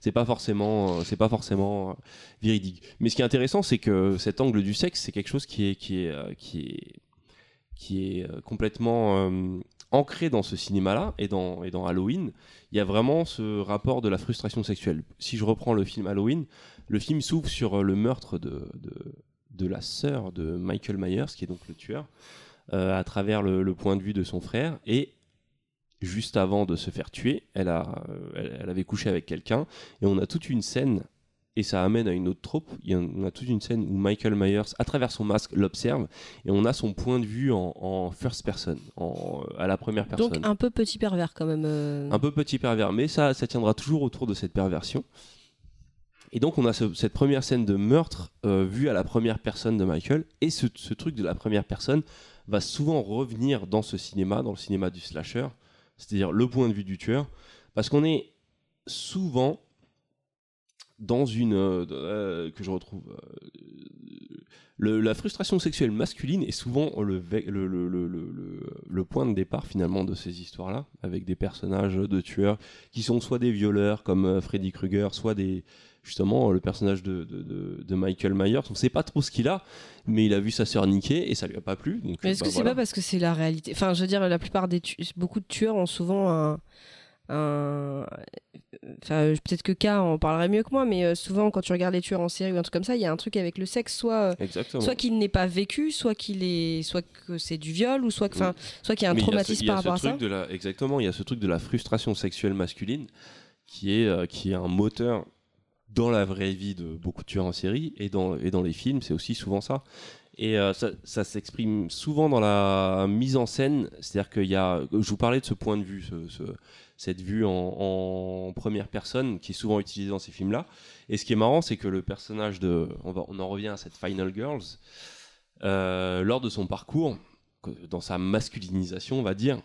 C'est pas forcément, euh, c'est pas forcément véridique. Mais ce qui est intéressant, c'est que cet angle du sexe, c'est quelque chose qui est, qui est, qui est, qui est complètement ancré dans ce cinéma-là et dans, et dans Halloween. Il y a vraiment ce rapport de la frustration sexuelle. Si je reprends le film Halloween, le film s'ouvre sur le meurtre de, de, de la sœur de Michael Myers, qui est donc le tueur, à travers le, le point de vue de son frère. Et juste avant de se faire tuer, elle, a, euh, elle, elle avait couché avec quelqu'un. Et on a toute une scène, et ça amène à une autre trope. Il y a, on a toute une scène où Michael Myers, à travers son masque, l'observe. Et on a son point de vue en, en first person, en, à la première personne. Donc un peu petit pervers quand même. euh. Un peu petit pervers, mais ça, ça tiendra toujours autour de cette perversion. Et donc on a ce- cette première scène de meurtre euh, vue à la première personne de Michael, et ce, ce truc de la première personne va souvent revenir dans ce cinéma, dans le cinéma du slasher, c'est-à-dire le point de vue du tueur, parce qu'on est souvent dans une euh, que je retrouve euh, la frustration sexuelle masculine est souvent le, ve- le, le- le- le- le- le point de départ finalement de ces histoires-là, avec des personnages de tueurs qui sont soit des violeurs comme euh, Freddy Krueger, soit des justement le personnage de, de- de- de Michael Myers. On ne sait pas trop ce qu'il a, mais il a vu sa sœur niquer et ça lui a pas plu. Donc, Mais est-ce bah, que c'est voilà. pas parce que c'est la réalité? Enfin, je veux dire, la plupart des tu- beaucoup de tueurs ont souvent un. un- Enfin, euh, peut-être que K en parlerait mieux que moi, mais euh, souvent quand tu regardes les tueurs en série ou un truc comme ça, il y a un truc avec le sexe, soit, euh, Exactement. soit qu'il n'est pas vécu, soit qu'il est, soit que c'est du viol, ou soit que, enfin, soit qu'il y a un Mais traumatisme par rapport à ça. truc de la- exactement, il y a ce truc de la frustration sexuelle masculine qui est, euh, qui est un moteur dans la vraie vie de beaucoup de tueurs en série et dans, et dans les films, c'est aussi souvent ça. Et euh, ça, s'exprime souvent dans la mise en scène, c'est-à-dire qu'il y a, je vous parlais de ce point de vue, ce- ce- cette vue en, première personne qui est souvent utilisée dans ces films-là. Et ce qui est marrant, c'est que le personnage de, on, va, on en revient à cette Final Girls, euh, lors de son parcours, dans sa masculinisation, on va dire,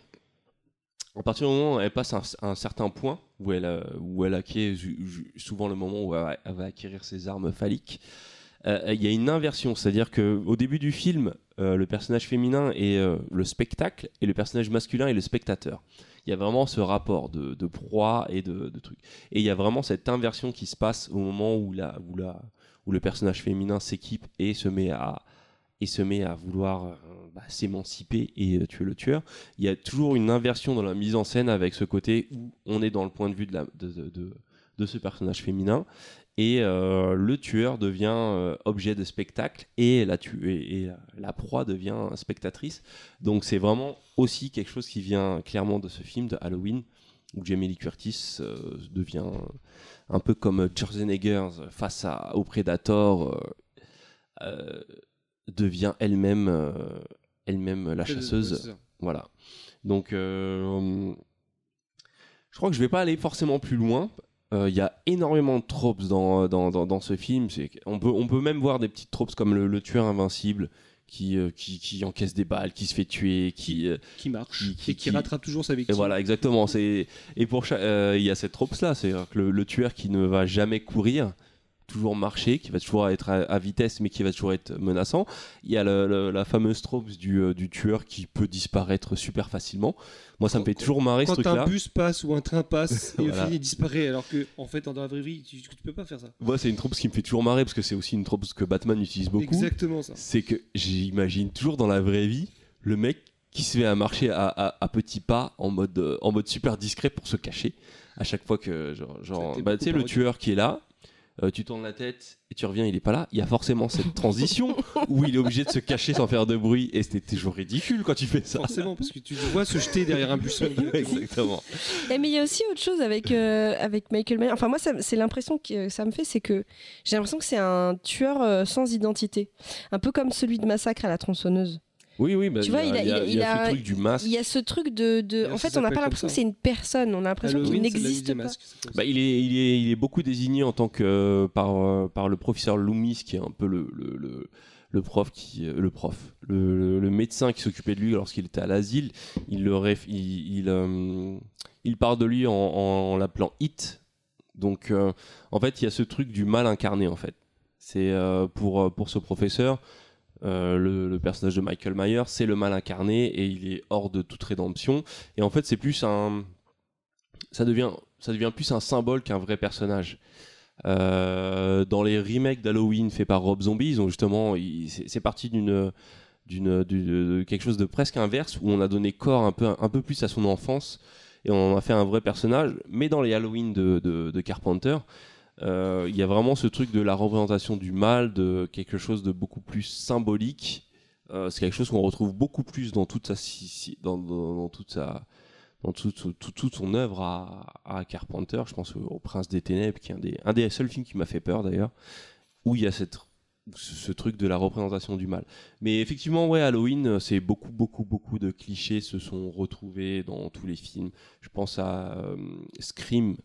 à partir du moment où elle passe un, un certain point, où elle, euh, acquiert souvent le moment où elle va, acquérir ses armes phalliques, euh, il y a une inversion, c'est-à-dire que au début du film, euh, le personnage féminin est euh, le spectacle et le personnage masculin est le spectateur. Il y a vraiment ce rapport de, proie et de, de trucs. Et il y a vraiment cette inversion qui se passe au moment où, la, où, la, où le personnage féminin s'équipe et se met à, et se met à vouloir euh, s'émanciper et euh, tuer le tueur. Il y a toujours une inversion dans la mise en scène avec ce côté où on est dans le point de vue de, de, ce personnage féminin et euh, le tueur devient euh, objet de spectacle et la, et, la proie devient spectatrice. Donc c'est vraiment aussi quelque chose qui vient clairement de ce film de Halloween où Jamie Lee Curtis devient un peu comme Schwarzenegger face à, au Predator. devient elle-même elle-même la Ouais, chasseuse. voilà. Donc, euh, je crois que je vais pas aller forcément plus loin. Euh, Il y a énormément de tropes dans, dans, dans, dans ce film. On peut, on peut même voir des petites tropes comme le, le tueur invincible qui, euh, qui, qui encaisse des balles, qui se fait tuer, qui, euh, Qui marche qui- et qui rattrape toujours sa et victime. voilà, exactement. C'est et pour chaque- euh, il y a cette trope là, c'est que le, le tueur qui ne va jamais courir, toujours marcher, qui va toujours être à, à vitesse, mais qui va toujours être menaçant. Il y a le- le- la fameuse trope du, euh, du tueur qui peut disparaître super facilement. Moi, ça me fait toujours marrer ce Quand truc-là. un bus passe ou un train passe [laughs] et au Voilà. final il disparaît, alors que en fait dans la vraie vie tu, tu peux pas faire ça. Moi, c'est une trope qui me fait toujours marrer parce que c'est aussi une trope que Batman utilise beaucoup. Exactement ça. C'est que j'imagine toujours dans la vraie vie le mec qui se met à marcher à, à- à petits pas en mode, euh, en mode super discret pour se cacher. À chaque fois que, genre, bah, tu sais, le tueur qui est là, euh, tu tournes la tête et tu reviens, il est pas là. Il y a forcément cette transition où il est obligé de se cacher sans faire de bruit et c'était toujours ridicule quand tu fais ça. Forcément, parce que tu le vois se jeter derrière un buisson. Exactement. Eh, mais il y a aussi autre chose avec, euh, avec Michael Myers. Enfin, moi, c'est l'impression que ça me fait, c'est que j'ai l'impression que c'est un tueur euh, sans identité. Un peu comme celui de Massacre à la tronçonneuse. Oui, oui, bah, tu il vois, y a, il a, il a- il y a ce truc du masque. Il y a ce truc de. de- En fait, on n'a pas l'impression que c'est une personne. On a l'impression qu'il n'existe pas. Bah, il, est, il, est, il est beaucoup désigné en tant que euh, par, euh, par le professeur Loomis, qui est un peu le, le, le, le prof, qui, euh, le, prof le, le- le médecin qui s'occupait de lui lorsqu'il était à l'asile. Il, le réf- il, il, euh, il parle de lui en, en l'appelant It. Donc, euh, en fait, il y a ce truc du mal incarné, en fait. C'est euh, pour, pour ce professeur, euh, le, personnage de Michael Myers, c'est le mal incarné et il est hors de toute rédemption. Et en fait, c'est plus un. Ça devient, ça devient plus un symbole qu'un vrai personnage. Euh, dans les remakes d'Halloween faits par Rob Zombie, ils ont justement, c'est parti d'une d'une d'une- de quelque chose de presque inverse où on a donné corps un peu un peu plus à son enfance et on a fait un vrai personnage. Mais dans les Halloween de, de, Carpenter, il y a vraiment ce truc de la représentation du mal, de quelque chose de beaucoup plus symbolique. Euh, c'est quelque chose qu'on retrouve beaucoup plus dans toute sa dans, toute sa dans toute, toute, toute- son œuvre à, Carpenter. Je pense au, Prince des Ténèbres, qui est un des, un des seuls films qui m'a fait peur d'ailleurs, où il y a cette, ce, truc de la représentation du mal. Mais effectivement, ouais, Halloween, euh, c'est beaucoup, beaucoup, beaucoup de clichés se sont retrouvés dans tous les films. Je pense à euh, Scream,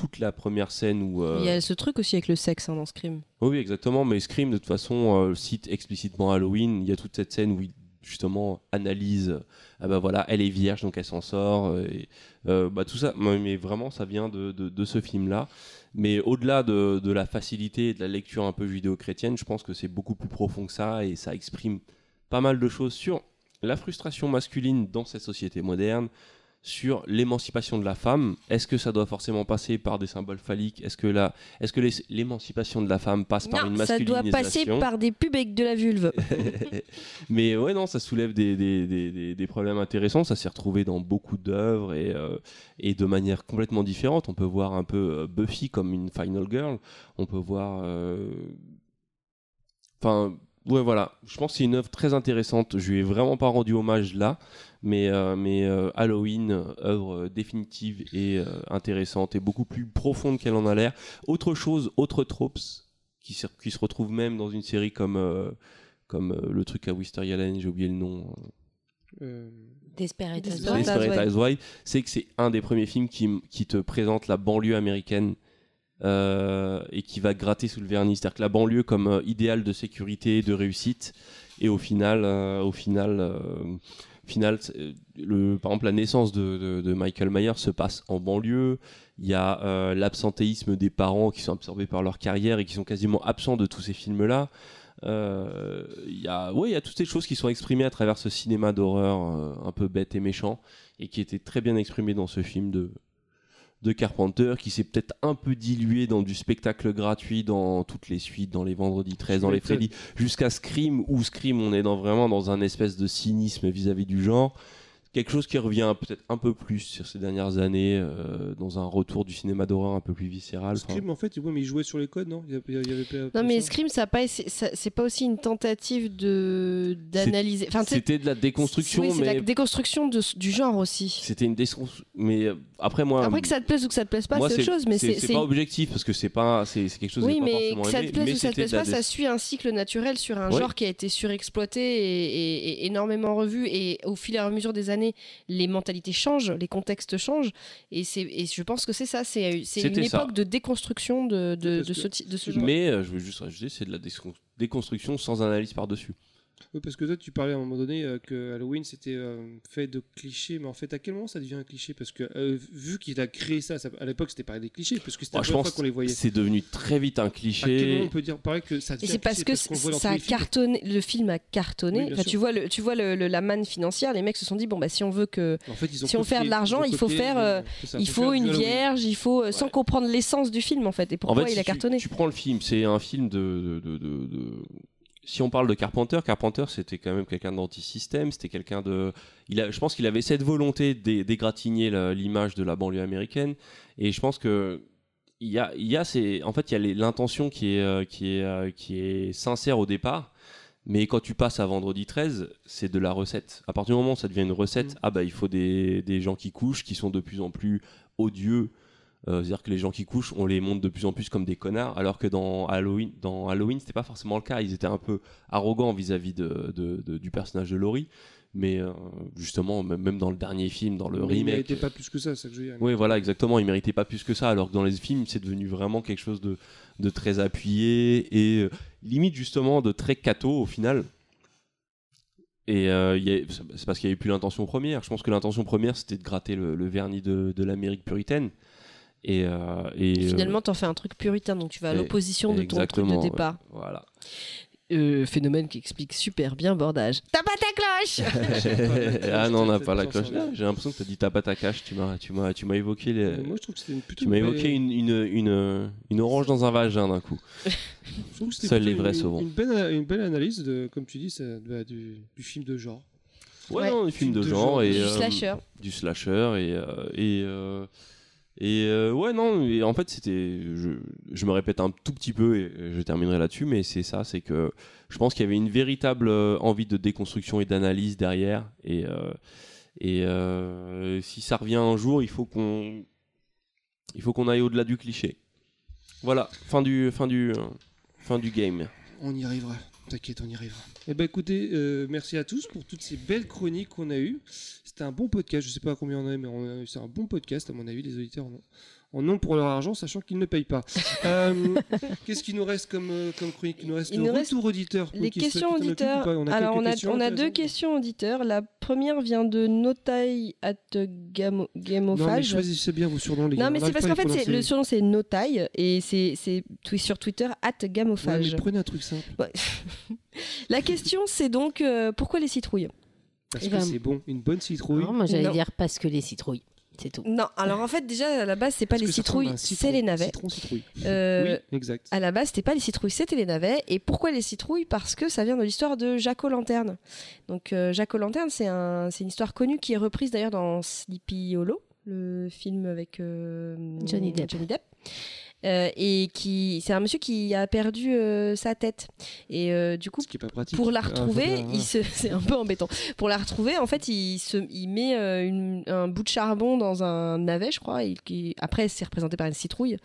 toute la première scène où. euh, Il y a ce truc aussi avec le sexe hein, dans Scream. oui, oui, exactement. Mais Scream, de toute façon, euh, cite explicitement Halloween. Il y a toute cette scène où il justement analyse. Ah bah voilà, elle est vierge, donc elle s'en sort. euh, Et, euh, bah tout ça, mais vraiment, ça vient de, de, de ce film-là. Mais au-delà de, de la facilité et de la lecture un peu judéo-chrétienne, je pense que c'est beaucoup plus profond que ça et ça exprime pas mal de choses sur la frustration masculine dans cette société moderne, sur l'émancipation de la femme. Est-ce que ça doit forcément passer par des symboles phalliques? Est-ce que la, est-ce que l'émancipation de la femme passe par une Non, ça doit masculinisation? passer par des pubs avec de la vulve. [laughs] Mais ouais, non, ça soulève des, des, des, des- des problèmes intéressants. Ça s'est retrouvé dans beaucoup d'œuvres et, euh, et de manière complètement différente. On peut voir un peu euh, Buffy comme une Final Girl. On peut voir. euh, Enfin, ouais, voilà. Je pense que c'est une œuvre très intéressante. Je lui ai vraiment pas rendu hommage là. Mais, euh, mais euh, Halloween, euh, œuvre définitive et euh, intéressante et beaucoup plus profonde qu'elle en a l'air. Autre chose, autre tropes qui se, qui se retrouve même dans une série comme, euh, comme euh, le truc à Wisteria Lane, j'ai oublié le nom. Euh, Desperate Housewives. C'est que c'est un des premiers films qui, qui te présente la banlieue américaine euh, et qui va gratter sous le vernis. C'est-à-dire que la banlieue comme euh, idéal de sécurité, de réussite, et au final, euh, au final, euh, final euh, par exemple, la naissance de, Michael Myers se passe en banlieue. Il y a euh, l'absentéisme des parents qui sont absorbés par leur carrière et qui sont quasiment absents de tous ces films-là. Euh, Il y a, ouais, il y a toutes ces choses qui sont exprimées à travers ce cinéma d'horreur euh, un peu bête et méchant et qui étaient très bien exprimées dans ce film de, de Carpenter qui s'est peut-être un peu dilué dans du spectacle gratuit dans toutes les suites, dans les Vendredi 13, dans les. Freddy, jusqu'à Scream où Scream on est dans, vraiment dans un espèce de cynisme vis-à-vis du genre. Quelque chose qui revient peut-être un peu plus sur ces dernières années, euh, dans un retour du cinéma d'horreur un peu plus viscéral. Enfin, Scream, en fait, ouais, mais il jouait sur les codes, non? Il y avait- il y avait pas- Non mais ça Scream, ça a pas, c'est pas aussi une tentative de d'analyser. Enfin, C'était de la déconstruction, oui, c'est mais la déconstruction de, du genre aussi. c'était une déconstruction. Mais euh, après moi, Après que ça te plaise ou que ça te plaise pas, c'est autre chose. Mais c'est pas objectif parce que c'est pas c'est quelque chose Oui, pas mais que ça te plaise ou ça te plaise pas, ça suit un cycle naturel sur un genre qui a été surexploité et énormément revu. Et au fil et à mesure des années, les mentalités changent, les contextes changent. Et, c'est- et je pense que c'est ça, c'est c'est une ça. époque de déconstruction de, de, de ce, de ce genre. Mais euh, je veux juste rajouter, c'est de la décon- déconstruction sans analyse par-dessus. Oui, parce que toi, tu parlais à un moment donné euh, que Halloween c'était euh, fait de clichés, mais en fait, à quel moment ça devient un cliché? Parce que euh, vu qu'il a créé ça, ça- à l'époque, c'était pas des clichés, parce que c'était la première fois qu'on les voyait. c'est devenu très vite un À quel moment cliché. on peut dire pareil que ça Et devient c'est parce cliché que voit ça a cartonné, le film a cartonné. Oui, Enfin, tu vois, le, tu vois le, le- la manne financière, les mecs se sont dit bon bah si on veut que En fait, ils ont si on fait de l'argent, il faut faire, euh, ça, il faut faut faire une vierge, il faut sans comprendre l'essence du film en fait et pourquoi en fait, il si a cartonné? Tu, prends le film, c'est un film de- si on parle de Carpenter, Carpenter c'était quand même quelqu'un d'anti-système, c'était quelqu'un de. Il a, je pense qu'il avait cette volonté d'é- d'égratigner l'image de la banlieue américaine, et je pense que il y a, il y a ces, en fait, il y a l'intention qui est, euh, qui est, euh, qui est sincère au départ. Mais quand tu passes à vendredi 13, c'est de la recette. À partir du moment où ça devient une recette, ah bah il faut des, des gens qui couchent, qui sont de plus en plus odieux. Euh, C'est-à-dire que les gens qui couchent, on les montre de plus en plus comme des connards, alors que dans Halloween, dans Halloween, c'était pas forcément le cas. Ils étaient un peu arrogants vis-à-vis de, de- de- du personnage de Laurie. Mais euh, justement, même dans le dernier film, dans le Mais il remake, méritait pas plus que ça, ça que je veux dire. oui, voilà, exactement. Il méritait pas plus que ça. Alors que dans les films, c'est devenu vraiment quelque chose de, de très appuyé et euh, limite justement de très cato au final. Et euh, il c'est parce qu'il n'y avait plus l'intention première. Je pense que l'intention première, c'était de gratter le, le vernis de, de l'Amérique puritaine. Et, euh, et, euh, finalement, t'en fais un truc puritain, donc tu vas à l'opposition de ton truc de ouais. départ. Voilà. Euh, phénomène qui explique super bien bordage. T'as pas ta cloche [laughs] [laughs] ah non, on n'a pas la cloche. J'ai l'impression que tu as dit t'as pas ta cache. Tu m'as, tu m'as, tu m'as évoqué les. Mais moi, je trouve que c'était une Tu m'as évoqué belle- une, une, une, une orange dans un vagin d'un coup. [laughs] Seuls les vrais une, sauront. Une belle, une belle analyse, de, comme tu dis, ça, de- du, du film de genre. Ouais, Ouais. non, des films de, de genre genre. et Du euh, slasher. du slasher et euh, et euh, et euh, ouais non en fait c'était je, me répète un tout petit peu et je terminerai là-dessus mais c'est ça c'est que je pense qu'il y avait une véritable euh, envie de déconstruction et d'analyse derrière. Et euh, si ça revient un jour il faut qu'on il faut qu'on aille au-delà du cliché. Voilà fin du fin du fin du game. On y arrivera. T'inquiète, on y arrivera. Eh ben écoutez, euh, merci à tous pour toutes ces belles chroniques qu'on a eues. C'était un bon podcast. Je sais pas combien on a, mais on a- c'est un bon podcast à mon avis. Les auditeurs ont, en ont pour leur argent, sachant qu'ils ne payent pas. [laughs] Euh, Qu'est-ce qu'il nous reste comme, euh, comme chronique? Il nous reste Il le nous reste retour auditeur. Les se- questions auditeurs. pas On a Alors, on a, questions on a deux questions auditeurs. La première vient de Notai at Gamo- Non, mais Gamophage. choisissez bien vos surnoms, les gars. Non, mais On c'est parce qu'en fait, le surnom c'est Notai et c'est sur Twitter at Ouais, Gamophage. mais prenez un truc simple. Ouais. [laughs] La question c'est donc euh, pourquoi les citrouilles? Parce Eh que ben, c'est bon. Une bonne citrouille. Non, moi j'allais dire parce que les citrouilles. C'est tout. Non, alors en fait déjà à la base c'est pas Parce les citrouilles, c'est les navets. Citron, citrouille. Euh, Oui, exact. À la base, c'était pas les citrouilles, c'était les navets. Et pourquoi les citrouilles? Parce que ça vient de l'histoire de Jacques Lanterne. Donc euh, Jacques Lanterne, c'est un, c'est une histoire connue qui est reprise d'ailleurs dans Sleepy Hollow, le film avec euh, Johnny Depp. Euh, et qui, c'est un monsieur qui a perdu euh, sa tête. Et euh, du coup, pour la retrouver, il se, [laughs] c'est un peu embêtant. Pour la retrouver, en fait, il, se, il met une- un bout de charbon dans un navet, je crois. Et qui, après, c'est représenté par une citrouille.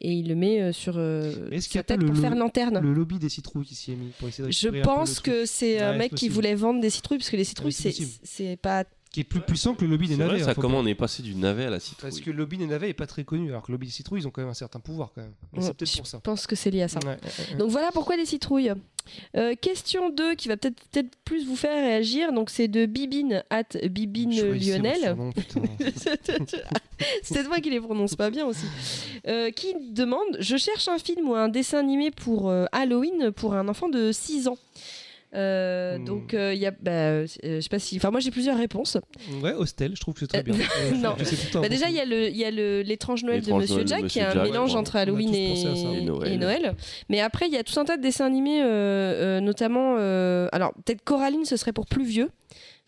Et il le met sur sa tête pour faire lanterne. Le lobby des citrouilles qui s'y est mis pour essayer de Je pense que c'est un Ouais, mec qui voulait vendre des citrouilles, parce que les citrouilles, c'est pas. Qui est plus puissant que le lobby des c'est vrai navets. ça hein, faut comment pas- on est passé du navet à la citrouille Parce que le lobby des navets est pas très connu, alors que le lobby des citrouilles, ils ont quand même un certain pouvoir quand même. Mais Ouais, c'est peut-être je pour ça. pense que c'est lié à ça. Ouais. Donc voilà pourquoi les citrouilles. Euh, question 2 qui va peut-être peut-être plus vous faire réagir. Donc c'est de Bibine at Bibine Lionel. [laughs] C'est peut-être moi [laughs] qui les prononce pas bien aussi. Euh, qui demande Je cherche un film ou un dessin animé pour euh, Halloween pour un enfant de 6 ans. Euh, Hmm. Donc euh, il y a, bah, euh, je sais pas si, enfin moi j'ai plusieurs réponses. Ouais, Hostel, je trouve que c'est très Euh, bien. [laughs] Euh, non. je sais tout le temps. Bah, déjà il y a le, il y a le l'étrange Noël de Monsieur Noël de Jack qui est un Jack, mélange ouais, entre Halloween et, pensé à ça. Et et Noël. Noël. Mais après il y a tout un tas de dessins animés, euh, euh, notamment, euh, alors peut-être Coraline ce serait pour plus vieux.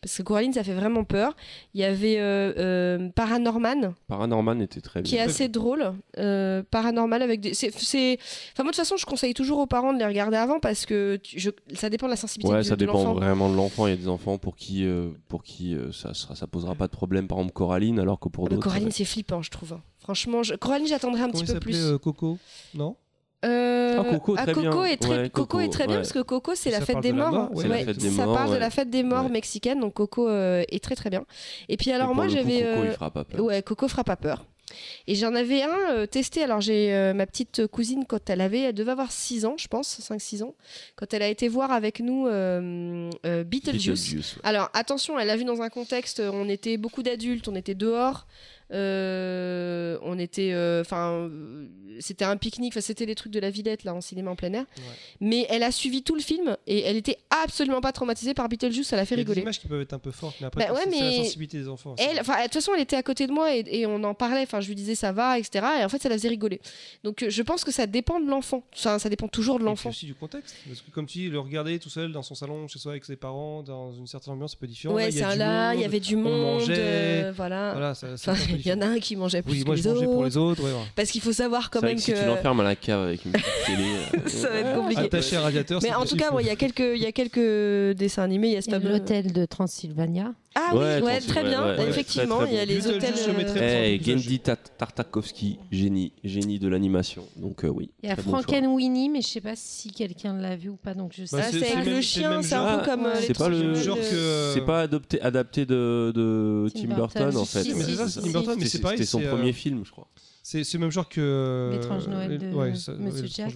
Parce que Coraline, ça fait vraiment peur. Il y avait euh, euh, Paranorman, Paranorman était très qui est bien assez drôle. Euh, paranormal avec des. c'est- c'est- Enfin, moi, de toute façon, je conseille toujours aux parents de les regarder avant parce que tu- je- ça dépend de la sensibilité Ouais, de, ça de dépend vraiment de l'enfant. Il y a des enfants pour qui, euh, pour qui euh, ça, sera, ça posera pas de problème. Par exemple, Coraline, alors que pour Ah d'autres. Coraline, c'est flippant, je trouve. Franchement, je- Coraline, j'attendrai un Comment petit peu plus. euh, Coco? Non? Euh, Ah, Coco, très bien. est très, Ouais, Coco Coco, est très bien parce que Coco, c'est la fête des la morts. la fête des ça parle de la fête des morts Ouais. mexicaine, donc Coco euh, est très très bien. Et puis alors Et moi j'avais Coco, il euh, fera pas peur. ouais Coco fera pas peur. Et j'en avais un euh, testé. Alors j'ai euh, ma petite cousine quand elle avait, elle devait avoir 6 ans, je pense, 5-6 ans, quand elle a été voir avec nous euh, euh, Beetlejuice. Beetlejuice, ouais. Alors attention, elle l'a vu dans un contexte, on était beaucoup d'adultes, on était dehors. Euh, on était, euh, enfin, euh, c'était un pique-nique. C'était les trucs de la Villette là en cinéma en plein air. Mais elle a suivi tout le film et elle était absolument pas traumatisée par Beetlejuice. Ça l'a fait a des rigoler. images qui peuvent être un peu fortes, mais après, Bah ouais, c'est la sensibilité des enfants. Elle, enfin, de toute façon, elle était à côté de moi et, et on en parlait. Enfin, je lui disais ça va, etc. Et en fait, ça la faisait rigoler. Donc, je pense que ça dépend de l'enfant. Enfin, ça dépend toujours de l'enfant. aussi du contexte. Parce que comme tu dis, le regarder tout seul dans son salon, chez soi avec ses parents, dans une certaine ambiance un peu différente. Ouais, Là, il y a là, avait du on monde. mangeait. euh, voilà. Voilà, ça, il y en a un qui mangeait plus Oui, que moi les je autres. pour les autres. Ouais, ouais. Parce qu'il faut savoir quand même que si tu l'enfermes à la cave avec une petite télé. [laughs] euh, Ça va être compliqué. Attaché à radiateur. Mais en tout cas, ouais, il y a quelques, il y a quelques dessins animés. Il y a l'hôtel de Transylvania. Ah oui, Ouais, ouais, Transylvanie, très bien. ouais, Effectivement, très, très il y a les hôtels. je euh, mettrais- Eh, Gendy Tartakovsky, génie, génie de l'animation. Donc euh, oui. Il y a bon. Frankenweenie, mais je sais pas si quelqu'un l'a vu ou pas, donc je sais. Bah, Ah, c'est- le chien, c'est un genre. peu comme euh, C'est pas le de- genre que- C'est pas adopté, adapté de, de Tim Tim Burton. Burton en fait. si, Mais si, c'est ça, si, c'est si. Tim Burton, mais C'était c'est pareil. c'était son euh, premier film, je crois. C'est c'est le même genre que. L'étrange Noël euh, de Monsieur Jack.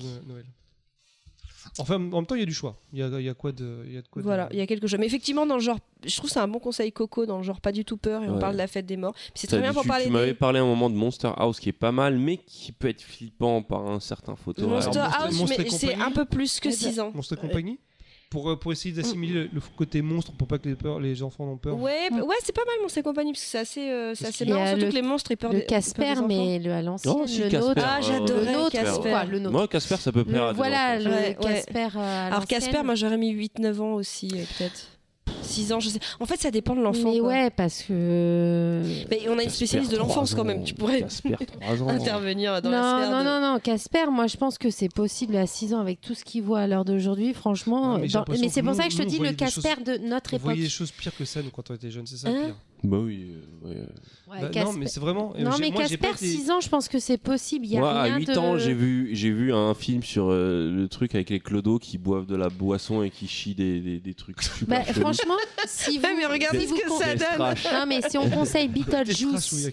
Enfin, en même temps, il y a du choix. Il y a, y a quoi de. Il y a de quoi de- Voilà, il y a quelque chose. Mais effectivement, dans le genre, je trouve que c'est un bon conseil coco dans le genre pas du tout peur et on parle de la fête des morts. Puis c'est très bien pour tu, parler tu des m'avais parlé à un moment de Monster House qui est pas mal, mais qui peut être flippant par un certain photo. Monster Alors, House, mais c'est un peu plus que 6 ans. Monstre et compagnie pour, euh, pour essayer d'assimiler le, le côté monstre pour pas que les, peurs, les enfants n'ont peur. Ouais, bah- ouais, c'est pas mal Monstre et compagnie parce que c'est assez, euh, c'est assez marrant. Surtout le- que les monstres ils peur Le des- peur des Casper, enfants. mais le à l'ancienne, Oh, si, le Casper. nôtre. Ah, Euh, j'adorais le nôtre, Casper. quoi, le nôtre. Moi, Casper, ça peut plaire Le- à des voilà, le Ouais, ouais. Casper euh, à Alors Casper, moi j'aurais mis 8-9 ans aussi, euh, peut-être. 6 ans, je sais. En fait, ça dépend de l'enfant. Mais quoi. ouais, parce que. Mais on a une spécialiste de l'enfance quand même. Tu pourrais Casper, [laughs] 3 ans. intervenir dans la non, sphère non, de- non, non, Casper, moi je pense que c'est possible à 6 ans avec tout ce qu'il voit à l'heure d'aujourd'hui, franchement. Ouais, mais dans- c'est pour nous- ça que je te dis le Casper choses- de notre époque. voyait des choses pires que ça, nous, quand on était jeunes, c'est ça le Hein pire. Bah oui. euh, ouais. Ouais, Bah, non, mais c'est vraiment. Non, j'ai- mais moi, j'ai pas Casper, été- 6 ans, je pense que c'est possible. Il y a Moi, à rien 8 de... ans, j'ai vu, j'ai vu un film sur euh, le truc avec les clodos qui boivent de la boisson et qui chient des, des, des trucs super Bah, franchement, si [laughs] vous. Ouais, mais regardez si ce vous que con- ça donne. Non, mais si on [laughs] conseille Beetlejuice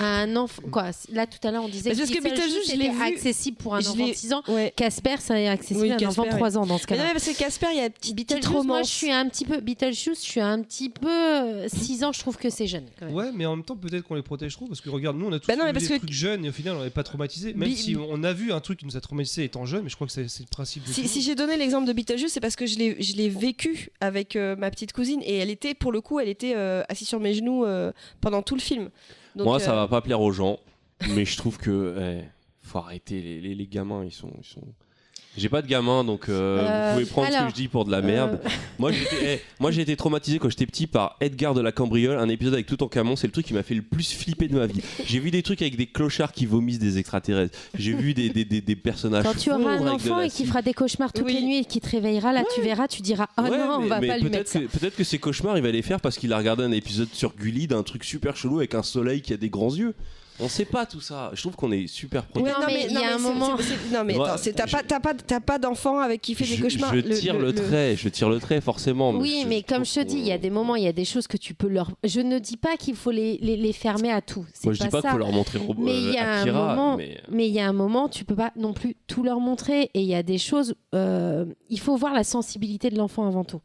un enfant. Quoi Là, tout à l'heure, on disait Parce que Beetlejuice, je l'ai accessible pour un enfant de 6 ans. Ouais. Casper, c'est accessible Oui, à un enfant de 3 ans dans ce Mais non, cas-là. mais parce que Casper, il y a une petite, petite Beetlejuice, moi, je suis un petit peu. Beetlejuice, je suis un petit peu. 6 ans, je trouve que c'est jeune. Quand même. Ouais, mais en même temps, peut-être qu'on les protège trop parce que regarde, nous on a tous Bah non, mais vu parce des que- trucs jeunes et au final on n'est pas traumatisé. Même Bi- si on a vu un truc qui nous a traumatisé étant jeune, mais je crois que c'est le principe. de Si, si j'ai donné l'exemple de Beetlejuice, c'est parce que je l'ai, je l'ai vécu avec euh, ma petite cousine et elle était, pour le coup, elle était euh, assise sur mes genoux euh, pendant tout le film. Donc, Moi, ça euh, va pas plaire aux gens, mais je trouve que eh, faut arrêter les, les, les gamins, ils sont, ils sont. J'ai pas de gamin, donc euh, Euh, vous pouvez prendre ce que je dis pour de la merde. Euh, Moi, eh, moi, j'ai été traumatisé quand j'étais petit par Edgar de la Cambriole, un épisode avec Toutankhamon. C'est le truc qui m'a fait le plus flipper de ma vie. J'ai vu des trucs avec des clochards qui vomissent des extraterrestres. J'ai vu des, des, des, des personnages. Quand tu auras un enfant et qui fera des cauchemars toutes Oui. les nuits et qui te réveillera, là, tu verras, tu diras Oh Ouais, non, on va mais pas lui peut-être mettre peut-être que ces cauchemars, il va les faire parce qu'il a regardé un épisode sur Gulli d'un truc super chelou avec un soleil qui a des grands yeux. On sait pas tout ça. Je trouve qu'on est super Ouais, protégé. Non, mais il y a un moment- Non, mais attends, t'as pas, t'as pas, t'as pas d'enfant avec qui fait des cauchemars. je tire le, trait, je tire le trait forcément. Oui, je mais comme je te dis, il y a des moments, il y a des choses que tu peux leur. Je ne dis pas qu'il faut les, les, les fermer à tout. C'est Moi, je dis pas qu'il faut leur montrer Mais euh, il y a un Akira, moment, mais- mais il y a un moment, tu peux pas non plus tout leur montrer. Et il y a des choses, euh, il faut voir la sensibilité de l'enfant avant tout.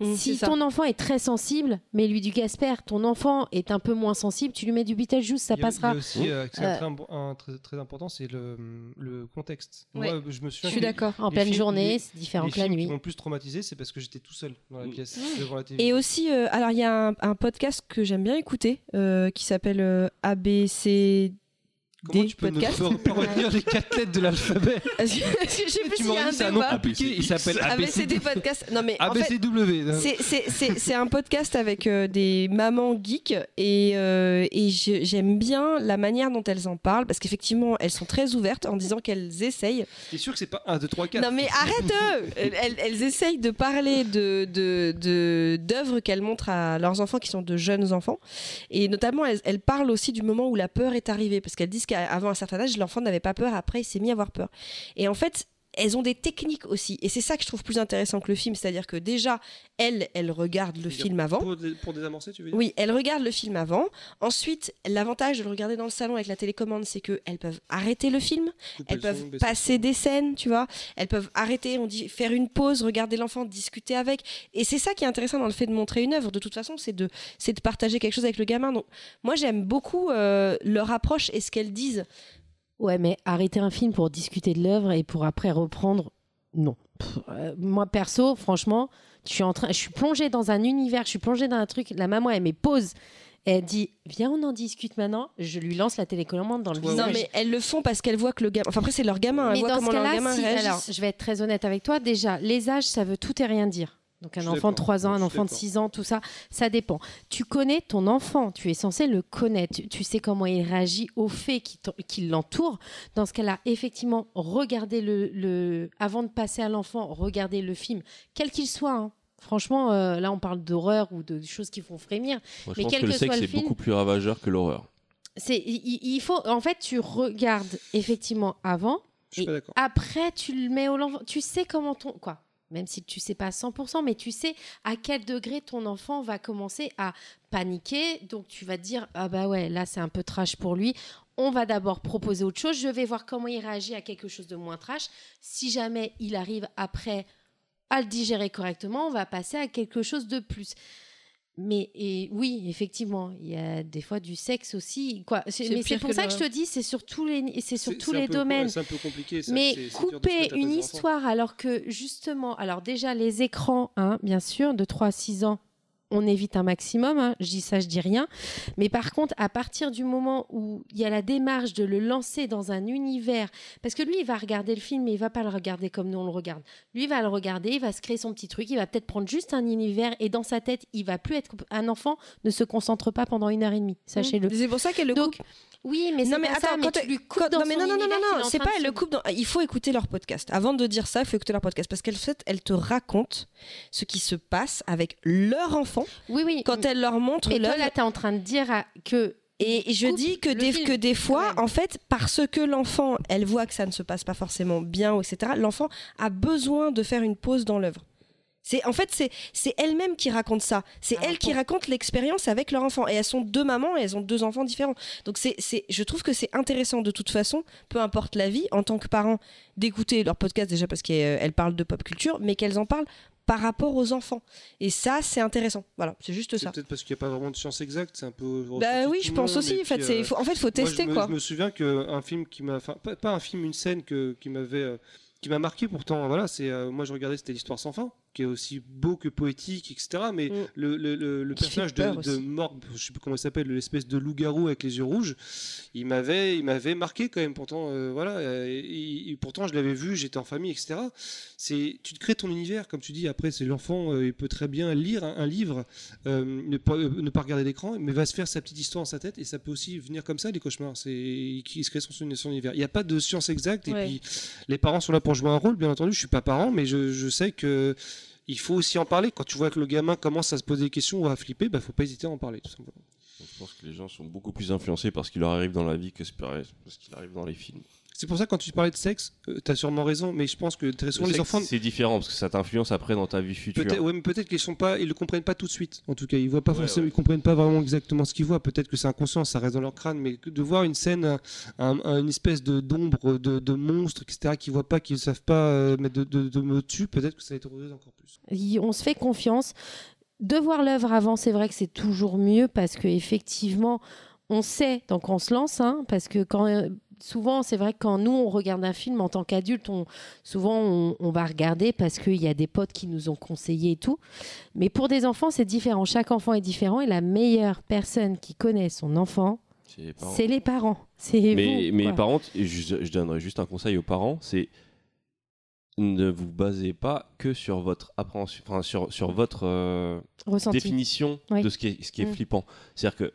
Mmh, si ton enfant est très sensible, mais lui du Gasper, ton enfant est un peu moins sensible, tu lui mets du Beetlejuice, ça Il y a- passera. Il y a aussi euh, c'est un Euh, très, impo- un très, très important, c'est le, le contexte. Ouais. Moi, je me Je suis que les- d'accord. En pleine films- journée, c'est différent les que la nuit. qui m'ont le plus traumatisé, c'est parce que j'étais tout seul dans la Mm. pièce devant la télévision. Et aussi, euh, alors il y a un, un podcast que j'aime bien écouter euh, qui s'appelle euh, ABC. Comment des tu peux podcasts. pas pas retenir les quatre lettres de l'alphabet [laughs] Je sais plus Tu s'il y a un c'est un nom débat. compliqué, il s'appelle ABCD. podcasts. Non mais en fait, ABCW. C'est- un podcast avec euh, des mamans geeks et, euh, et j'aime bien la manière dont elles en parlent parce qu'effectivement elles sont très ouvertes en disant qu'elles essayent. T'es sûr que c'est pas 1, 2, 3, 4 Non mais arrête eux elles, elles- essayent de parler de de- de- d'œuvres qu'elles montrent à leurs enfants qui sont de jeunes enfants et notamment elles, elles parlent aussi du moment où la peur est arrivée parce qu'elles disent qu'avant un certain âge l'enfant n'avait pas peur après il s'est mis à avoir peur. Et en fait elles ont des techniques aussi. Et c'est ça que je trouve plus intéressant que le film. C'est-à-dire que déjà, elle, elle regarde le film avant. Pour, dé- pour désamorcer, tu veux dire? Oui, elles regardent le film avant. Ensuite, l'avantage de le regarder dans le salon avec la télécommande, c'est qu'elles peuvent arrêter le film, Couper elles le peuvent son, passer des scènes, tu vois. Elles peuvent arrêter, on dit faire une pause, regarder l'enfant, discuter avec. Et c'est ça qui est intéressant dans le fait de montrer une œuvre. De toute façon, c'est de, c'est de partager quelque chose avec le gamin. Donc, moi, j'aime beaucoup euh, leur approche et ce qu'elles disent. Ouais, mais arrêter un film pour discuter de l'œuvre et pour après reprendre, non. Pff, euh, moi, perso, franchement, je suis, en train, je suis plongée dans un univers, je suis plongée dans un truc. La maman, elle met pause. Elle dit Viens, on en discute maintenant. Je lui lance la télécommande dans le Non, visage. mais elles le font parce qu'elles voient que le gamin. Enfin, après, c'est leur gamin. Elles Mais voient dans comment ce leur cas-là, gamin si- réagit. alors, je vais être très honnête avec toi. Déjà, les âges, ça veut tout et rien dire. Donc, un Je enfant de d'accord. 3 ans, un enfant de d'accord. 6 ans, tout ça, ça dépend. Tu connais ton enfant, tu es censé le connaître. Tu, sais comment il réagit aux faits qui, l'entourent. Dans ce cas-là, effectivement, regarder le, le- Avant de passer à l'enfant, regarder le film, quel qu'il soit. hein. Franchement, euh, là, on parle d'horreur ou de choses qui font frémir. Moi, je Mais pense quel que le que sexe soit le est film- beaucoup plus ravageur que l'horreur. C'est, il, faut, en fait, tu regardes effectivement avant Je suis et après, tu le mets au l'enfant. Tu sais comment ton. Quoi Même si tu sais pas à 100%, mais tu sais à quel degré ton enfant va commencer à paniquer. Donc, tu vas te dire Ah bah ouais, là, c'est un peu trash pour lui. On va d'abord proposer autre chose. Je vais voir comment il réagit à quelque chose de moins trash. Si jamais il arrive après à le digérer correctement, on va passer à quelque chose de plus. Mais et oui, effectivement, il y a des fois du sexe aussi. Quoi. C'est- C'est Mais c'est pour que ça le- que je te dis, c'est sur tous les, c'est sur C'est- tous les peu- domaines. C'est un peu compliqué. ça, Mais couper une histoire alors que justement, alors déjà les écrans, hein, bien sûr, de 3 à 6 ans, on évite un maximum, hein, je dis ça, je dis rien. Mais par contre, à partir du moment où il y a la démarche de le lancer dans un univers, parce que lui, il va regarder le film, mais il va pas le regarder comme nous on le regarde. Lui, il va le regarder, il va se créer son petit truc, il va peut-être prendre juste un univers et dans sa tête, il va plus être un enfant ne se concentre pas pendant une heure et demie, sachez-le. C'est pour ça qu'elle le Donc, coupe. Oui, mais c'est non mais pas attends, ça, mais tu lui coupes quand- dans non mais son non non non non, c'est pas elle le coupe dans il faut écouter leur podcast. Avant de dire ça, il faut écouter leur podcast parce qu'elle fait elle te raconte ce qui se passe avec leur enfant Oui, oui. quand elle leur montre Et toi, l'œuvre. là, tu es en train de dire à- que. Et je dis que des, film. que des fois, en fait, parce que l'enfant, elle voit que ça ne se passe pas forcément bien, etc., l'enfant a besoin de faire une pause dans l'œuvre. C'est en fait c'est c'est elle-même qui raconte ça. C'est Alors, elle qui pour- raconte l'expérience avec leur enfant et elles sont deux mamans et elles ont deux enfants différents. Donc c'est c'est je trouve que c'est intéressant de toute façon, peu importe la vie en tant que parent d'écouter leur podcast déjà parce qu'elles parlent de pop culture mais qu'elles en parlent par rapport aux enfants. Et ça c'est intéressant. Voilà, c'est juste ça. peut-être parce qu'il n'y a pas vraiment de science exacte, c'est un peu. Bah oui, je pense monde, aussi en fait, euh, faut- en fait faut Moi, tester je me, quoi. Je me souviens qu'un film qui m'a, enfin, pas, pas un film, une scène que, qui m'avait, euh, qui m'a marqué pourtant. Voilà, c'est, euh, moi je regardais, c'était l'histoire sans fin, qui est aussi beau que poétique, etc. Mais Mm. le, le, le, le Qui fait personnage de, de Morgue, je sais plus comment il s'appelle, l'espèce de loup-garou avec les yeux rouges, il m'avait, il m'avait marqué quand même. Pourtant, euh, voilà, et, et pourtant je l'avais vu, j'étais en famille, etc. C'est, tu te crées ton univers, comme tu dis. Après, c'est l'enfant, euh, il peut très bien lire un, un livre, euh, ne, pas, ne pas regarder l'écran, mais va se faire sa petite histoire dans sa tête, et ça peut aussi venir comme ça, les cauchemars. C'est qui se crée son, son univers. Il n'y a pas de science exacte, et Ouais. puis les parents sont là pour jouer un rôle, bien entendu. Je suis pas parent, mais je, je sais que il faut aussi en parler. Quand tu vois que le gamin commence à se poser des questions ou à flipper, bah faut pas hésiter à en parler. Je pense que les gens sont beaucoup plus influencés par ce qui leur arrive dans la vie que ce qui arrive dans les films. C'est pour ça que quand tu parlais de sexe, tu as sûrement raison, mais je pense que très Le souvent les sexe, enfants C'est différent parce que ça t'influence après dans ta vie future. Peut-être, ouais, mais peut-être qu'ils sont pas, ils le comprennent pas tout de suite. En tout cas, ils voient pas Ouais, forcément, ouais. ils comprennent pas vraiment exactement ce qu'ils voient. Peut-être que c'est inconscient, ça reste dans leur crâne, mais de voir une scène, un- un- un- une espèce de d'ombre, de, de monstre, etc., qu'ils voient pas, qu'ils savent pas euh, mettre de, de, de mots dessus, peut-être que ça les terrorise encore plus. On se fait confiance. De voir l'œuvre avant, c'est vrai que c'est toujours mieux parce que effectivement, on sait, donc on se lance, hein, parce que quand euh, souvent, c'est vrai que quand nous on regarde un film en tant qu'adulte, on, souvent on, on va regarder parce qu'il y a des potes qui nous ont conseillé et tout. Mais pour des enfants, c'est différent. Chaque enfant est différent et la meilleure personne qui connaît son enfant, C'est les parents. c'est les parents. C'est Mais, vous, mais par contre, je, je donnerais juste un conseil aux parents, c'est ne vous basez pas que sur votre appréhension, enfin sur, sur votre euh, définition Oui. de ce qui est, ce qui est Mm. flippant. C'est-à-dire que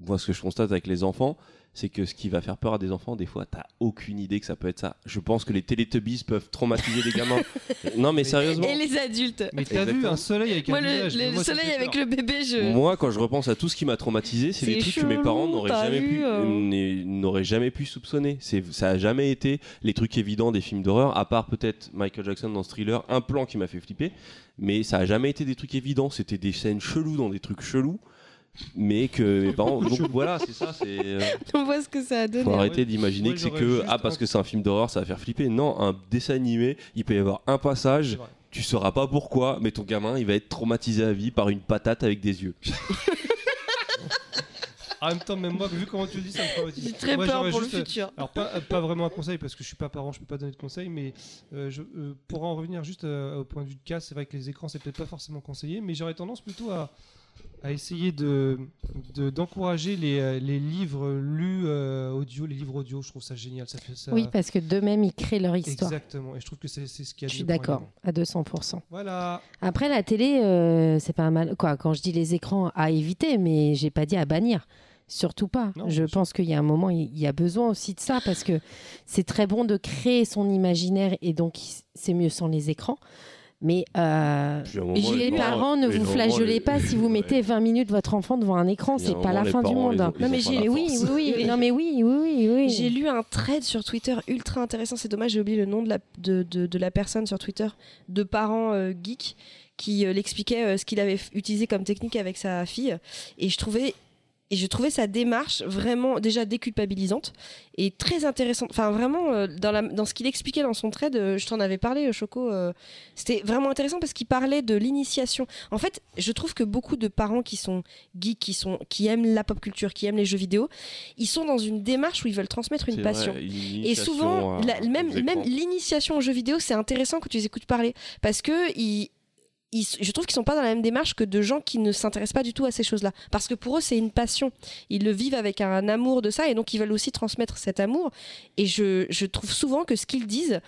moi, ce que je constate avec les enfants, c'est que ce qui va faire peur à des enfants, des fois, t'as aucune idée que ça peut être ça. Je pense que les Teletubbies peuvent traumatiser des gamins. [laughs] Non, mais sérieusement. Et les adultes. Mais t'as vu un soleil avec Moi, un le, visage le Moi, soleil avec peur. le bébé, je. Moi, quand je repense à tout ce qui m'a traumatisé, c'est des trucs que mes parents chelou, n'auraient jamais vu, pu, euh. n'auraient jamais pu soupçonner. C'est, ça a jamais été les trucs évidents des films d'horreur, à part peut-être Michael Jackson dans ce thriller, un plan qui m'a fait flipper, mais ça a jamais été des trucs évidents. C'était des scènes cheloues dans des trucs chelous, mais que mes parents. [laughs] donc voilà, c'est ça. C'est. euh, [laughs] On voit ce que ça a donné. faut arrêter d'imaginer que c'est que ah parce que c'est un film d'horreur ça va faire flipper. Non, un dessin animé, il peut y avoir un passage, tu sauras pas pourquoi, mais ton gamin il va être traumatisé à vie par une patate avec des yeux. [laughs] En même temps, même moi, vu comment tu le dis, ça me traumatise. J'ai très Moi, peur pour le juste, futur. Alors pas, euh, pas vraiment un conseil parce que je suis pas parent, je peux pas donner de conseils, mais euh, je, euh, pour en revenir juste euh, au point de vue de cas, c'est vrai que les écrans c'est peut-être pas forcément conseillé, mais j'aurais tendance plutôt à, à essayer de de- d'encourager les, euh, les livres lus euh, audio, les livres audio. Je trouve ça génial. Ça fait ça. Oui, parce que d'eux-mêmes, ils créent leur histoire. Exactement. Et je trouve que c'est ce qui a Je suis d'accord, à 200%. Voilà. Après, la télé, euh, c'est pas mal. Quoi, quand je dis les écrans à éviter, mais j'ai pas dit à bannir. Surtout pas. Non, je pense qu'il y a un moment, il y a besoin aussi de ça parce que c'est très bon de créer son imaginaire et donc c'est mieux sans les écrans. Mais euh, les, parents, ne vous flageolez pas si vous mettez 20 minutes votre enfant devant un écran. C'est pas la fin du monde. Non, mais j'ai- oui, oui, oui. Non, mais oui, oui, oui, oui. J'ai lu un thread sur Twitter ultra intéressant. C'est dommage, j'ai oublié le nom de la, de, de, de la personne sur Twitter, de parents euh, geeks, qui euh, l'expliquait euh, ce qu'il avait utilisé comme technique avec sa fille. Et je trouvais. Et je trouvais sa démarche vraiment déjà déculpabilisante et très intéressante. Enfin, vraiment, euh, dans, la, dans ce qu'il expliquait dans son trade, euh, je t'en avais parlé, euh, Choco, euh, c'était vraiment intéressant parce qu'il parlait de l'initiation. En fait, je trouve que beaucoup de parents qui sont geeks, qui, sont, qui aiment la pop culture, qui aiment les jeux vidéo, ils sont dans une démarche où ils veulent transmettre une passion. vrai, Et initiation souvent, la- même, même l'initiation aux jeux vidéo, c'est intéressant que tu les écoutes parler. Parce que ils, je trouve qu'ils sont pas dans la même démarche que de gens qui ne s'intéressent pas du tout à ces choses-là. Parce que pour eux, c'est une passion. Ils le vivent avec un amour de ça et donc ils veulent aussi transmettre cet amour. Et je, je trouve souvent que ce qu'ils disent,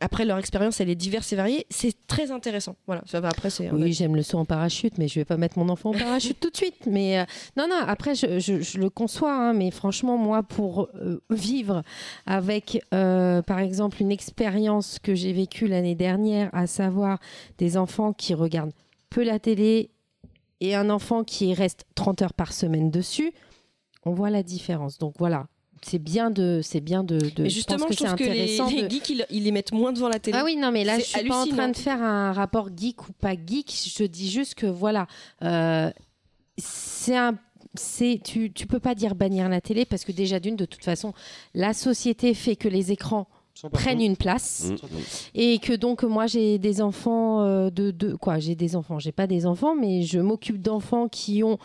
après leur expérience, elle est diverse et variée, c'est très intéressant. Voilà. Ça va, après, c'est. Oui, j'aime le saut en parachute, mais je vais pas mettre mon enfant en parachute tout de suite. Mais euh, non, non. Après, je, je- je le conçois, hein, mais franchement, moi, pour euh, vivre avec, euh, par exemple, une expérience que j'ai vécue l'année dernière, à savoir des enfants qui regardent peu la télé et un enfant qui reste 30 heures par semaine dessus, on voit la différence. Donc voilà. C'est bien de, c'est bien de. de- Mais je justement, pense je, trouve c'est que les, intéressant les de- geeks, ils, ils les mettent moins devant la télé. ah oui, non, mais là, je suis pas en train de faire un rapport geek ou pas geek. Je dis juste que voilà, euh, c'est un. C'est, tu, tu peux pas dire bannir la télé parce que déjà d'une de toute façon la société fait que les écrans prennent une place Mm, mm. et que donc moi j'ai des enfants euh, de, de quoi j'ai des enfants j'ai pas des enfants mais je m'occupe d'enfants qui ont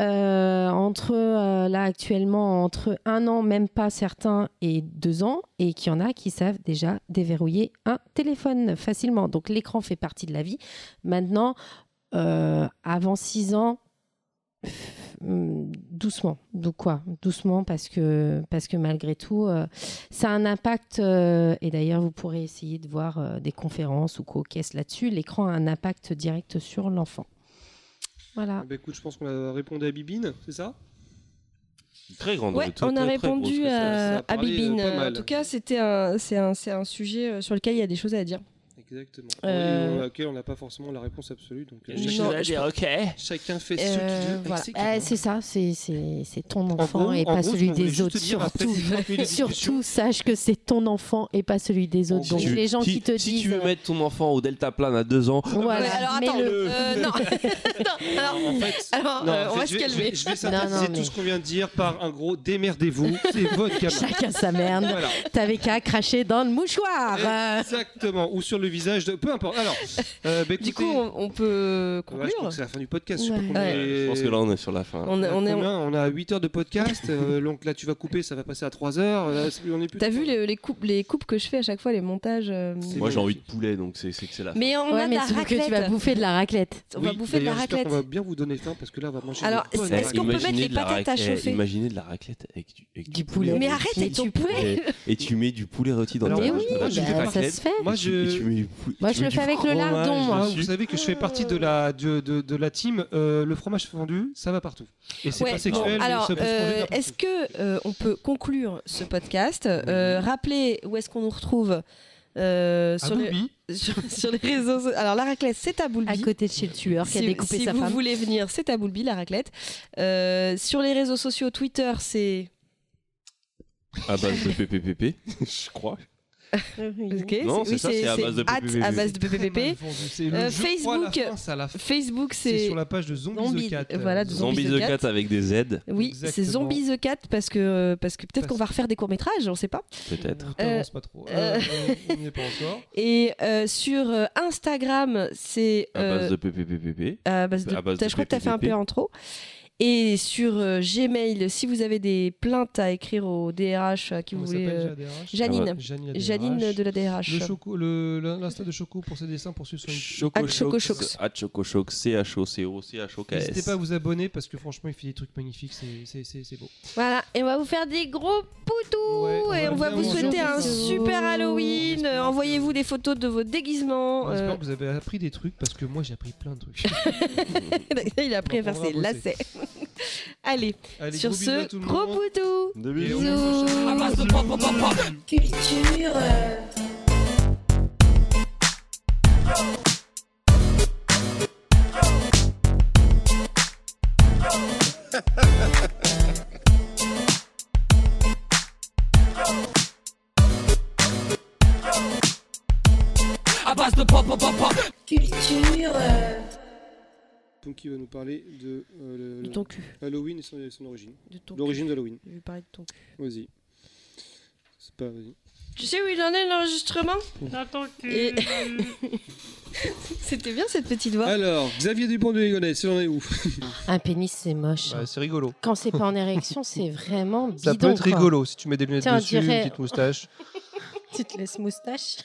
euh, entre euh, là actuellement entre un an même pas certains et deux ans et qu'il y en a qui savent déjà déverrouiller un téléphone facilement. Donc l'écran fait partie de la vie. Maintenant euh, avant six ans doucement. Donc quoi? Doucement parce que parce que malgré tout ça a un impact, et d'ailleurs vous pourrez essayer de voir des conférences ou co-caisses là-dessus, l'écran a un impact direct sur l'enfant. Voilà. Ah bah écoute, je pense qu'on a répondu à Bibine, c'est ça? Très grande. Ouais, on a répondu à, ça a à parlé, Bibine. euh, mal. En tout cas, c'était un, c'est un, c'est un sujet euh, sur lequel il y a des choses à dire. Exactement. Euh, on- auquel on n'a pas forcément la réponse absolue. Donc, euh, Non, chacun, je- ok. chacun fait ce Euh, qu'il veut. voilà. Euh, gamins. c'est ça, c'est- c'est c'est ton En enfant gros- et en pas gros, celui des autres. Surtout, ces 30 minutes de discussion, surtout sache que c'est ton enfant et pas celui des autres. Si Donc tu- les gens si, qui te si disent. tu veux euh, mettre ton enfant au Delta Plane à deux ans, voilà, Ouais, alors attends, mets-le. euh, non. [laughs] Non, alors, En fait, alors, non, euh, en on fait, va se je calmer. vais- je vais Non, synthétiser non, tout ce qu'on vient de dire par un gros démerdez-vous, c'est [laughs] votre gamin. Chacun sa merde. T'avais qu'à cracher dans le mouchoir. Exactement, ou sur le visage de. Peu importe. Alors, euh, bah, Du coup, on, on peut ouais, je crois conclure. que c'est la fin du podcast. Je sais Ouais. pas combien Ouais. est- je pense que là on est sur la fin. on, est- on, on est. on a 8 heures de podcast. euh, donc là, tu vas couper, ça va passer à 3 heures. Là, c'est- on est plus T'as vu les, les coupes, les coupes que je fais à chaque fois, les montages. euh, Moi j'ai envie de poulet donc c'est que c'est la fin. Mais on ouais, a mais la sauf que raclette. tu vas bouffer de la raclette. On va bouffer de la raclette. qu'on va bien vous donner faim parce que là, on va manger. Alors, est-ce raclette. qu'on peut mettre les de la patates à raclette- chauffer Imaginez de la raclette avec du, poulet. Mais arrête avec ton tu poulet. Et, tu mets du poulet rôti dans ta Mais moi, oui, ça raclette. se fait. Moi, je. Moi, je le fais avec le lardon, moi. Ah, dessus. vous savez que je fais partie de la, de, de, de la team euh, le fromage fondu, ça va partout. Et c'est Ouais, pas sexuel, bon, alors, euh, est-ce que euh, on peut conclure ce podcast euh, Rappeler où est-ce qu'on nous retrouve euh, sur, les, [laughs] sur, sur les réseaux. Alors la raclette, c'est à Boulby. À côté de chez le tueur qui a si, découpé si sa vous femme. voulez venir, c'est à Boulby la raclette. Euh, sur les réseaux sociaux, Twitter, c'est À base de PPPP, je crois. Ok. Non, oui, c'est ça, c'est à base de à base Euh, la Facebook. Facebook, C'est sur la page de Zombie, Zombie- the Cat. euh, voilà, de Zombie Zombie the the Cat. Cat avec des Z, oui, c'est. Zombie the Cat parce que parce que peut-être qu'on va refaire des courts métrages, on sait pas. peut-être. On t'avance pas trop. euh, Euh, on n'y est pas encore. Et euh, sur euh, Instagram, c'est À euh, base de PPPP. à base de, à base t'as- de je crois que tu as fait un peu en trop. Et sur euh, Gmail, si vous avez des plaintes à écrire au DRH à qui Comment vous voulez. euh, Janine. Ah ouais. Janine, de la DRH. Le Choco, le- l'insta de Choco pour ses dessins pour suivre son Choco At Choco Shox. At Choco Shox, C-H-O-C-O, C-H-O-K-S. N'hésitez pas à vous abonner parce que franchement, il fait des trucs magnifiques, c'est- c'est c'est- c'est beau. Voilà, et on va vous faire des gros poutous Ouais, on et on va vous souhaiter un super Halloween. J'espère Envoyez-vous des photos de vos déguisements. On espère euh, que vous avez appris des trucs parce que moi j'ai appris plein de trucs. [laughs] Il a appris à faire ses lacets. [laughs] Allez, Allez, sur gros bisous à ce, tout le gros monde. bisous. retrouve À base de pop, pop, pop, pop. Culture. euh, À base de pop, pop, pop, pop. Culture. euh, Punky va nous parler de euh, le- De ton cul. Halloween et son, son origine. L'origine d'Halloween. Je vais parler de ton cul. Vas-y. C'est pas, vas-y. Tu sais où il en est l'enregistrement? Et- [laughs] C'était bien cette petite voix. Alors, Xavier Dupont de Ligonnès, il en est où? Un pénis, c'est moche. Bah, c'est rigolo. Quand c'est pas en érection, c'est vraiment bidon. [laughs] Ça peut être quoi. rigolo si tu mets des lunettes Tiens, dessus, dirait- une petite moustache. [laughs] Tu te laisses moustache.